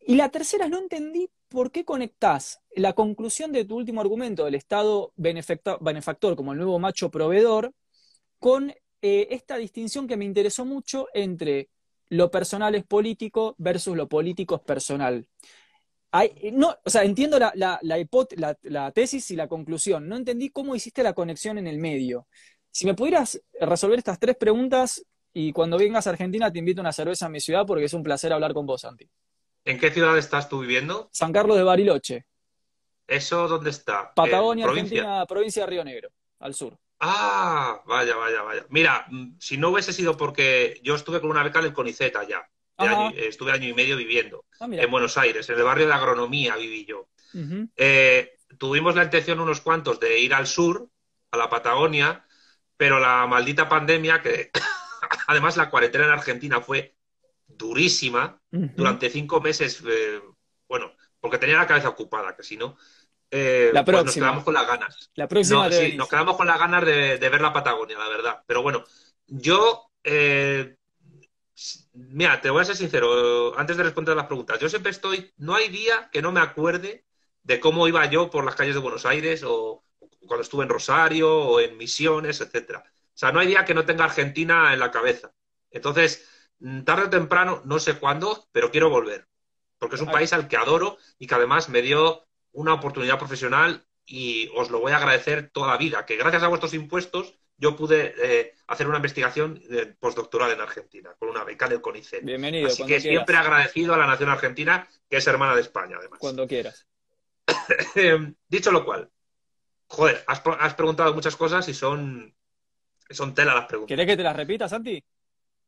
Y la tercera, no entendí por qué conectás la conclusión de tu último argumento del Estado benefactor como el nuevo macho proveedor con eh, esta distinción que me interesó mucho entre lo personal es político versus lo político es personal. No, o sea, entiendo la, la, tesis y la conclusión. No entendí cómo hiciste la conexión en el medio. Si me pudieras resolver estas tres preguntas y cuando vengas a Argentina te invito a una cerveza a mi ciudad porque es un placer hablar con vos, Santi. ¿En qué ciudad estás tú viviendo? San Carlos de Bariloche. ¿Eso dónde está? Patagonia, Argentina, provincia de Río Negro, al sur. Ah, vaya, vaya, vaya. Mira, mm, si no hubiese sido porque yo estuve con una beca en el CONICET estuve año y medio viviendo ah, en Buenos Aires, en el barrio de agronomía viví yo. Eh, tuvimos la intención unos cuantos de ir al sur, a la Patagonia, pero la maldita pandemia, que además la cuarentena en Argentina fue durísima durante cinco meses, eh, bueno, porque tenía la cabeza ocupada, que si no, eh, la pues nos quedamos con las ganas. La próxima. sí, nos quedamos con las ganas de, ver la Patagonia, la verdad. Pero bueno, yo. Eh, mira, te voy a ser sincero, antes de responder las preguntas, yo siempre estoy. No hay día que no me acuerde de cómo iba yo por las calles de Buenos Aires o cuando estuve en Rosario o en Misiones, etcétera. O sea, no hay día que no tenga Argentina en la cabeza. Entonces, tarde o temprano, no sé cuándo, pero quiero volver. Porque es un país al que adoro y que además me dio una oportunidad profesional y os lo voy a agradecer toda la vida, que gracias a vuestros impuestos yo pude eh, hacer una investigación postdoctoral en Argentina, con una beca del CONICET. Bienvenido. Así que siempre agradecido a la nación argentina, que es hermana de España, además. Cuando quieras. Em, dicho lo cual, joder, has, preguntado muchas cosas y son, son tela las preguntas. ¿Quieres que te las repita, Santi?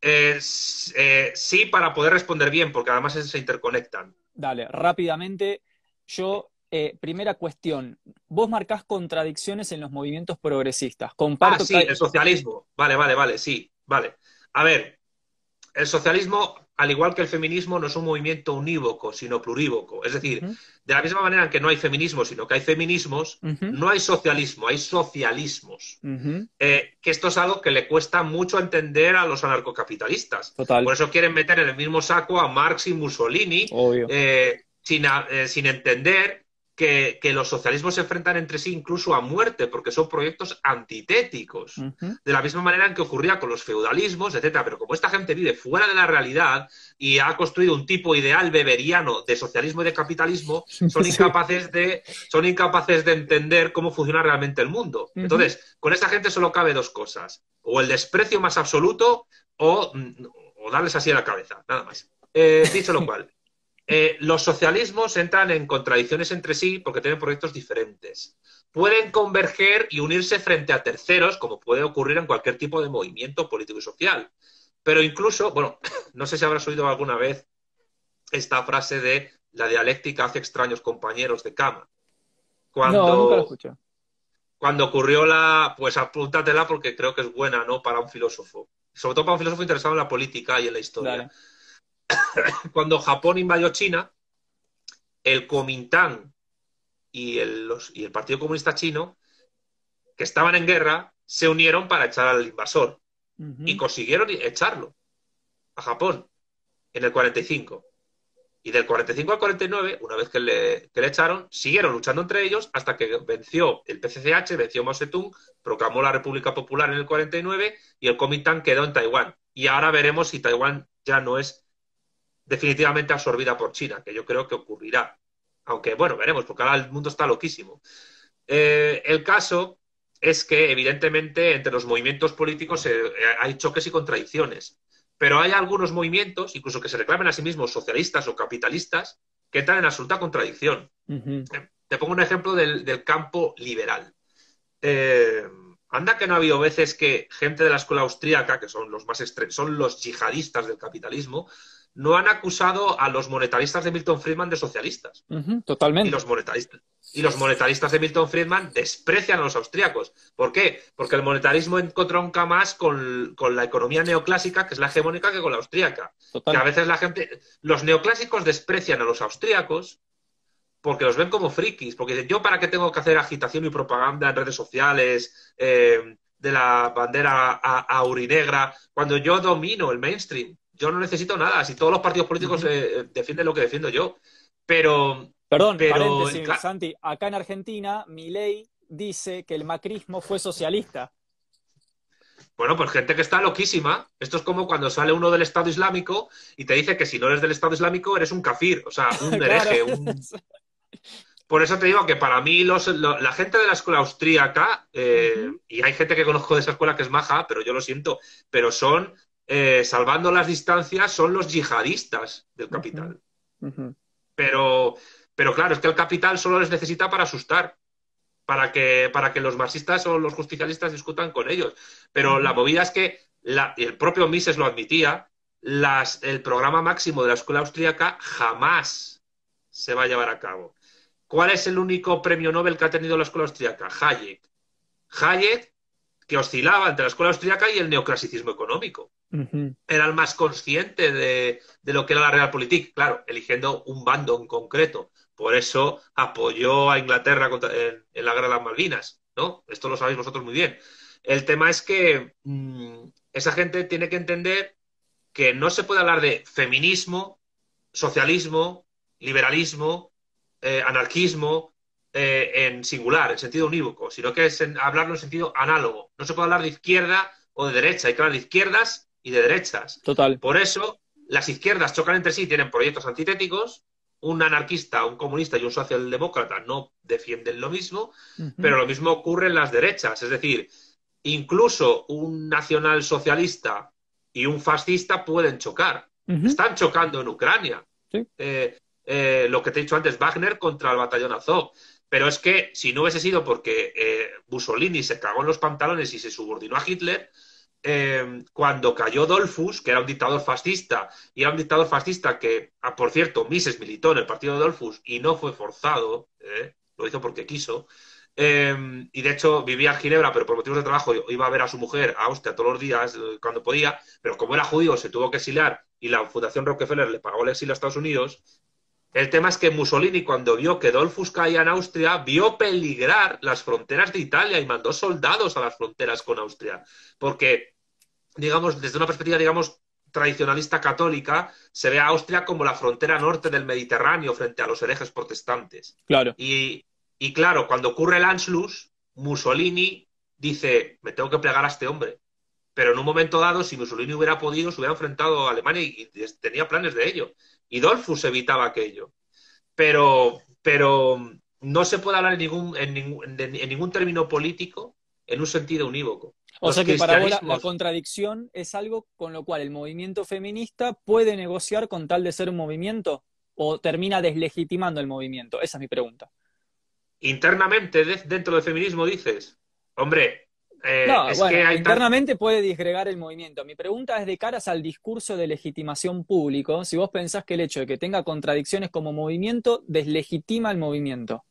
Eh, sí, para poder responder bien, porque además se interconectan. Dale, rápidamente. Yo eh, primera cuestión, vos marcás contradicciones en los movimientos progresistas. Comparto ah, sí, el socialismo. Vale, vale, vale, sí, vale. A ver, el socialismo, al igual que el feminismo, no es un movimiento unívoco, sino plurívoco. Es decir, de la misma manera que no hay feminismo, sino que hay feminismos, no hay socialismo, hay socialismos. Eh, que esto es algo que le cuesta mucho entender a los anarcocapitalistas. Por eso quieren meter en el mismo saco a Marx y Mussolini, eh, sin, sin entender que, los socialismos se enfrentan entre sí incluso a muerte, porque son proyectos antitéticos. De la misma manera en que ocurría con los feudalismos, etcétera. Pero como esta gente vive fuera de la realidad y ha construido un tipo ideal beberiano de socialismo y de capitalismo, son incapaces de, son incapaces de entender cómo funciona realmente el mundo. Entonces, con esta gente solo cabe dos cosas: o el desprecio más absoluto o, o darles así a la cabeza, nada más. Eh, dicho lo cual. Eh, los socialismos entran en contradicciones entre sí porque tienen proyectos diferentes. Pueden converger y unirse frente a terceros, como puede ocurrir en cualquier tipo de movimiento político y social. Pero incluso, bueno, no sé si habrás oído alguna vez esta frase de la dialéctica hace extraños compañeros de cama. Cuando, no, nunca lo escuché. Cuando ocurrió la, pues apúntatela porque creo que es buena, ¿no? Para un filósofo. Sobre todo para un filósofo interesado en la política y en la historia. cuando Japón invadió China, el Kuomintang y el, y el Partido Comunista Chino, que estaban en guerra, se unieron para echar al invasor. Y consiguieron echarlo a Japón en el 45. Y del 45 al 49, una vez que le, que le, echaron, siguieron luchando entre ellos hasta que venció el PCCH, venció Mao Zedong, proclamó la República Popular en el 49 y el Kuomintang quedó en Taiwán. Y ahora veremos si Taiwán ya no es definitivamente absorbida por China, que yo creo que ocurrirá. Aunque, bueno, veremos, porque ahora el mundo está loquísimo. Eh, el caso es que, evidentemente, entre los movimientos políticos eh, hay choques y contradicciones. Pero hay algunos movimientos, incluso que se reclamen a sí mismos socialistas o capitalistas, que entran en absoluta contradicción. Te pongo un ejemplo del, campo liberal. Eh, anda que no ha habido veces que gente de la escuela austríaca, que son los más son los yihadistas del capitalismo, no han acusado a los monetaristas de Milton Friedman de socialistas. totalmente. Y los, monetaristas, y los monetaristas de Milton Friedman desprecian a los austríacos. ¿Por qué? Porque el monetarismo encontronca más con, la economía neoclásica, que es la hegemónica, que con la austríaca. Que a veces la gente, los neoclásicos desprecian a los austríacos porque los ven como frikis, porque dicen, yo para qué tengo que hacer agitación y propaganda en redes sociales eh, de la bandera aurinegra cuando yo domino el mainstream. Yo no necesito nada, si todos los partidos políticos eh, defienden lo que defiendo yo. Pero... Perdón, pero, Santi, acá en Argentina, mi ley dice que el macrismo fue socialista. Bueno, pues gente que está loquísima. Esto es como cuando sale uno del Estado Islámico y te dice que si no eres del Estado Islámico eres un kafir, o sea, un hereje, un... Por eso te digo que para mí la gente de la escuela austríaca, eh, y hay gente que conozco de esa escuela que es maja, pero yo lo siento, pero son, eh, salvando las distancias, son los yihadistas del capital. pero, pero claro, es que el capital solo les necesita para asustar, para que, para que los marxistas o los justicialistas discutan con ellos. Pero la movida es que, el propio Mises lo admitía, las, el programa máximo de la escuela austríaca jamás se va a llevar a cabo. ¿Cuál es el único premio Nobel que ha tenido la escuela austríaca? Hayek. Hayek, que oscilaba entre la escuela austríaca y el neoclasicismo económico. Era el más consciente de, lo que era la realpolitik, claro, eligiendo un bando en concreto. Por eso apoyó a Inglaterra en, la guerra de las Malvinas, ¿no? Esto lo sabéis vosotros muy bien. El tema es que mm, esa gente tiene que entender que no se puede hablar de feminismo, socialismo, liberalismo, eh, anarquismo eh, en singular, en sentido unívoco, sino que es hablarlo en sentido análogo. No se puede hablar de izquierda o de derecha, hay que hablar de izquierdas y de derechas. Total. Por eso, las izquierdas chocan entre sí, tienen proyectos antitéticos. Un anarquista, un comunista y un socialdemócrata no defienden lo mismo, pero lo mismo ocurre en las derechas. Es decir, incluso un nacionalsocialista y un fascista pueden chocar. Están chocando en Ucrania. Eh, eh, lo que te he dicho antes, Wagner contra el batallón Azov. Pero es que si no hubiese sido porque eh, Mussolini se cagó en los pantalones y se subordinó a Hitler, eh, cuando cayó Dolfus, que era un dictador fascista, y era un dictador fascista que, ah, por cierto, Mises militó en el partido de Dolfus y no fue forzado, lo hizo porque quiso, y de hecho vivía en Ginebra, pero por motivos de trabajo iba a ver a su mujer a Austria todos los días cuando podía, pero como era judío se tuvo que exiliar y la Fundación Rockefeller le pagó el exilio a Estados Unidos, el tema es que Mussolini, cuando vio que Dolfus caía en Austria, vio peligrar las fronteras de Italia y mandó soldados a las fronteras con Austria. Porque, digamos, desde una perspectiva, digamos, tradicionalista católica, se ve a Austria como la frontera norte del Mediterráneo frente a los herejes protestantes. Claro. Y, y claro, cuando ocurre el Anschluss, Mussolini dice, me tengo que plegar a este hombre. Pero en un momento dado, si Mussolini hubiera podido, se hubiera enfrentado a Alemania y tenía planes de ello. Y Dolfus evitaba aquello. Pero, pero no se puede hablar en ningún, en ningún, en ningún término político en un sentido unívoco. O sea que para vos la, contradicción es algo con lo cual el movimiento feminista puede negociar con tal de ser un movimiento o termina deslegitimando el movimiento. Esa es mi pregunta. Internamente, dentro del feminismo, dices, hombre, eh, no, bueno, internamente puede disgregar el movimiento. Mi pregunta es de caras al discurso de legitimación público, si vos pensás que el hecho de que tenga contradicciones como movimiento deslegitima el movimiento.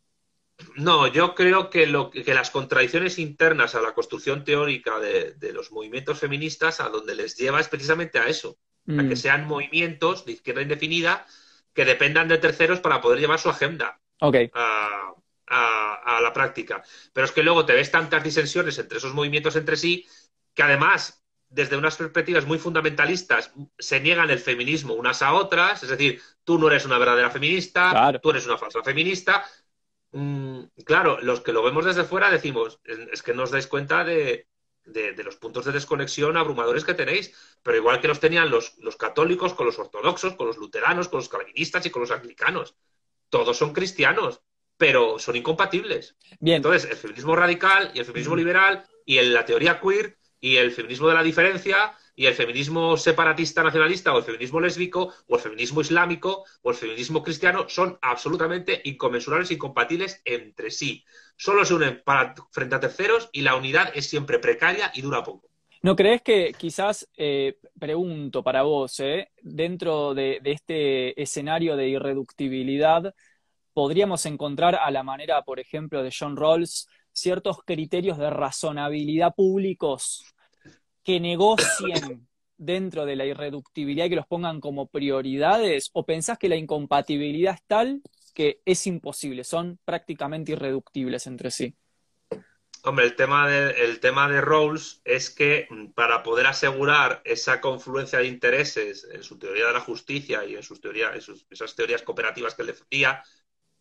No, yo creo que, lo, que las contradicciones internas a la construcción teórica de, los movimientos feministas a donde les lleva es precisamente a eso, a que mm. sean movimientos de izquierda indefinida que dependan de terceros para poder llevar su agenda. Okay a, la práctica. Pero es que luego te ves tantas disensiones entre esos movimientos entre sí que además desde unas perspectivas muy fundamentalistas se niegan el feminismo unas a otras, es decir, tú no eres una verdadera feminista, tú eres una falsa feminista. Mm, claro, los que lo vemos desde fuera decimos, es que no os dais cuenta de, los puntos de desconexión abrumadores que tenéis, pero igual que los tenían los, los católicos con los ortodoxos, con los luteranos, con los calvinistas y con los anglicanos. Todos son cristianos pero son incompatibles. Bien. Entonces, el feminismo radical y el feminismo liberal y la teoría queer y el feminismo de la diferencia y el feminismo separatista nacionalista o el feminismo lésbico o el feminismo islámico o el feminismo cristiano son absolutamente inconmensurables, incompatibles entre sí. Solo se unen para, frente a terceros y la unidad es siempre precaria y dura poco. ¿No crees que quizás, eh, pregunto para vos, eh, dentro de, de, este escenario de irreductibilidad, podríamos encontrar a la manera, por ejemplo, de John Rawls, ciertos criterios de razonabilidad públicos que negocien dentro de la irreductibilidad y que los pongan como prioridades? ¿O pensás que la incompatibilidad es tal que es imposible, son prácticamente irreductibles entre sí? Hombre, el tema de, el tema de Rawls es que mm, para poder asegurar esa confluencia de intereses en su teoría de la justicia y en sus teorías, esas teorías cooperativas que él defendía,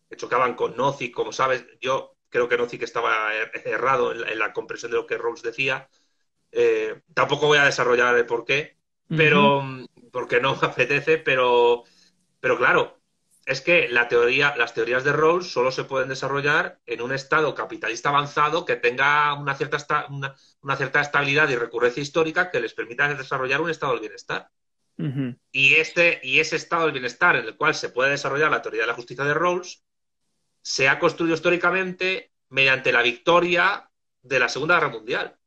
que chocaban con Nozick, como sabes, yo creo que Nozick estaba er, errado en la, en la comprensión de lo que Rawls decía. Eh, tampoco voy a desarrollar el por qué, pero uh -huh. porque no me apetece, pero, pero claro, es que la teoría, las teorías de Rawls solo se pueden desarrollar en un estado capitalista avanzado que tenga una cierta, esta, una, una, cierta estabilidad y recurrencia histórica que les permita desarrollar un estado del bienestar. Uh -huh. y, este, y ese estado del bienestar en el cual se puede desarrollar la teoría de la justicia de Rawls se ha construido históricamente mediante la victoria de la Segunda Guerra Mundial.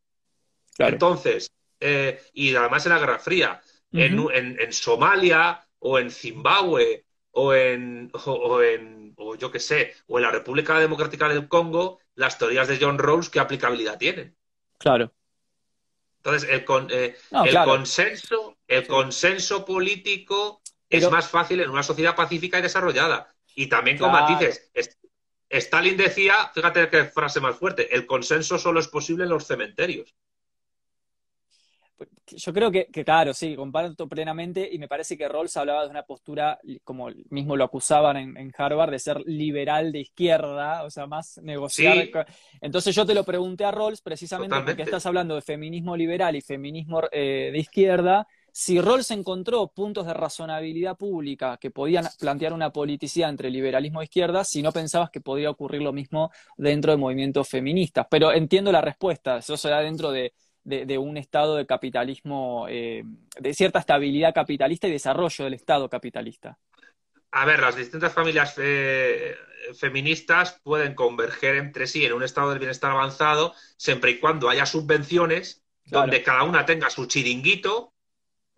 Claro. Entonces, eh, y además en la Guerra Fría, uh -huh. en, en, en, Somalia o en Zimbabue o en, o, o en o yo qué sé, o en la República Democrática del Congo, las teorías de John Rawls, ¿qué aplicabilidad tienen? Claro. Entonces, el, con, eh, no, el claro. consenso, el sí. consenso político Pero... es más fácil en una sociedad pacífica y desarrollada. Y también con claro. matices. Stalin decía, fíjate qué frase más fuerte, el consenso solo es posible en los cementerios. Yo creo que, que, claro, sí, comparto plenamente y me parece que Rawls hablaba de una postura, como mismo lo acusaban en, en Harvard, de ser liberal de izquierda, o sea, más negociar. Sí. Entonces yo te lo pregunté a Rawls precisamente Totalmente. porque estás hablando de feminismo liberal y feminismo eh, de izquierda, si Rawls encontró puntos de razonabilidad pública que podían plantear una politicidad entre liberalismo e izquierda, si no pensabas que podría ocurrir lo mismo dentro de movimientos feministas. Pero entiendo la respuesta, eso se da dentro de, de, de un estado de capitalismo, eh, de cierta estabilidad capitalista y desarrollo del estado capitalista. A ver, las distintas familias fe feministas pueden converger entre sí en un estado del bienestar avanzado siempre y cuando haya subvenciones claro. donde cada una tenga su chiringuito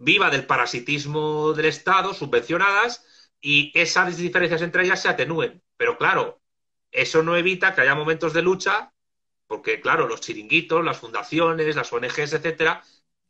viva del parasitismo del Estado, subvencionadas, y esas diferencias entre ellas se atenúen. Pero claro, eso no evita que haya momentos de lucha, porque claro, los chiringuitos, las fundaciones, las ONGs, etcétera,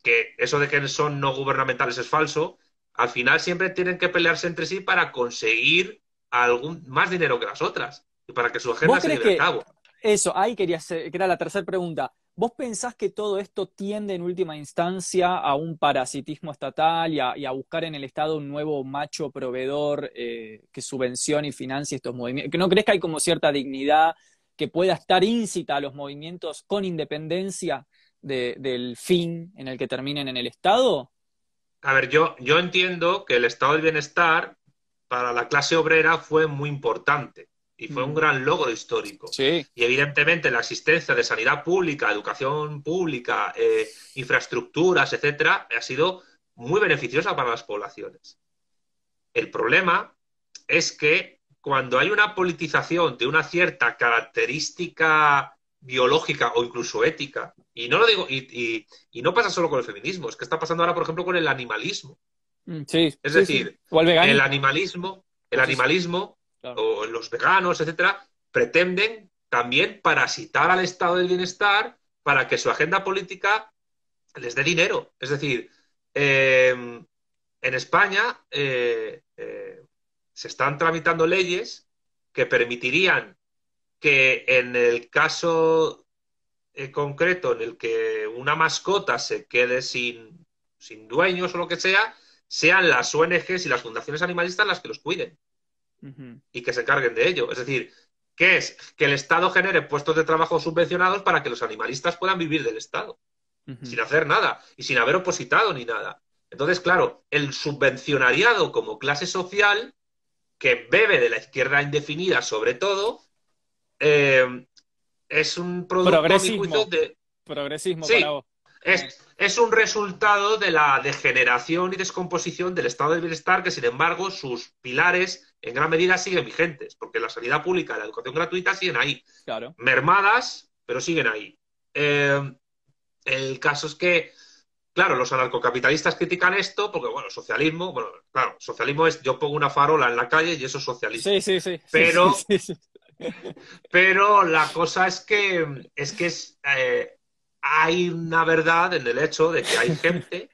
que eso de que son no gubernamentales es falso, al final siempre tienen que pelearse entre sí para conseguir algún más dinero que las otras y para que su agenda se lleve a cabo. Eso, ahí quería hacer, que era la tercera pregunta. ¿Vos pensás que todo esto tiende en última instancia a un parasitismo estatal y a, buscar en el Estado un nuevo macho proveedor eh, que subvencione y financie estos movimientos? ¿No crees que hay como cierta dignidad que pueda estar íncita a los movimientos con independencia de, del fin en el que terminen en el Estado? A ver, yo, yo entiendo que el estado del bienestar para la clase obrera fue muy importante y fue un gran logro histórico. Sí. Y evidentemente la existencia de sanidad pública, educación pública, eh, infraestructuras, etcétera, ha sido muy beneficiosa para las poblaciones. El problema es que cuando hay una politización de una cierta característica biológica o incluso ética, y no lo digo, y, y, y no pasa solo con el feminismo, es que está pasando ahora, por ejemplo, con el animalismo. Mm, sí, es sí, decir, sí. el, el animalismo, el animalismo o los veganos, etcétera, pretenden también parasitar al estado del bienestar para que su agenda política les dé dinero. Es decir, eh, en España eh, eh, se están tramitando leyes que permitirían que en el caso concreto en el que una mascota se quede sin, sin dueños o lo que sea, sean las ONGs y las fundaciones animalistas las que los cuiden y que se encarguen de ello. Es decir, ¿qué es? Que el Estado genere puestos de trabajo subvencionados para que los animalistas puedan vivir del Estado, uh -huh. sin hacer nada y sin haber opositado ni nada. Entonces, claro, el subvencionariado como clase social, que bebe de la izquierda indefinida sobre todo, eh, es un producto progresismo, de... Progresismo sí, para vos. Es, es un resultado de la degeneración y descomposición del estado de bienestar que, sin embargo, sus pilares en gran medida siguen vigentes, porque la sanidad pública y la educación gratuita siguen ahí. Claro. Mermadas, pero siguen ahí. Eh, el caso es que, claro, los anarcocapitalistas critican esto porque, bueno, socialismo, bueno, claro, socialismo es yo pongo una farola en la calle y eso es socialismo. Sí, sí, sí. Pero, Sí, sí, sí. pero la cosa es que es que es, eh, hay una verdad en el hecho de que hay gente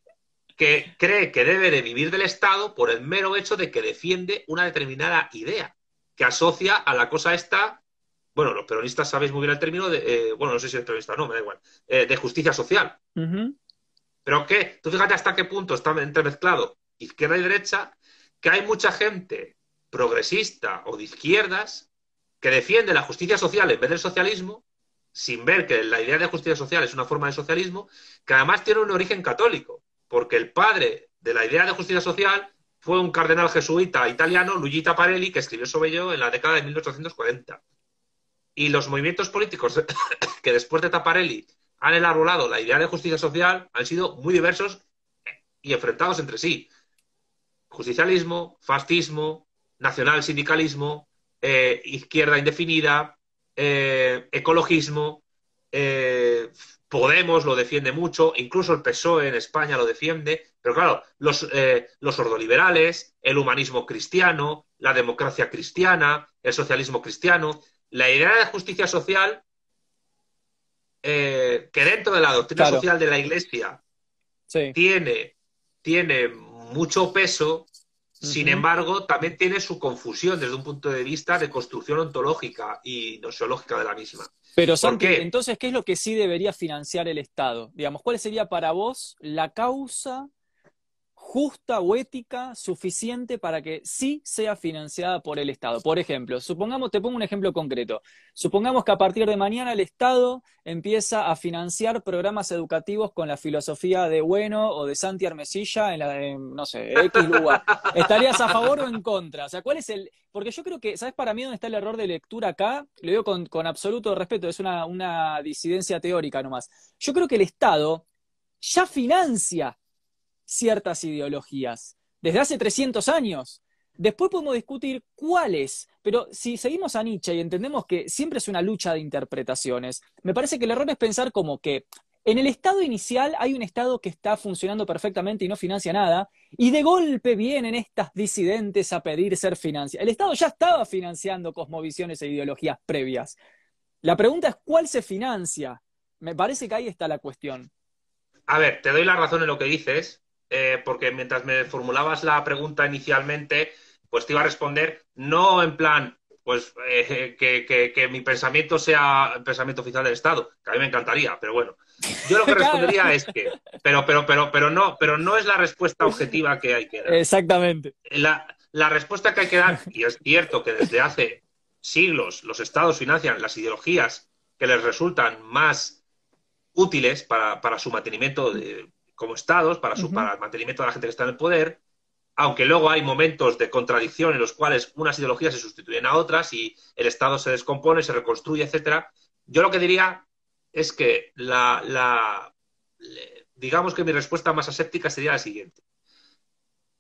que cree que debe de vivir del Estado por el mero hecho de que defiende una determinada idea, que asocia a la cosa esta, bueno, los peronistas sabéis muy bien el término de, eh, bueno, no sé si es peronista o no, me da igual, eh, de justicia social. Pero que, tú fíjate hasta qué punto está entremezclado izquierda y derecha, que hay mucha gente progresista o de izquierdas que defiende la justicia social en vez del socialismo, sin ver que la idea de justicia social es una forma de socialismo, que además tiene un origen católico, porque el padre de la idea de justicia social fue un cardenal jesuita italiano, Luigi Taparelli, que escribió sobre ello en la década de 1840. Y los movimientos políticos que después de Taparelli han elaborado la idea de justicia social han sido muy diversos y enfrentados entre sí. Justicialismo, fascismo, nacional sindicalismo, eh, izquierda indefinida, eh, ecologismo, eh, Podemos lo defiende mucho, incluso el PSOE en España lo defiende, pero claro, los, eh, los ordoliberales, el humanismo cristiano, la democracia cristiana, el socialismo cristiano, la idea de justicia social, eh, que dentro de la doctrina Claro. social de la Iglesia Sí. tiene, tiene mucho peso, sin embargo, también tiene su confusión desde un punto de vista de construcción ontológica y nosiológica de la misma. Pero Santi, qué? entonces, ¿qué es lo que sí debería financiar el Estado? Digamos, ¿cuál sería para vos la causa justa o ética suficiente para que sí sea financiada por el Estado? Por ejemplo, supongamos, te pongo un ejemplo concreto. Supongamos que a partir de mañana el Estado empieza a financiar programas educativos con la filosofía de Bueno o de Santi Armesilla en la, no sé, X lugar. ¿Estarías a favor o en contra? O sea, ¿cuál es el, porque yo creo que, ¿sabes para mí dónde está el error de lectura acá? Lo digo con, con absoluto respeto, es una, una disidencia teórica nomás. Yo creo que el Estado ya financia ciertas ideologías desde hace 300 años. Después podemos discutir cuáles, pero si seguimos a Nietzsche y entendemos que siempre es una lucha de interpretaciones, me parece que el error es pensar como que en el estado inicial hay un estado que está funcionando perfectamente y no financia nada, y de golpe vienen estas disidentes a pedir ser financiadas. El Estado ya estaba financiando cosmovisiones e ideologías previas. La pregunta es cuál se financia. Me parece que ahí está la cuestión. A ver, te doy la razón en lo que dices, eh, porque mientras me formulabas la pregunta inicialmente, pues te iba a responder, no en plan, pues eh, que, que- que mi pensamiento sea el pensamiento oficial del Estado, que a mí me encantaría, pero bueno. Yo lo que Claro. respondería es que, pero, pero, pero, pero no, pero no es la respuesta objetiva que hay que dar. Exactamente. La, la respuesta que hay que dar, y es cierto que desde hace siglos los estados financian las ideologías que les resultan más útiles para, para su mantenimiento de- como estados, para, su, para el mantenimiento de la gente que está en el poder, aunque luego hay momentos de contradicción en los cuales unas ideologías se sustituyen a otras y el Estado se descompone, se reconstruye, etcétera. Yo lo que diría es que la, la- digamos que mi respuesta más aséptica sería la siguiente.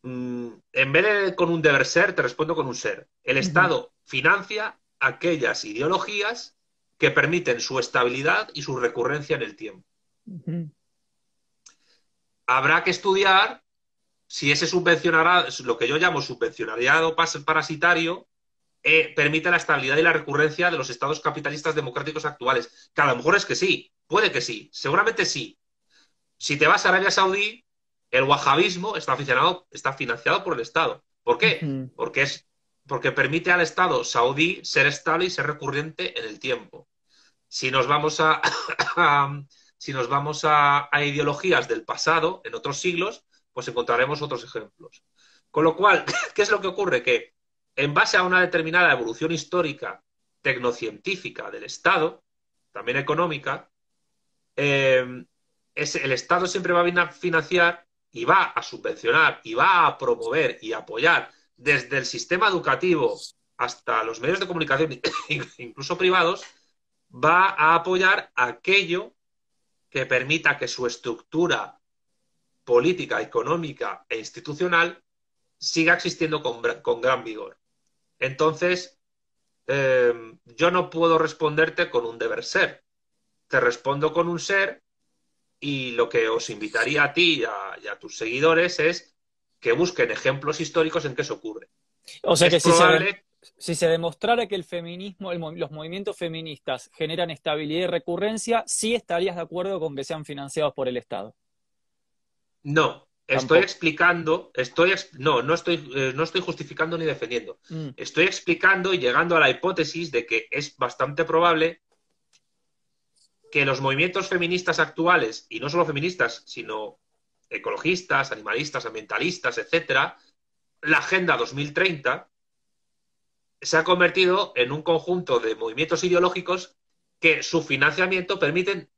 Mm, en vez de con un deber ser, te respondo con un ser. El. Estado financia aquellas ideologías que permiten su estabilidad y su recurrencia en el tiempo. Habrá que estudiar si ese subvencionará, lo que yo llamo subvencionariado parasitario, eh, permite la estabilidad y la recurrencia de los estados capitalistas democráticos actuales. Que a lo mejor es que sí, puede que sí, seguramente sí. Si te vas a Arabia Saudí, el wahabismo está, aficionado, está financiado por el Estado. ¿Por qué? Porque, es, porque permite al Estado saudí ser estable y ser recurrente en el tiempo. Si nos vamos a- si nos vamos a, a ideologías del pasado, en otros siglos, pues encontraremos otros ejemplos. Con lo cual, ¿qué es lo que ocurre? Que en base a una determinada evolución histórica tecnocientífica del Estado, también económica, eh, es- el Estado siempre va a financiar y va a subvencionar y va a promover y apoyar desde el sistema educativo hasta los medios de comunicación, incluso privados, va a apoyar aquello que permita que su estructura política, económica e institucional siga existiendo con, con gran vigor. Entonces, eh, yo no puedo responderte con un deber ser. Te respondo con un ser y lo que os invitaría a ti y a, y a tus seguidores es que busquen ejemplos históricos en que eso ocurre. O sea que si, se, demostrara que el feminismo, el, los movimientos feministas generan estabilidad y recurrencia, sí estarías de acuerdo con que sean financiados por el Estado. No, Estoy explicando, estoy no, no estoy, eh, no estoy justificando ni defendiendo. Mm. Estoy explicando y llegando a la hipótesis de que es bastante probable que los movimientos feministas actuales, y no solo feministas, sino ecologistas, animalistas, ambientalistas, etcétera, la Agenda 2030 se ha convertido en un conjunto de movimientos ideológicos que su financiamiento permiten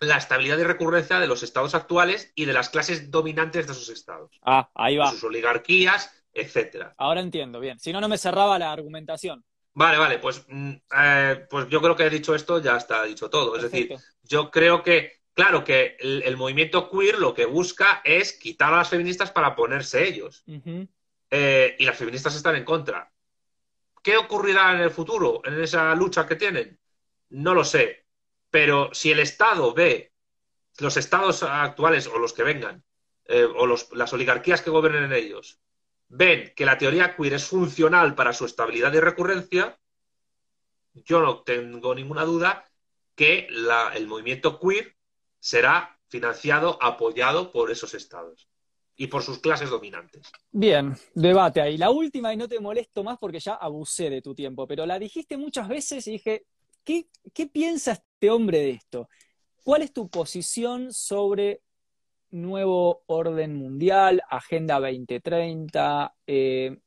la estabilidad y recurrencia de los estados actuales y de las clases dominantes de esos estados. Ah, ahí va. sus oligarquías, etcétera. Ahora entiendo, bien. Si no, no me cerraba la argumentación. Vale, vale, pues, mm, eh, pues yo creo que he dicho esto, ya está dicho todo. Es decir, yo creo que, claro, que el, movimiento queer lo que busca es quitar a las feministas para ponerse ellos. Eh, y las feministas están en contra. ¿Qué ocurrirá en el futuro, en esa lucha que tienen? No lo sé. Pero si el Estado ve, los estados actuales o los que vengan, eh, o las oligarquías que gobiernen en ellos, ven que la teoría queer es funcional para su estabilidad y recurrencia, yo no tengo ninguna duda que el movimiento queer será financiado, apoyado por esos estados y por sus clases dominantes. Bien, debate ahí. La última, y no te molesto más porque ya abusé de tu tiempo, pero la dijiste muchas veces y dije, ¿qué, piensa este hombre de esto? ¿Cuál es tu posición sobre nuevo orden mundial, Agenda 2030? Eh,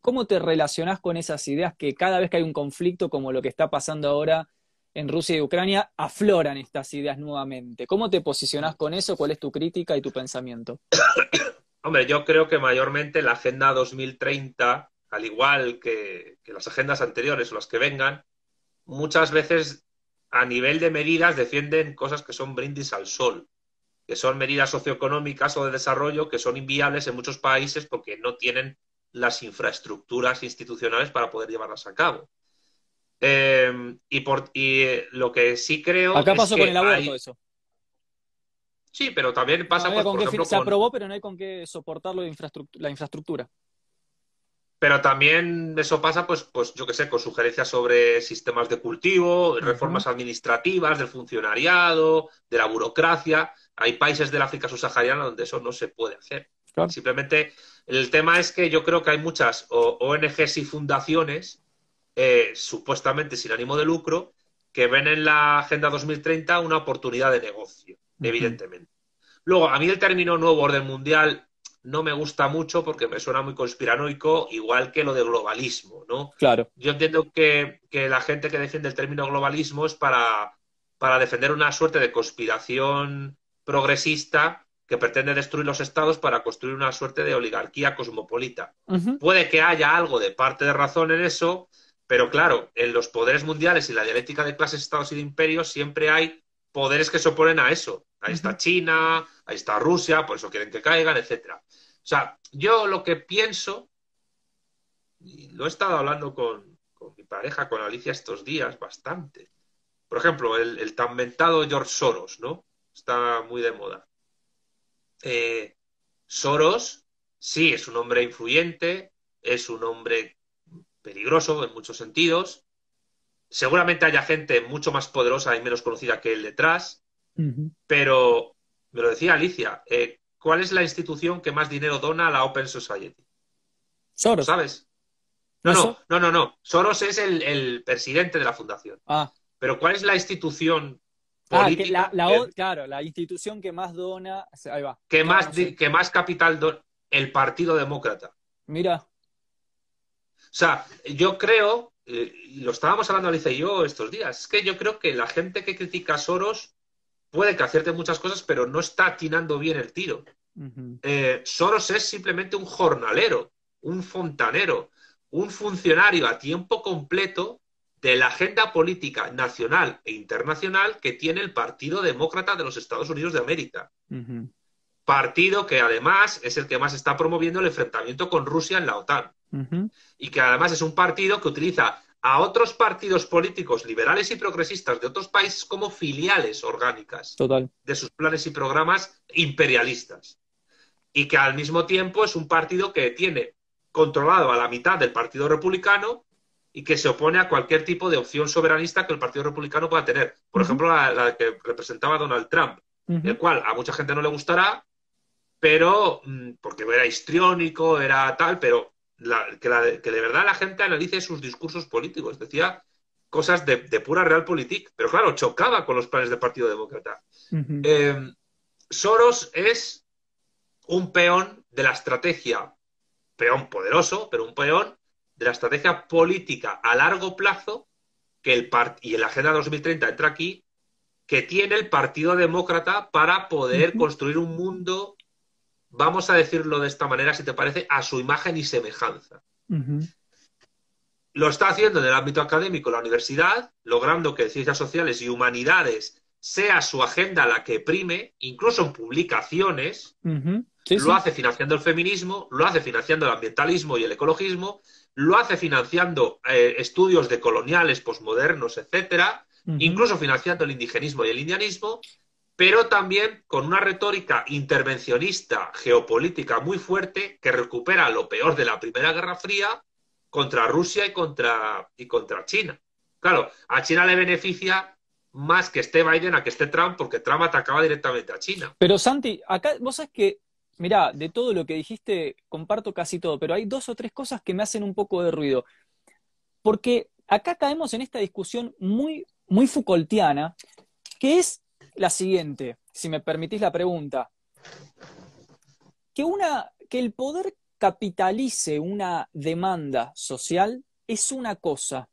¿Cómo te relacionás con esas ideas que cada vez que hay un conflicto como lo que está pasando ahora en Rusia y Ucrania, afloran estas ideas nuevamente? ¿Cómo te posicionás con eso? ¿Cuál es tu crítica y tu pensamiento? Hombre, yo creo que mayormente la Agenda 2030, al igual que las agendas anteriores o las que vengan, muchas veces a nivel de medidas defienden cosas que son brindis al sol, que son medidas socioeconómicas o de desarrollo que son inviables en muchos países porque no tienen las infraestructuras institucionales para poder llevarlas a cabo. Em, y, por, y lo que sí creo. Acá pasó con el aborto eso. Sí, pero también pasa pues, por ejemplo, Se aprobó, pero no hay con qué soportarlo la infraestructura. Pero también eso pasa, pues, pues yo qué sé, con sugerencias sobre sistemas de cultivo, reformas administrativas, del funcionariado, de la burocracia. Hay países del África subsahariana donde eso no se puede hacer. Simplemente el tema es que yo creo que hay muchas ONGs y fundaciones, eh, supuestamente sin ánimo de lucro, que ven en la Agenda 2030 una oportunidad de negocio, evidentemente. Luego, a mí el término nuevo orden mundial no me gusta mucho porque me suena muy conspiranoico, igual que lo de globalismo, ¿no? Claro. Yo entiendo que, la gente que defiende el término globalismo es para, para defender una suerte de conspiración progresista que pretende destruir los estados para construir una suerte de oligarquía cosmopolita. Puede que haya algo de parte de razón en eso, pero claro, en los poderes mundiales y la dialéctica de clases, estados y de imperios siempre hay poderes que se oponen a eso. Ahí está China, ahí está Rusia, por eso quieren que caigan, etcétera. O sea, yo lo que pienso, y lo he estado hablando con, mi pareja, con Alicia estos días, bastante. Por ejemplo, el, tan mentado George Soros, ¿no? Está muy de moda. Eh, Soros, sí, es un hombre influyente, es un hombre peligroso en muchos sentidos. Seguramente haya gente mucho más poderosa y menos conocida que él detrás, pero me lo decía Alicia, eh, ¿cuál es la institución que más dinero dona a la Open Society? Soros. ¿Sabes? No, no, no, no, no. Soros es el, presidente de la fundación. Ah. Pero ¿cuál es la institución ah, política? la, claro, la institución que más dona. Ahí va. Que, más, que más capital dona. El Partido Demócrata. Mira. O sea, yo creo, eh, y lo estábamos hablando Alicia y yo estos días, es que yo creo que la gente que critica a Soros puede que acierte muchas cosas, pero no está atinando bien el tiro. Eh, Soros es simplemente un jornalero, un fontanero, un funcionario a tiempo completo de la agenda política nacional e internacional que tiene el Partido Demócrata de los Estados Unidos de América. Partido que además es el que más está promoviendo el enfrentamiento con Rusia en la OTAN. Y que además es un partido que utiliza a otros partidos políticos liberales y progresistas de otros países como filiales orgánicas de sus planes y programas imperialistas. Y que al mismo tiempo es un partido que tiene controlado a la mitad del Partido Republicano y que se opone a cualquier tipo de opción soberanista que el Partido Republicano pueda tener. Por ejemplo, la, que representaba Donald Trump, el cual a mucha gente no le gustará, pero mm, porque era histriónico, era tal, pero que, de verdad la gente analice sus discursos políticos. Decía cosas de, pura realpolitik, pero claro, chocaba con los planes del Partido Demócrata. Eh, Soros es un peón de la estrategia, peón poderoso, pero un peón de la estrategia política a largo plazo que el y en la Agenda 2030 entra aquí, que tiene el Partido Demócrata para poder construir un mundo, vamos a decirlo de esta manera, si te parece, a su imagen y semejanza. Lo está haciendo en el ámbito académico la universidad, logrando que ciencias sociales y humanidades sea su agenda la que prime, incluso en publicaciones. lo hace financiando el feminismo, lo hace financiando el ambientalismo y el ecologismo, lo hace financiando eh, estudios de coloniales, posmodernos, etcétera, incluso financiando el indigenismo y el indianismo, pero también con una retórica intervencionista geopolítica muy fuerte que recupera lo peor de la Primera Guerra Fría contra Rusia y contra, y contra China. Claro, a China le beneficia más que esté Biden a que esté Trump, porque Trump atacaba directamente a China. Pero Santi, acá vos sabes que Mirá, de todo lo que dijiste, comparto casi todo, pero hay dos o tres cosas que me hacen un poco de ruido. Porque acá caemos en esta discusión muy, muy Foucaultiana, que es la siguiente, si me permitís la pregunta. Que, una, que el poder capitalice una demanda social es una cosa,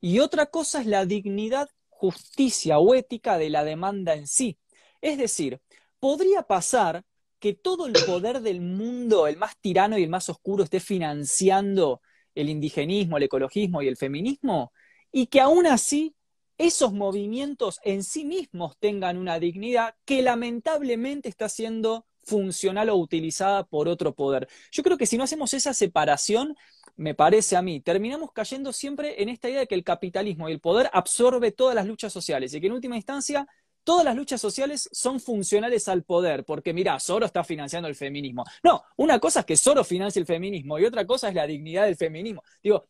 y otra cosa es la dignidad, justicia o ética de la demanda en sí. Es decir, podría pasar que todo el poder del mundo, el más tirano y el más oscuro, esté financiando el indigenismo, el ecologismo y el feminismo, y que aún así esos movimientos en sí mismos tengan una dignidad que lamentablemente está siendo funcional o utilizada por otro poder. Yo creo que si no hacemos esa separación, me parece a mí, terminamos cayendo siempre en esta idea de que el capitalismo y el poder absorbe todas las luchas sociales y que en última instancia todas las luchas sociales son funcionales al poder, porque mira, Soro está financiando el feminismo. No, una cosa es que Soro financie el feminismo y otra cosa es la dignidad del feminismo. Digo,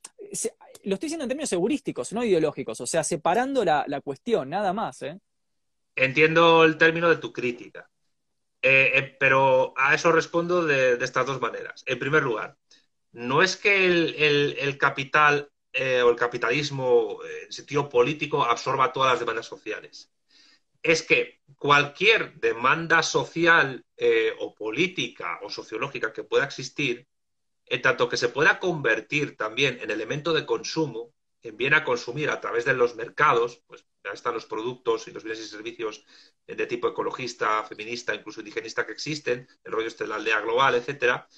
lo estoy diciendo en términos heurísticos, no ideológicos, o sea, separando la, cuestión, nada más. ¿eh? Entiendo el término de tu crítica, eh, eh, pero a eso respondo de, estas dos maneras. En primer lugar, no es que el, capital o el capitalismo en sentido político absorba todas las demandas sociales es que cualquier demanda social eh, o política o sociológica que pueda existir, en tanto que se pueda convertir también en elemento de consumo, en bien a consumir a través de los mercados, pues ya están los productos y los bienes y servicios de tipo ecologista, feminista, incluso indigenista que existen, el rollo este de la aldea global, etcétera,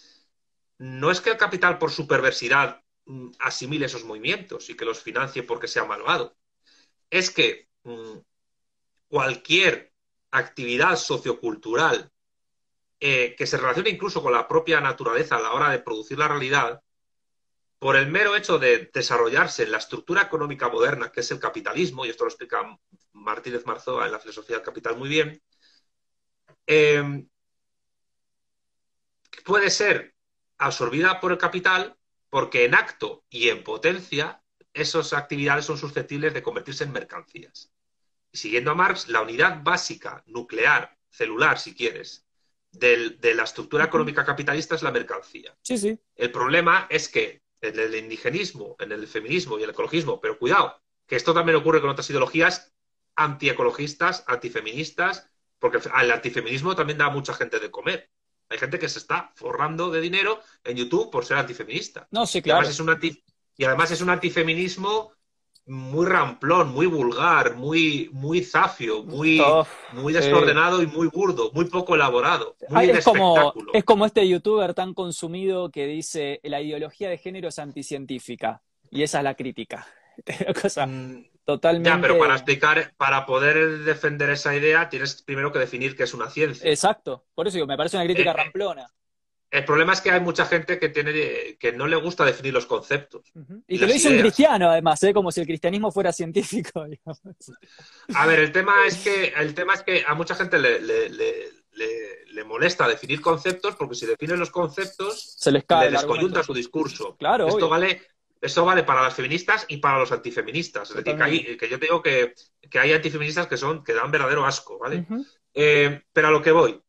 no es que el capital por su perversidad mm, asimile esos movimientos y que los financie porque sea malvado. Es que mm, cualquier actividad sociocultural eh, que se relacione incluso con la propia naturaleza a la hora de producir la realidad, por el mero hecho de desarrollarse en la estructura económica moderna, que es el capitalismo, y esto lo explica Martínez Marzoa en la filosofía del capital muy bien, eh, puede ser absorbida por el capital porque en acto y en potencia esas actividades son susceptibles de convertirse en mercancías siguiendo a Marx, la unidad básica, nuclear, celular, si quieres, de la estructura económica capitalista es la mercancía. Sí, sí. El problema es que en el indigenismo, en el feminismo y el ecologismo, pero cuidado, que esto también ocurre con otras ideologías antiecologistas, antifeministas, porque el antifeminismo también da a mucha gente de comer. Hay gente que se está forrando de dinero en YouTube por ser antifeminista. No, sí, claro. es un y además es un antifeminismo muy ramplón, muy vulgar, muy, muy zafio, muy, muy desordenado y muy burdo, muy poco elaborado. Muy es, como, es como este youtuber tan consumido que dice la ideología de género es anticientífica. Y esa es la crítica. cosa mm, totalmente... Ya, pero para explicar, para poder defender esa idea, tienes primero que definir qué es una ciencia. Exacto, por eso digo, me parece una crítica eh, eh, ramplona. El problema es que hay mucha gente que tiene que no le gusta definir los conceptos. Y te lo dice un cristiano, además, ¿eh? como si el cristianismo fuera científico. A ver, el tema es que el tema es que a mucha gente le, le, molesta definir conceptos porque si define los conceptos se les cae le descoyunta su discurso. Claro. Esto vale esto vale para las feministas y para los antifeministas. Es decir, que, yo te digo que, hay antifeministas que son que dan verdadero asco, ¿vale? Eh, pero a lo que voy,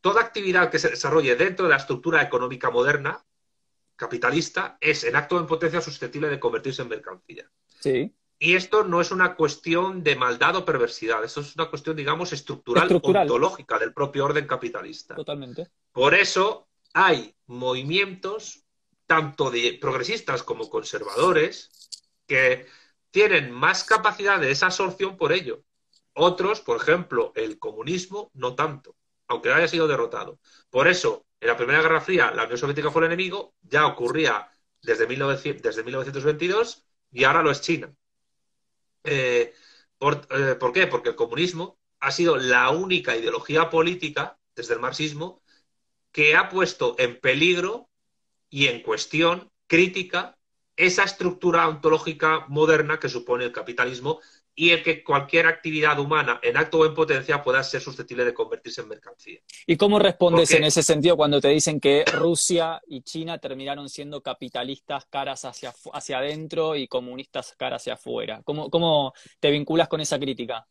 toda actividad que se desarrolle dentro de la estructura económica moderna, capitalista, es en acto de impotencia susceptible de convertirse en mercancía. Sí. Y esto no es una cuestión de maldad o perversidad, esto es una cuestión, digamos, estructural, estructural. ontológica del propio orden capitalista. Totalmente. Por eso hay movimientos, tanto de progresistas como conservadores, que tienen más capacidad de desabsorción por ello. Otros, por ejemplo, el comunismo, no tanto aunque haya sido derrotado. Por eso, en la Primera Guerra Fría, la Unión Soviética fue el enemigo, ya ocurría desde, 1922 y ahora lo es China. Eh, eh, por, qué? Porque el comunismo ha sido la única ideología política, desde el marxismo, que ha puesto en peligro y en cuestión crítica esa estructura ontológica moderna que supone el capitalismo y el que cualquier actividad humana en acto o en potencia pueda ser susceptible de convertirse en mercancía. ¿Y cómo respondes en ese sentido cuando te dicen que Rusia y China terminaron siendo capitalistas caras hacia, hacia adentro y comunistas caras hacia afuera? ¿Cómo, ¿Cómo te vinculas con esa crítica?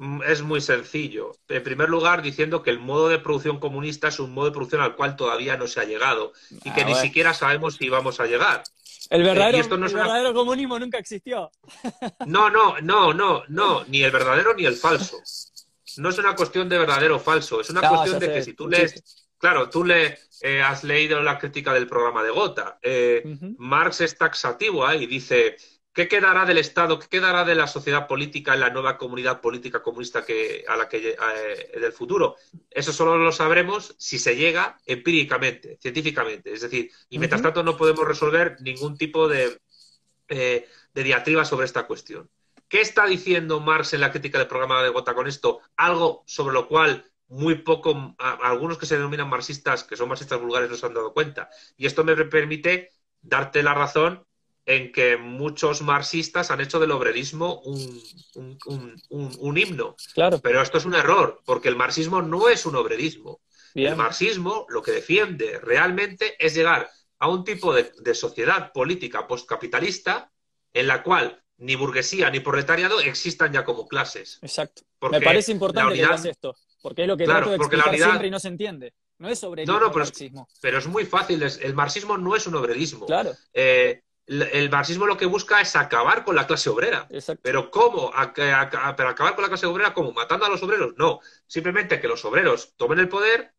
Mm, es muy sencillo. En primer lugar, diciendo que el modo de producción comunista es un modo de producción al cual todavía no se ha llegado y que ah, ni siquiera sabemos si vamos a llegar. El verdadero, comunismo nunca existió. No, no, no, no, no, ni el verdadero ni el falso. No es una cuestión de verdadero o falso, es una cuestión de que si tú lees, claro, tú le, eh, has leído la crítica del programa de Gotha, eh, Marx es taxativo ahí, dice, ¿Qué quedará del Estado, qué quedará de la sociedad política en la nueva comunidad política comunista que, a la que eh, del futuro? Eso solo lo sabremos si se llega empíricamente, científicamente. Es decir, y mientras tanto no podemos resolver ningún tipo de, eh, de diatriba sobre esta cuestión. ¿Qué está diciendo Marx en la crítica del programa de Gotha con esto? Algo sobre lo cual muy poco, algunos que se denominan marxistas, que son marxistas vulgares, no se han dado cuenta. Y esto me permite darte la razón en que muchos marxistas han hecho del obrerismo un, himno. Claro. Pero esto es un error, porque el marxismo no es un obrerismo. El marxismo lo que defiende realmente es llegar a un tipo de, sociedad política postcapitalista en la cual ni burguesía ni proletariado existan ya como clases. Exacto. Me parece importante que digas esto, porque es lo que trato de explicar siempre y no se entiende. No es obrerismo. No, no, pero, marxismo. Es, pero es muy fácil. el marxismo no es un obrerismo. Claro. Eh, el marxismo lo que busca es acabar con la clase obrera. Pero ¿cómo? ¿Pero acabar con la clase obrera cómo? ¿Matando a los obreros? No. Simplemente que los obreros tomen el poder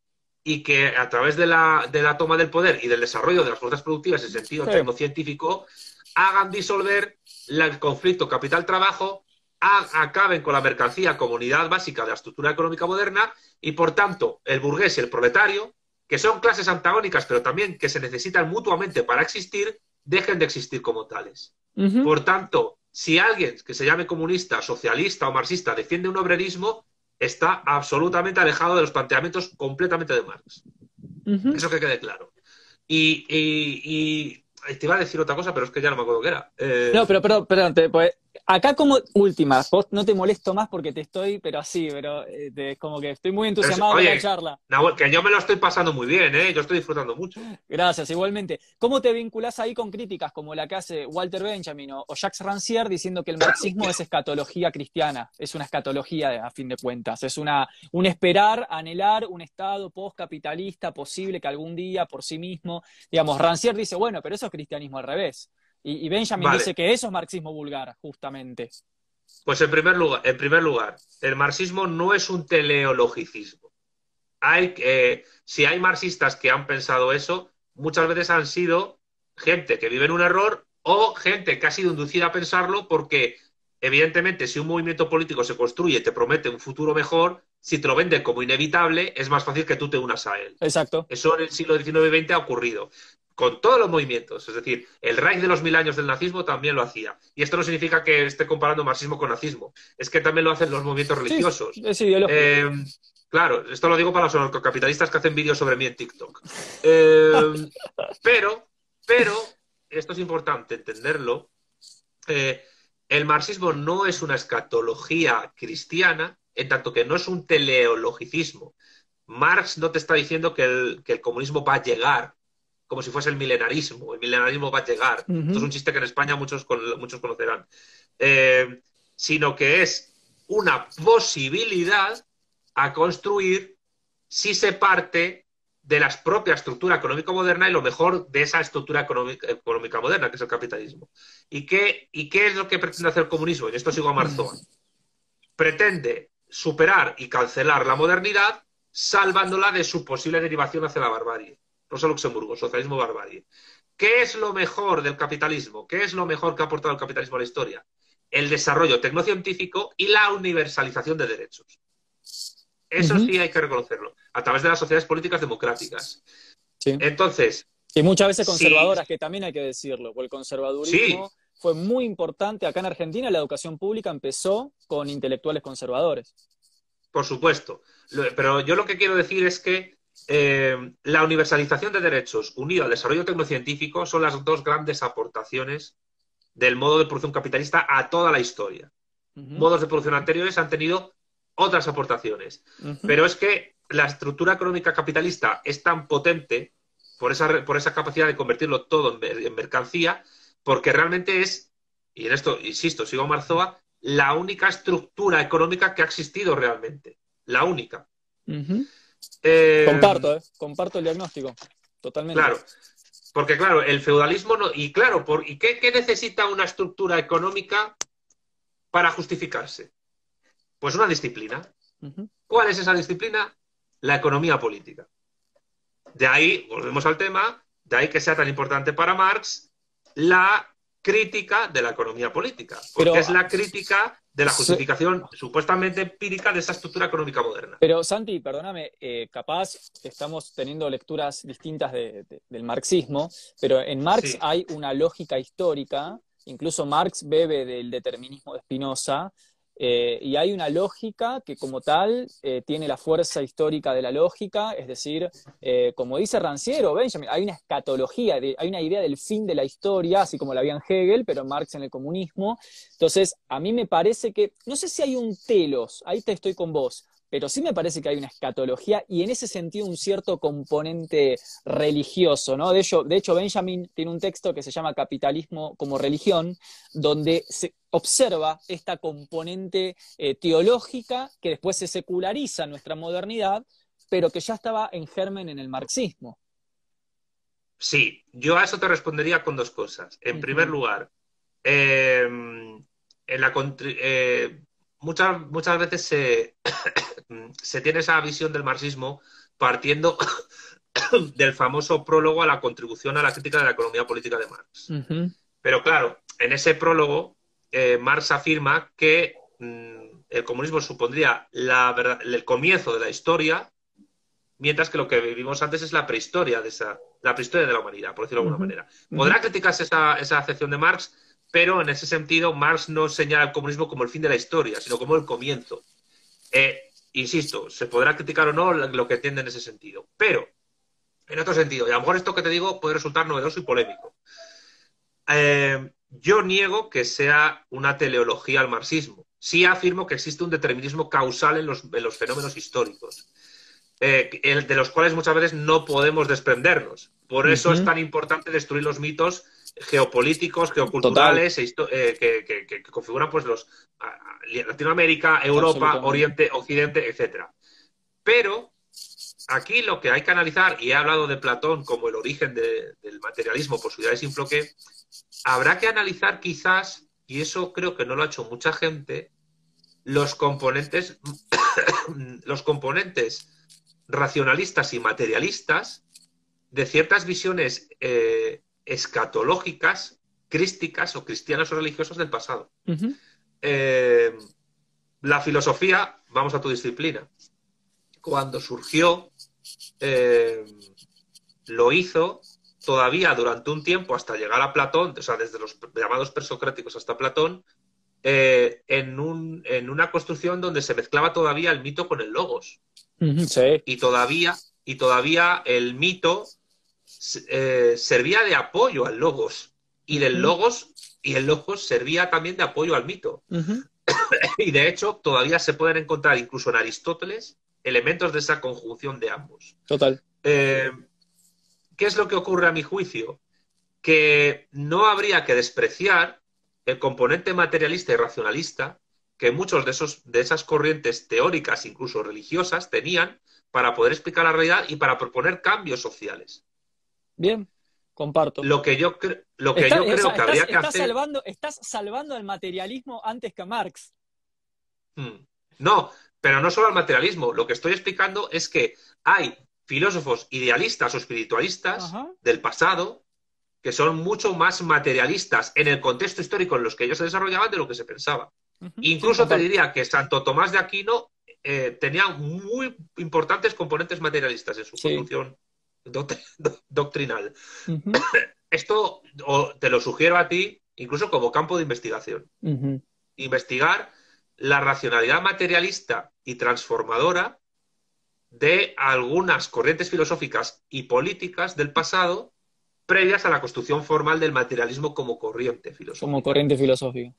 y que a través de la, de la toma del poder y del desarrollo de las fuerzas productivas en sentido tecnocientífico hagan disolver el conflicto capital-trabajo, acaben con la mercancía como unidad básica de la estructura económica moderna y, por tanto, el burgués y el proletario, que son clases antagónicas pero también que se necesitan mutuamente para existir, dejen de existir como tales. Por tanto, si alguien que se llame comunista, socialista o marxista defiende un obrerismo, está absolutamente alejado de los planteamientos completamente de Marx. Eso que quede claro. Y, te iba a decir otra cosa, pero es que ya no me acuerdo qué era. Eh, no, pero perdón, perdón, pues, acá como última, no te molesto más porque te estoy, pero así, pero eh, como que estoy muy entusiasmado con la charla. que yo me lo estoy pasando muy bien, ¿eh? Yo estoy disfrutando mucho. Gracias, igualmente. ¿Cómo te vinculás ahí con críticas como la que hace Walter Benjamin o, Jacques Rancière diciendo que el marxismo es escatología cristiana? Es una escatología, a fin de cuentas. Es una, un esperar, anhelar un Estado postcapitalista posible que algún día por sí mismo, digamos, Rancière dice, bueno, pero eso es cristianismo al revés. Y, Benjamin dice que eso es marxismo vulgar, justamente. Pues en primer lugar, en primer lugar el marxismo no es un teleologicismo. Hay, eh, si hay marxistas que han pensado eso, muchas veces han sido gente que vive en un error o gente que ha sido inducida a pensarlo porque, evidentemente, si un movimiento político se construye y te promete un futuro mejor, si te lo vende como inevitable, es más fácil que tú te unas a él. Exacto. Eso en el siglo XIX y XX ha ocurrido con todos los movimientos. Es decir, el Reich de los mil años del nazismo también lo hacía. Y esto no significa que esté comparando marxismo con nazismo. Es que también lo hacen los movimientos religiosos. Eh, claro, esto lo digo para los capitalistas que hacen vídeos sobre mí en TikTok. Eh, pero, pero, esto es importante entenderlo. Eh, el marxismo no es una escatología cristiana, en tanto que no es un teleologicismo. Marx no te está diciendo que el, comunismo va a llegar como si fuese el milenarismo. El milenarismo va a llegar. Esto es un chiste que en España muchos, muchos conocerán. Eh, sino que es una posibilidad a construir si se parte de la propia estructura económica moderna y lo mejor de esa estructura económica, moderna, que es el capitalismo. ¿Y qué, ¿Y qué es lo que pretende hacer el comunismo? En esto sigo a Marzoa. Pretende superar y cancelar la modernidad salvándola de su posible derivación hacia la barbarie. Rosa Luxemburgo, socialismo barbarie. ¿Qué es lo mejor del capitalismo? ¿Qué es lo mejor que ha aportado el capitalismo a la historia? El desarrollo tecnocientífico y la universalización de derechos. Eso sí hay que reconocerlo, a través de las sociedades políticas democráticas. Entonces. Y muchas veces conservadoras, que también hay que decirlo, porque el conservadurismo fue muy importante. Acá en Argentina la educación pública empezó con intelectuales conservadores. Por supuesto. Pero yo lo que quiero decir es que eh, la universalización de derechos unido al desarrollo tecnocientífico son las dos grandes aportaciones del modo de producción capitalista a toda la historia. Modos de producción anteriores han tenido otras aportaciones. Pero es que la estructura económica capitalista es tan potente por esa, por esa capacidad de convertirlo todo en, mercancía, porque realmente es, y en esto insisto, sigo Marzoa, la única estructura económica que ha existido realmente. La única. Eh, comparto, ¿eh? comparto el diagnóstico. Totalmente. Claro. Porque, claro, el feudalismo no. Y claro, por, ¿y qué, necesita una estructura económica para justificarse? Pues una disciplina. ¿Cuál es esa disciplina? La economía política. De ahí, volvemos al tema, de ahí que sea tan importante para Marx la crítica de la economía política, porque es la crítica de la justificación supuestamente empírica de esa estructura económica moderna. Pero Santi, perdóname, eh, capaz estamos teniendo lecturas distintas del marxismo, pero en Marx hay una lógica histórica, incluso Marx bebe del determinismo de Spinoza, eh, y hay una lógica que como tal eh, tiene la fuerza histórica de la lógica, es decir, eh, como dice Ranciero, Benjamin, hay una escatología, hay una idea del fin de la historia, así como la había en Hegel, pero Marx en el comunismo. Entonces, a mí me parece que, no sé si hay un telos, ahí te estoy con vos, pero sí me parece que hay una escatología y en ese sentido un cierto componente religioso, ¿no? De hecho, de hecho Benjamin tiene un texto que se llama Capitalismo como religión, donde se observa esta componente eh, teológica que después se seculariza en nuestra modernidad, pero que ya estaba en germen en el marxismo. Sí, yo a eso te respondería con dos cosas. En primer lugar, em, en la, eh, muchas, muchas veces se, se tiene esa visión del marxismo partiendo del famoso prólogo a la contribución a la crítica de la economía política de Marx. Pero claro, en ese prólogo, eh, Marx afirma que mm, el comunismo supondría la, el comienzo de la historia, mientras que lo que vivimos antes es la prehistoria de esa, la prehistoria de la humanidad, por decirlo de alguna manera. Podrá criticarse esa, esa acepción de Marx, pero en ese sentido Marx no señala el comunismo como el fin de la historia, sino como el comienzo. Eh, insisto, se podrá criticar o no lo que entiende en ese sentido, pero en otro sentido, y a lo mejor esto que te digo puede resultar novedoso y polémico. Eh, yo niego que sea una teleología al marxismo. Sí afirmo que existe un determinismo causal en los, fenómenos históricos, eh, de los cuales muchas veces no podemos desprendernos. Por eso es tan importante destruir los mitos geopolíticos, geoculturales, e eh, que, configuran pues los Latinoamérica, Europa, Oriente, Occidente, etcétera. Pero aquí lo que hay que analizar, y he hablado de Platón como el origen del materialismo por su idea de Simple, habrá que analizar quizás, y eso creo que no lo ha hecho mucha gente, los componentes, los componentes racionalistas y materialistas de ciertas visiones eh, escatológicas, crísticas o cristianas o religiosas del pasado. Eh, la filosofía, vamos a tu disciplina, cuando surgió, eh, lo hizo todavía durante un tiempo, hasta llegar a Platón, o sea, desde los llamados presocráticos hasta Platón, eh, en, un, en, una construcción donde se mezclaba todavía el mito con el logos. sí. Y todavía, y todavía el mito eh, servía de apoyo al logos. Y del logos, y el logos servía también de apoyo al mito. y de hecho, todavía se pueden encontrar, incluso en Aristóteles, elementos de esa conjunción de ambos. Total. Eh, ¿Qué es lo que ocurre a mi juicio? Que no habría que despreciar el componente materialista y racionalista que muchos de, esos, de esas corrientes teóricas, incluso religiosas, tenían para poder explicar la realidad y para proponer cambios sociales. Bien, comparto. Lo que yo, lo que yo creo que habría que estás hacer. Salvando, estás salvando al materialismo antes que a Marx. Hmm. No, pero no solo al materialismo. Lo que estoy explicando es que hay filósofos idealistas o espiritualistas Ajá. del pasado que son mucho más materialistas en el contexto histórico en los que ellos se desarrollaban de lo que se pensaba. Incluso Sí, te diría que Santo Tomás de Aquino eh, tenía muy importantes componentes materialistas en su Sí. construcción doct- do- doctrinal. Esto o te lo sugiero a ti, incluso como campo de investigación. Investigar la racionalidad materialista y transformadora de algunas corrientes filosóficas y políticas del pasado previas a la construcción formal del materialismo como corriente filosófica. Como corriente filosófica.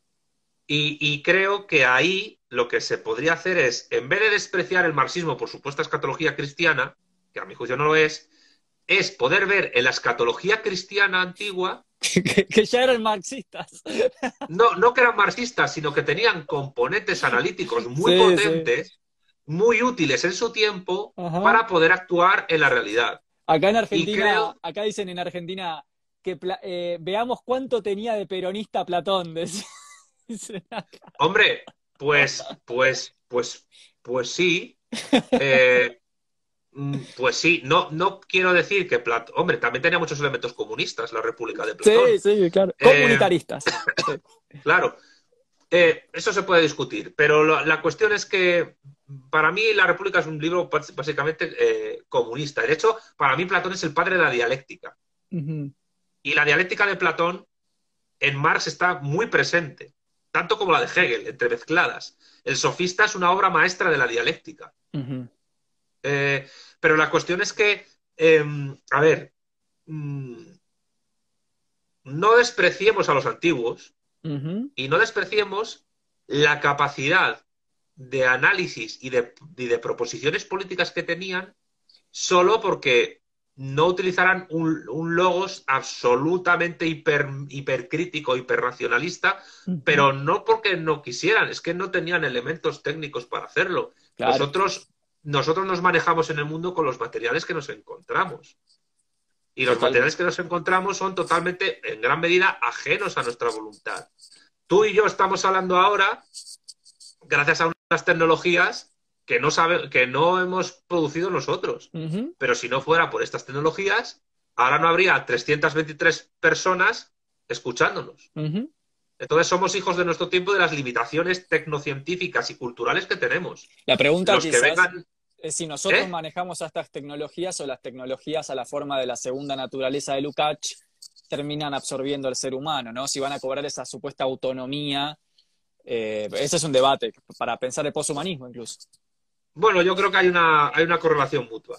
Y, y creo que ahí lo que se podría hacer es, en vez de despreciar el marxismo por supuesta escatología cristiana, que a mi juicio no lo es, es poder ver en la escatología cristiana antigua, que, que ya eran marxistas. no, no que eran marxistas, sino que tenían componentes analíticos muy Sí, potentes, muy útiles en su tiempo, Ajá. para poder actuar en la realidad. Acá en Argentina, creo- acá dicen en Argentina que eh, veamos cuánto tenía de peronista Platón. decía-. Hombre, pues, pues, pues, pues sí. Eh, pues sí, no, no quiero decir que Platón. Hombre, también tenía muchos elementos comunistas la República de Platón. Sí, sí, claro. Eh, Comunitaristas. Claro. Eh, eso se puede discutir, pero la cuestión es que para mí La República es un libro básicamente eh, comunista. De hecho, para mí Platón es el padre de la dialéctica. Y la dialéctica de Platón en Marx está muy presente, tanto como la de Hegel, entremezcladas. El sofista es una obra maestra de la dialéctica. Eh, pero la cuestión es que, eh, a ver, mm, no despreciemos a los antiguos y no despreciemos la capacidad de análisis y de, y de proposiciones políticas que tenían solo porque no utilizaran un, un logos absolutamente hiper, hipercrítico, hiperracionalista, pero no porque no quisieran, es que no tenían elementos técnicos para hacerlo. Claro. Nosotros, nosotros nos manejamos en el mundo con los materiales que nos encontramos. Y los Total. materiales que nos encontramos son totalmente, en gran medida, ajenos a nuestra voluntad. Tú y yo estamos hablando ahora gracias a unas tecnologías que no, sabe, que no hemos producido nosotros. Pero si no fuera por estas tecnologías, ahora no habría 323 personas escuchándonos. Entonces somos hijos de nuestro tiempo de las limitaciones tecnocientíficas y culturales que tenemos. La pregunta Los que quizás vengan, es si nosotros ¿Eh? manejamos estas tecnologías o las tecnologías a la forma de la segunda naturaleza de Lukács terminan absorbiendo al ser humano, ¿no? Si van a cobrar esa supuesta autonomía. eh, ese es un debate para pensar el poshumanismo incluso. bueno, yo creo que hay una, hay una correlación mutua.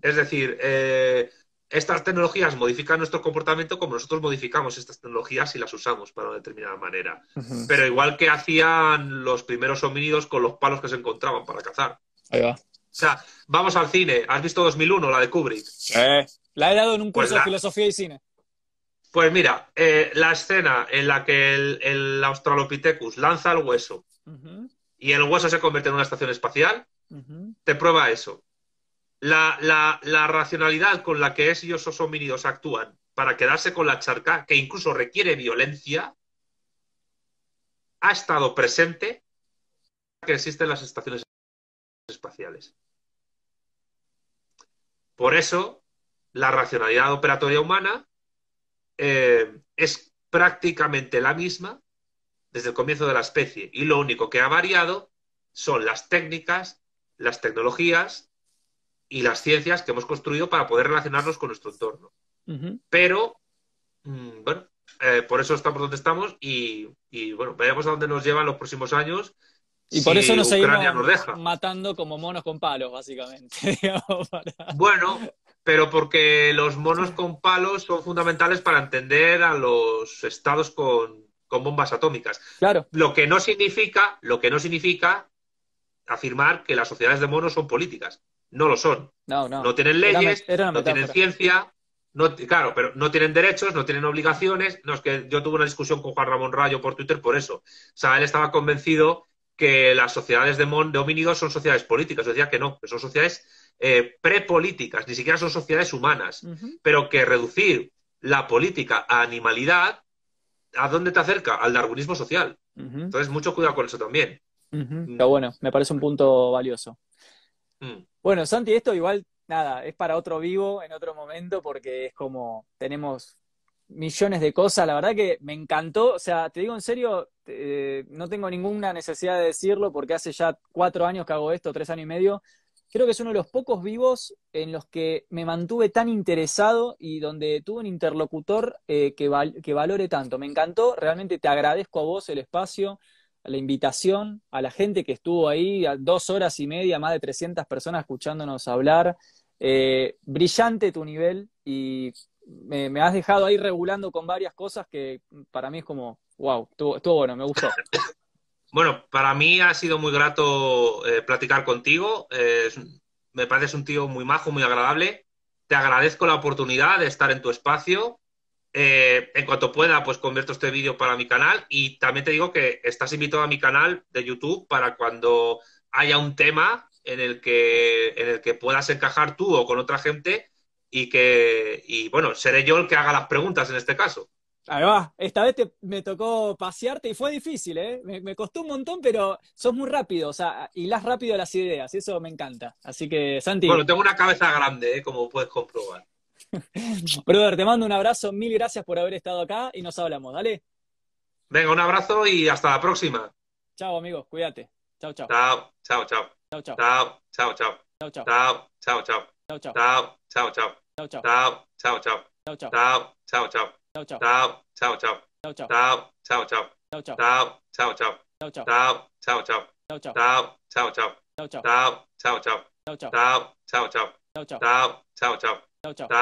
Es decir, eh, estas tecnologías modifican nuestro comportamiento como nosotros modificamos estas tecnologías y las usamos para una determinada manera. Pero igual que hacían los primeros homínidos con los palos que se encontraban para cazar. Ahí va. O sea, vamos al cine. ¿Has visto 2001, la de Kubrick? La he dado en un Pues curso la- de filosofía y cine. Pues mira, eh, la escena en la que el, el Australopithecus lanza el hueso y el hueso se convierte en una estación espacial, te prueba eso. La, racionalidad con la que esos homínidos actúan para quedarse con la charca, que incluso requiere violencia, ha estado presente que existen las estaciones espaciales. Por eso, la racionalidad operatoria humana eh, es prácticamente la misma desde el comienzo de la especie y lo único que ha variado son las técnicas, las tecnologías y las ciencias que hemos construido para poder relacionarnos con nuestro entorno. pero mm, bueno, eh, por eso estamos donde estamos y, bueno, veremos a dónde nos llevan los próximos años. Y por eso nos seguimos matando como monos con palos, básicamente. Bueno, pero porque los monos con palos son fundamentales para entender a los estados con, con bombas atómicas. Claro. Lo que no significa, lo que no significa afirmar que las sociedades de monos son políticas. No lo son. No, no. No tienen leyes, no tienen ciencia, no, claro, pero no tienen derechos, no tienen obligaciones. No, es que yo tuve una discusión con Juan Ramón Rayo por Twitter por eso. O sea, él estaba convencido que las sociedades de, de homínidos son sociedades políticas. Yo decía que no, que son sociedades eh, prepolíticas, ni siquiera son sociedades humanas. Pero que reducir la política a animalidad, ¿a dónde te acerca? Al darwinismo social. Entonces, mucho cuidado con eso también. Está bueno, me parece un punto valioso. Mm. Bueno, Santi, esto igual, nada, es para otro vivo en otro momento porque es como, tenemos millones de cosas, la verdad que me encantó, o sea, te digo en serio, no tengo ninguna necesidad de decirlo porque hace ya cuatro años que hago esto, tres años y medio, creo que es uno de los pocos vivos en los que me mantuve tan interesado y donde tuve un interlocutor eh, que valore tanto. Me encantó, realmente te agradezco a vos el espacio, la invitación, a la gente que estuvo ahí, a dos horas y media, más de 300 personas escuchándonos hablar. Eh, brillante tu nivel y me, has dejado ahí regulando con varias cosas que para mí es como, wow, estuvo, bueno, me gustó. Bueno, para mí ha sido muy grato eh, platicar contigo. me pareces un tío muy majo, muy agradable. Te agradezco la oportunidad de estar en tu espacio eh, en cuanto pueda, pues convierto este vídeo para mi canal y también te digo que estás invitado a mi canal de YouTube para cuando haya un tema en el que, en el que puedas encajar tú o con otra gente y que, y bueno, seré yo el que haga las preguntas en este caso. Ahí va, esta vez me tocó pasearte y fue difícil, ¿eh? Me, costó un montón, pero sos muy rápido, o sea, hilas rápido las ideas, eso me encanta. Así que, Santi. Bueno, tengo una cabeza grande, ¿eh? como puedes comprobar. Brother, te mando un abrazo, mil gracias por haber estado acá y nos hablamos, dale. Venga, un abrazo y hasta la próxima. Chao, amigos, cuídate. Chao, chao. Chao, chao, chao. Chao, chao. Chao, chao, chao. Chao, chao. Chao, chao, chao. Chao, chao. Chao, chao, chao. Chao, chao. Chao, chao, chao. Chao, chao. Chao, chao, chao. Chao, chao. Chao, chao, chao. Chao, chao. Chao, chao, chao. Chao, chao. Chao, chao, chao. Chao, chao. Chao, chao, chao. Chao, chao. Chao, chao, chao. Chao, chao. Chao, chao, chao. Chao, chao. Chao, chao, chao. Chao, chao. Chao, chao, chao. Chao, chao.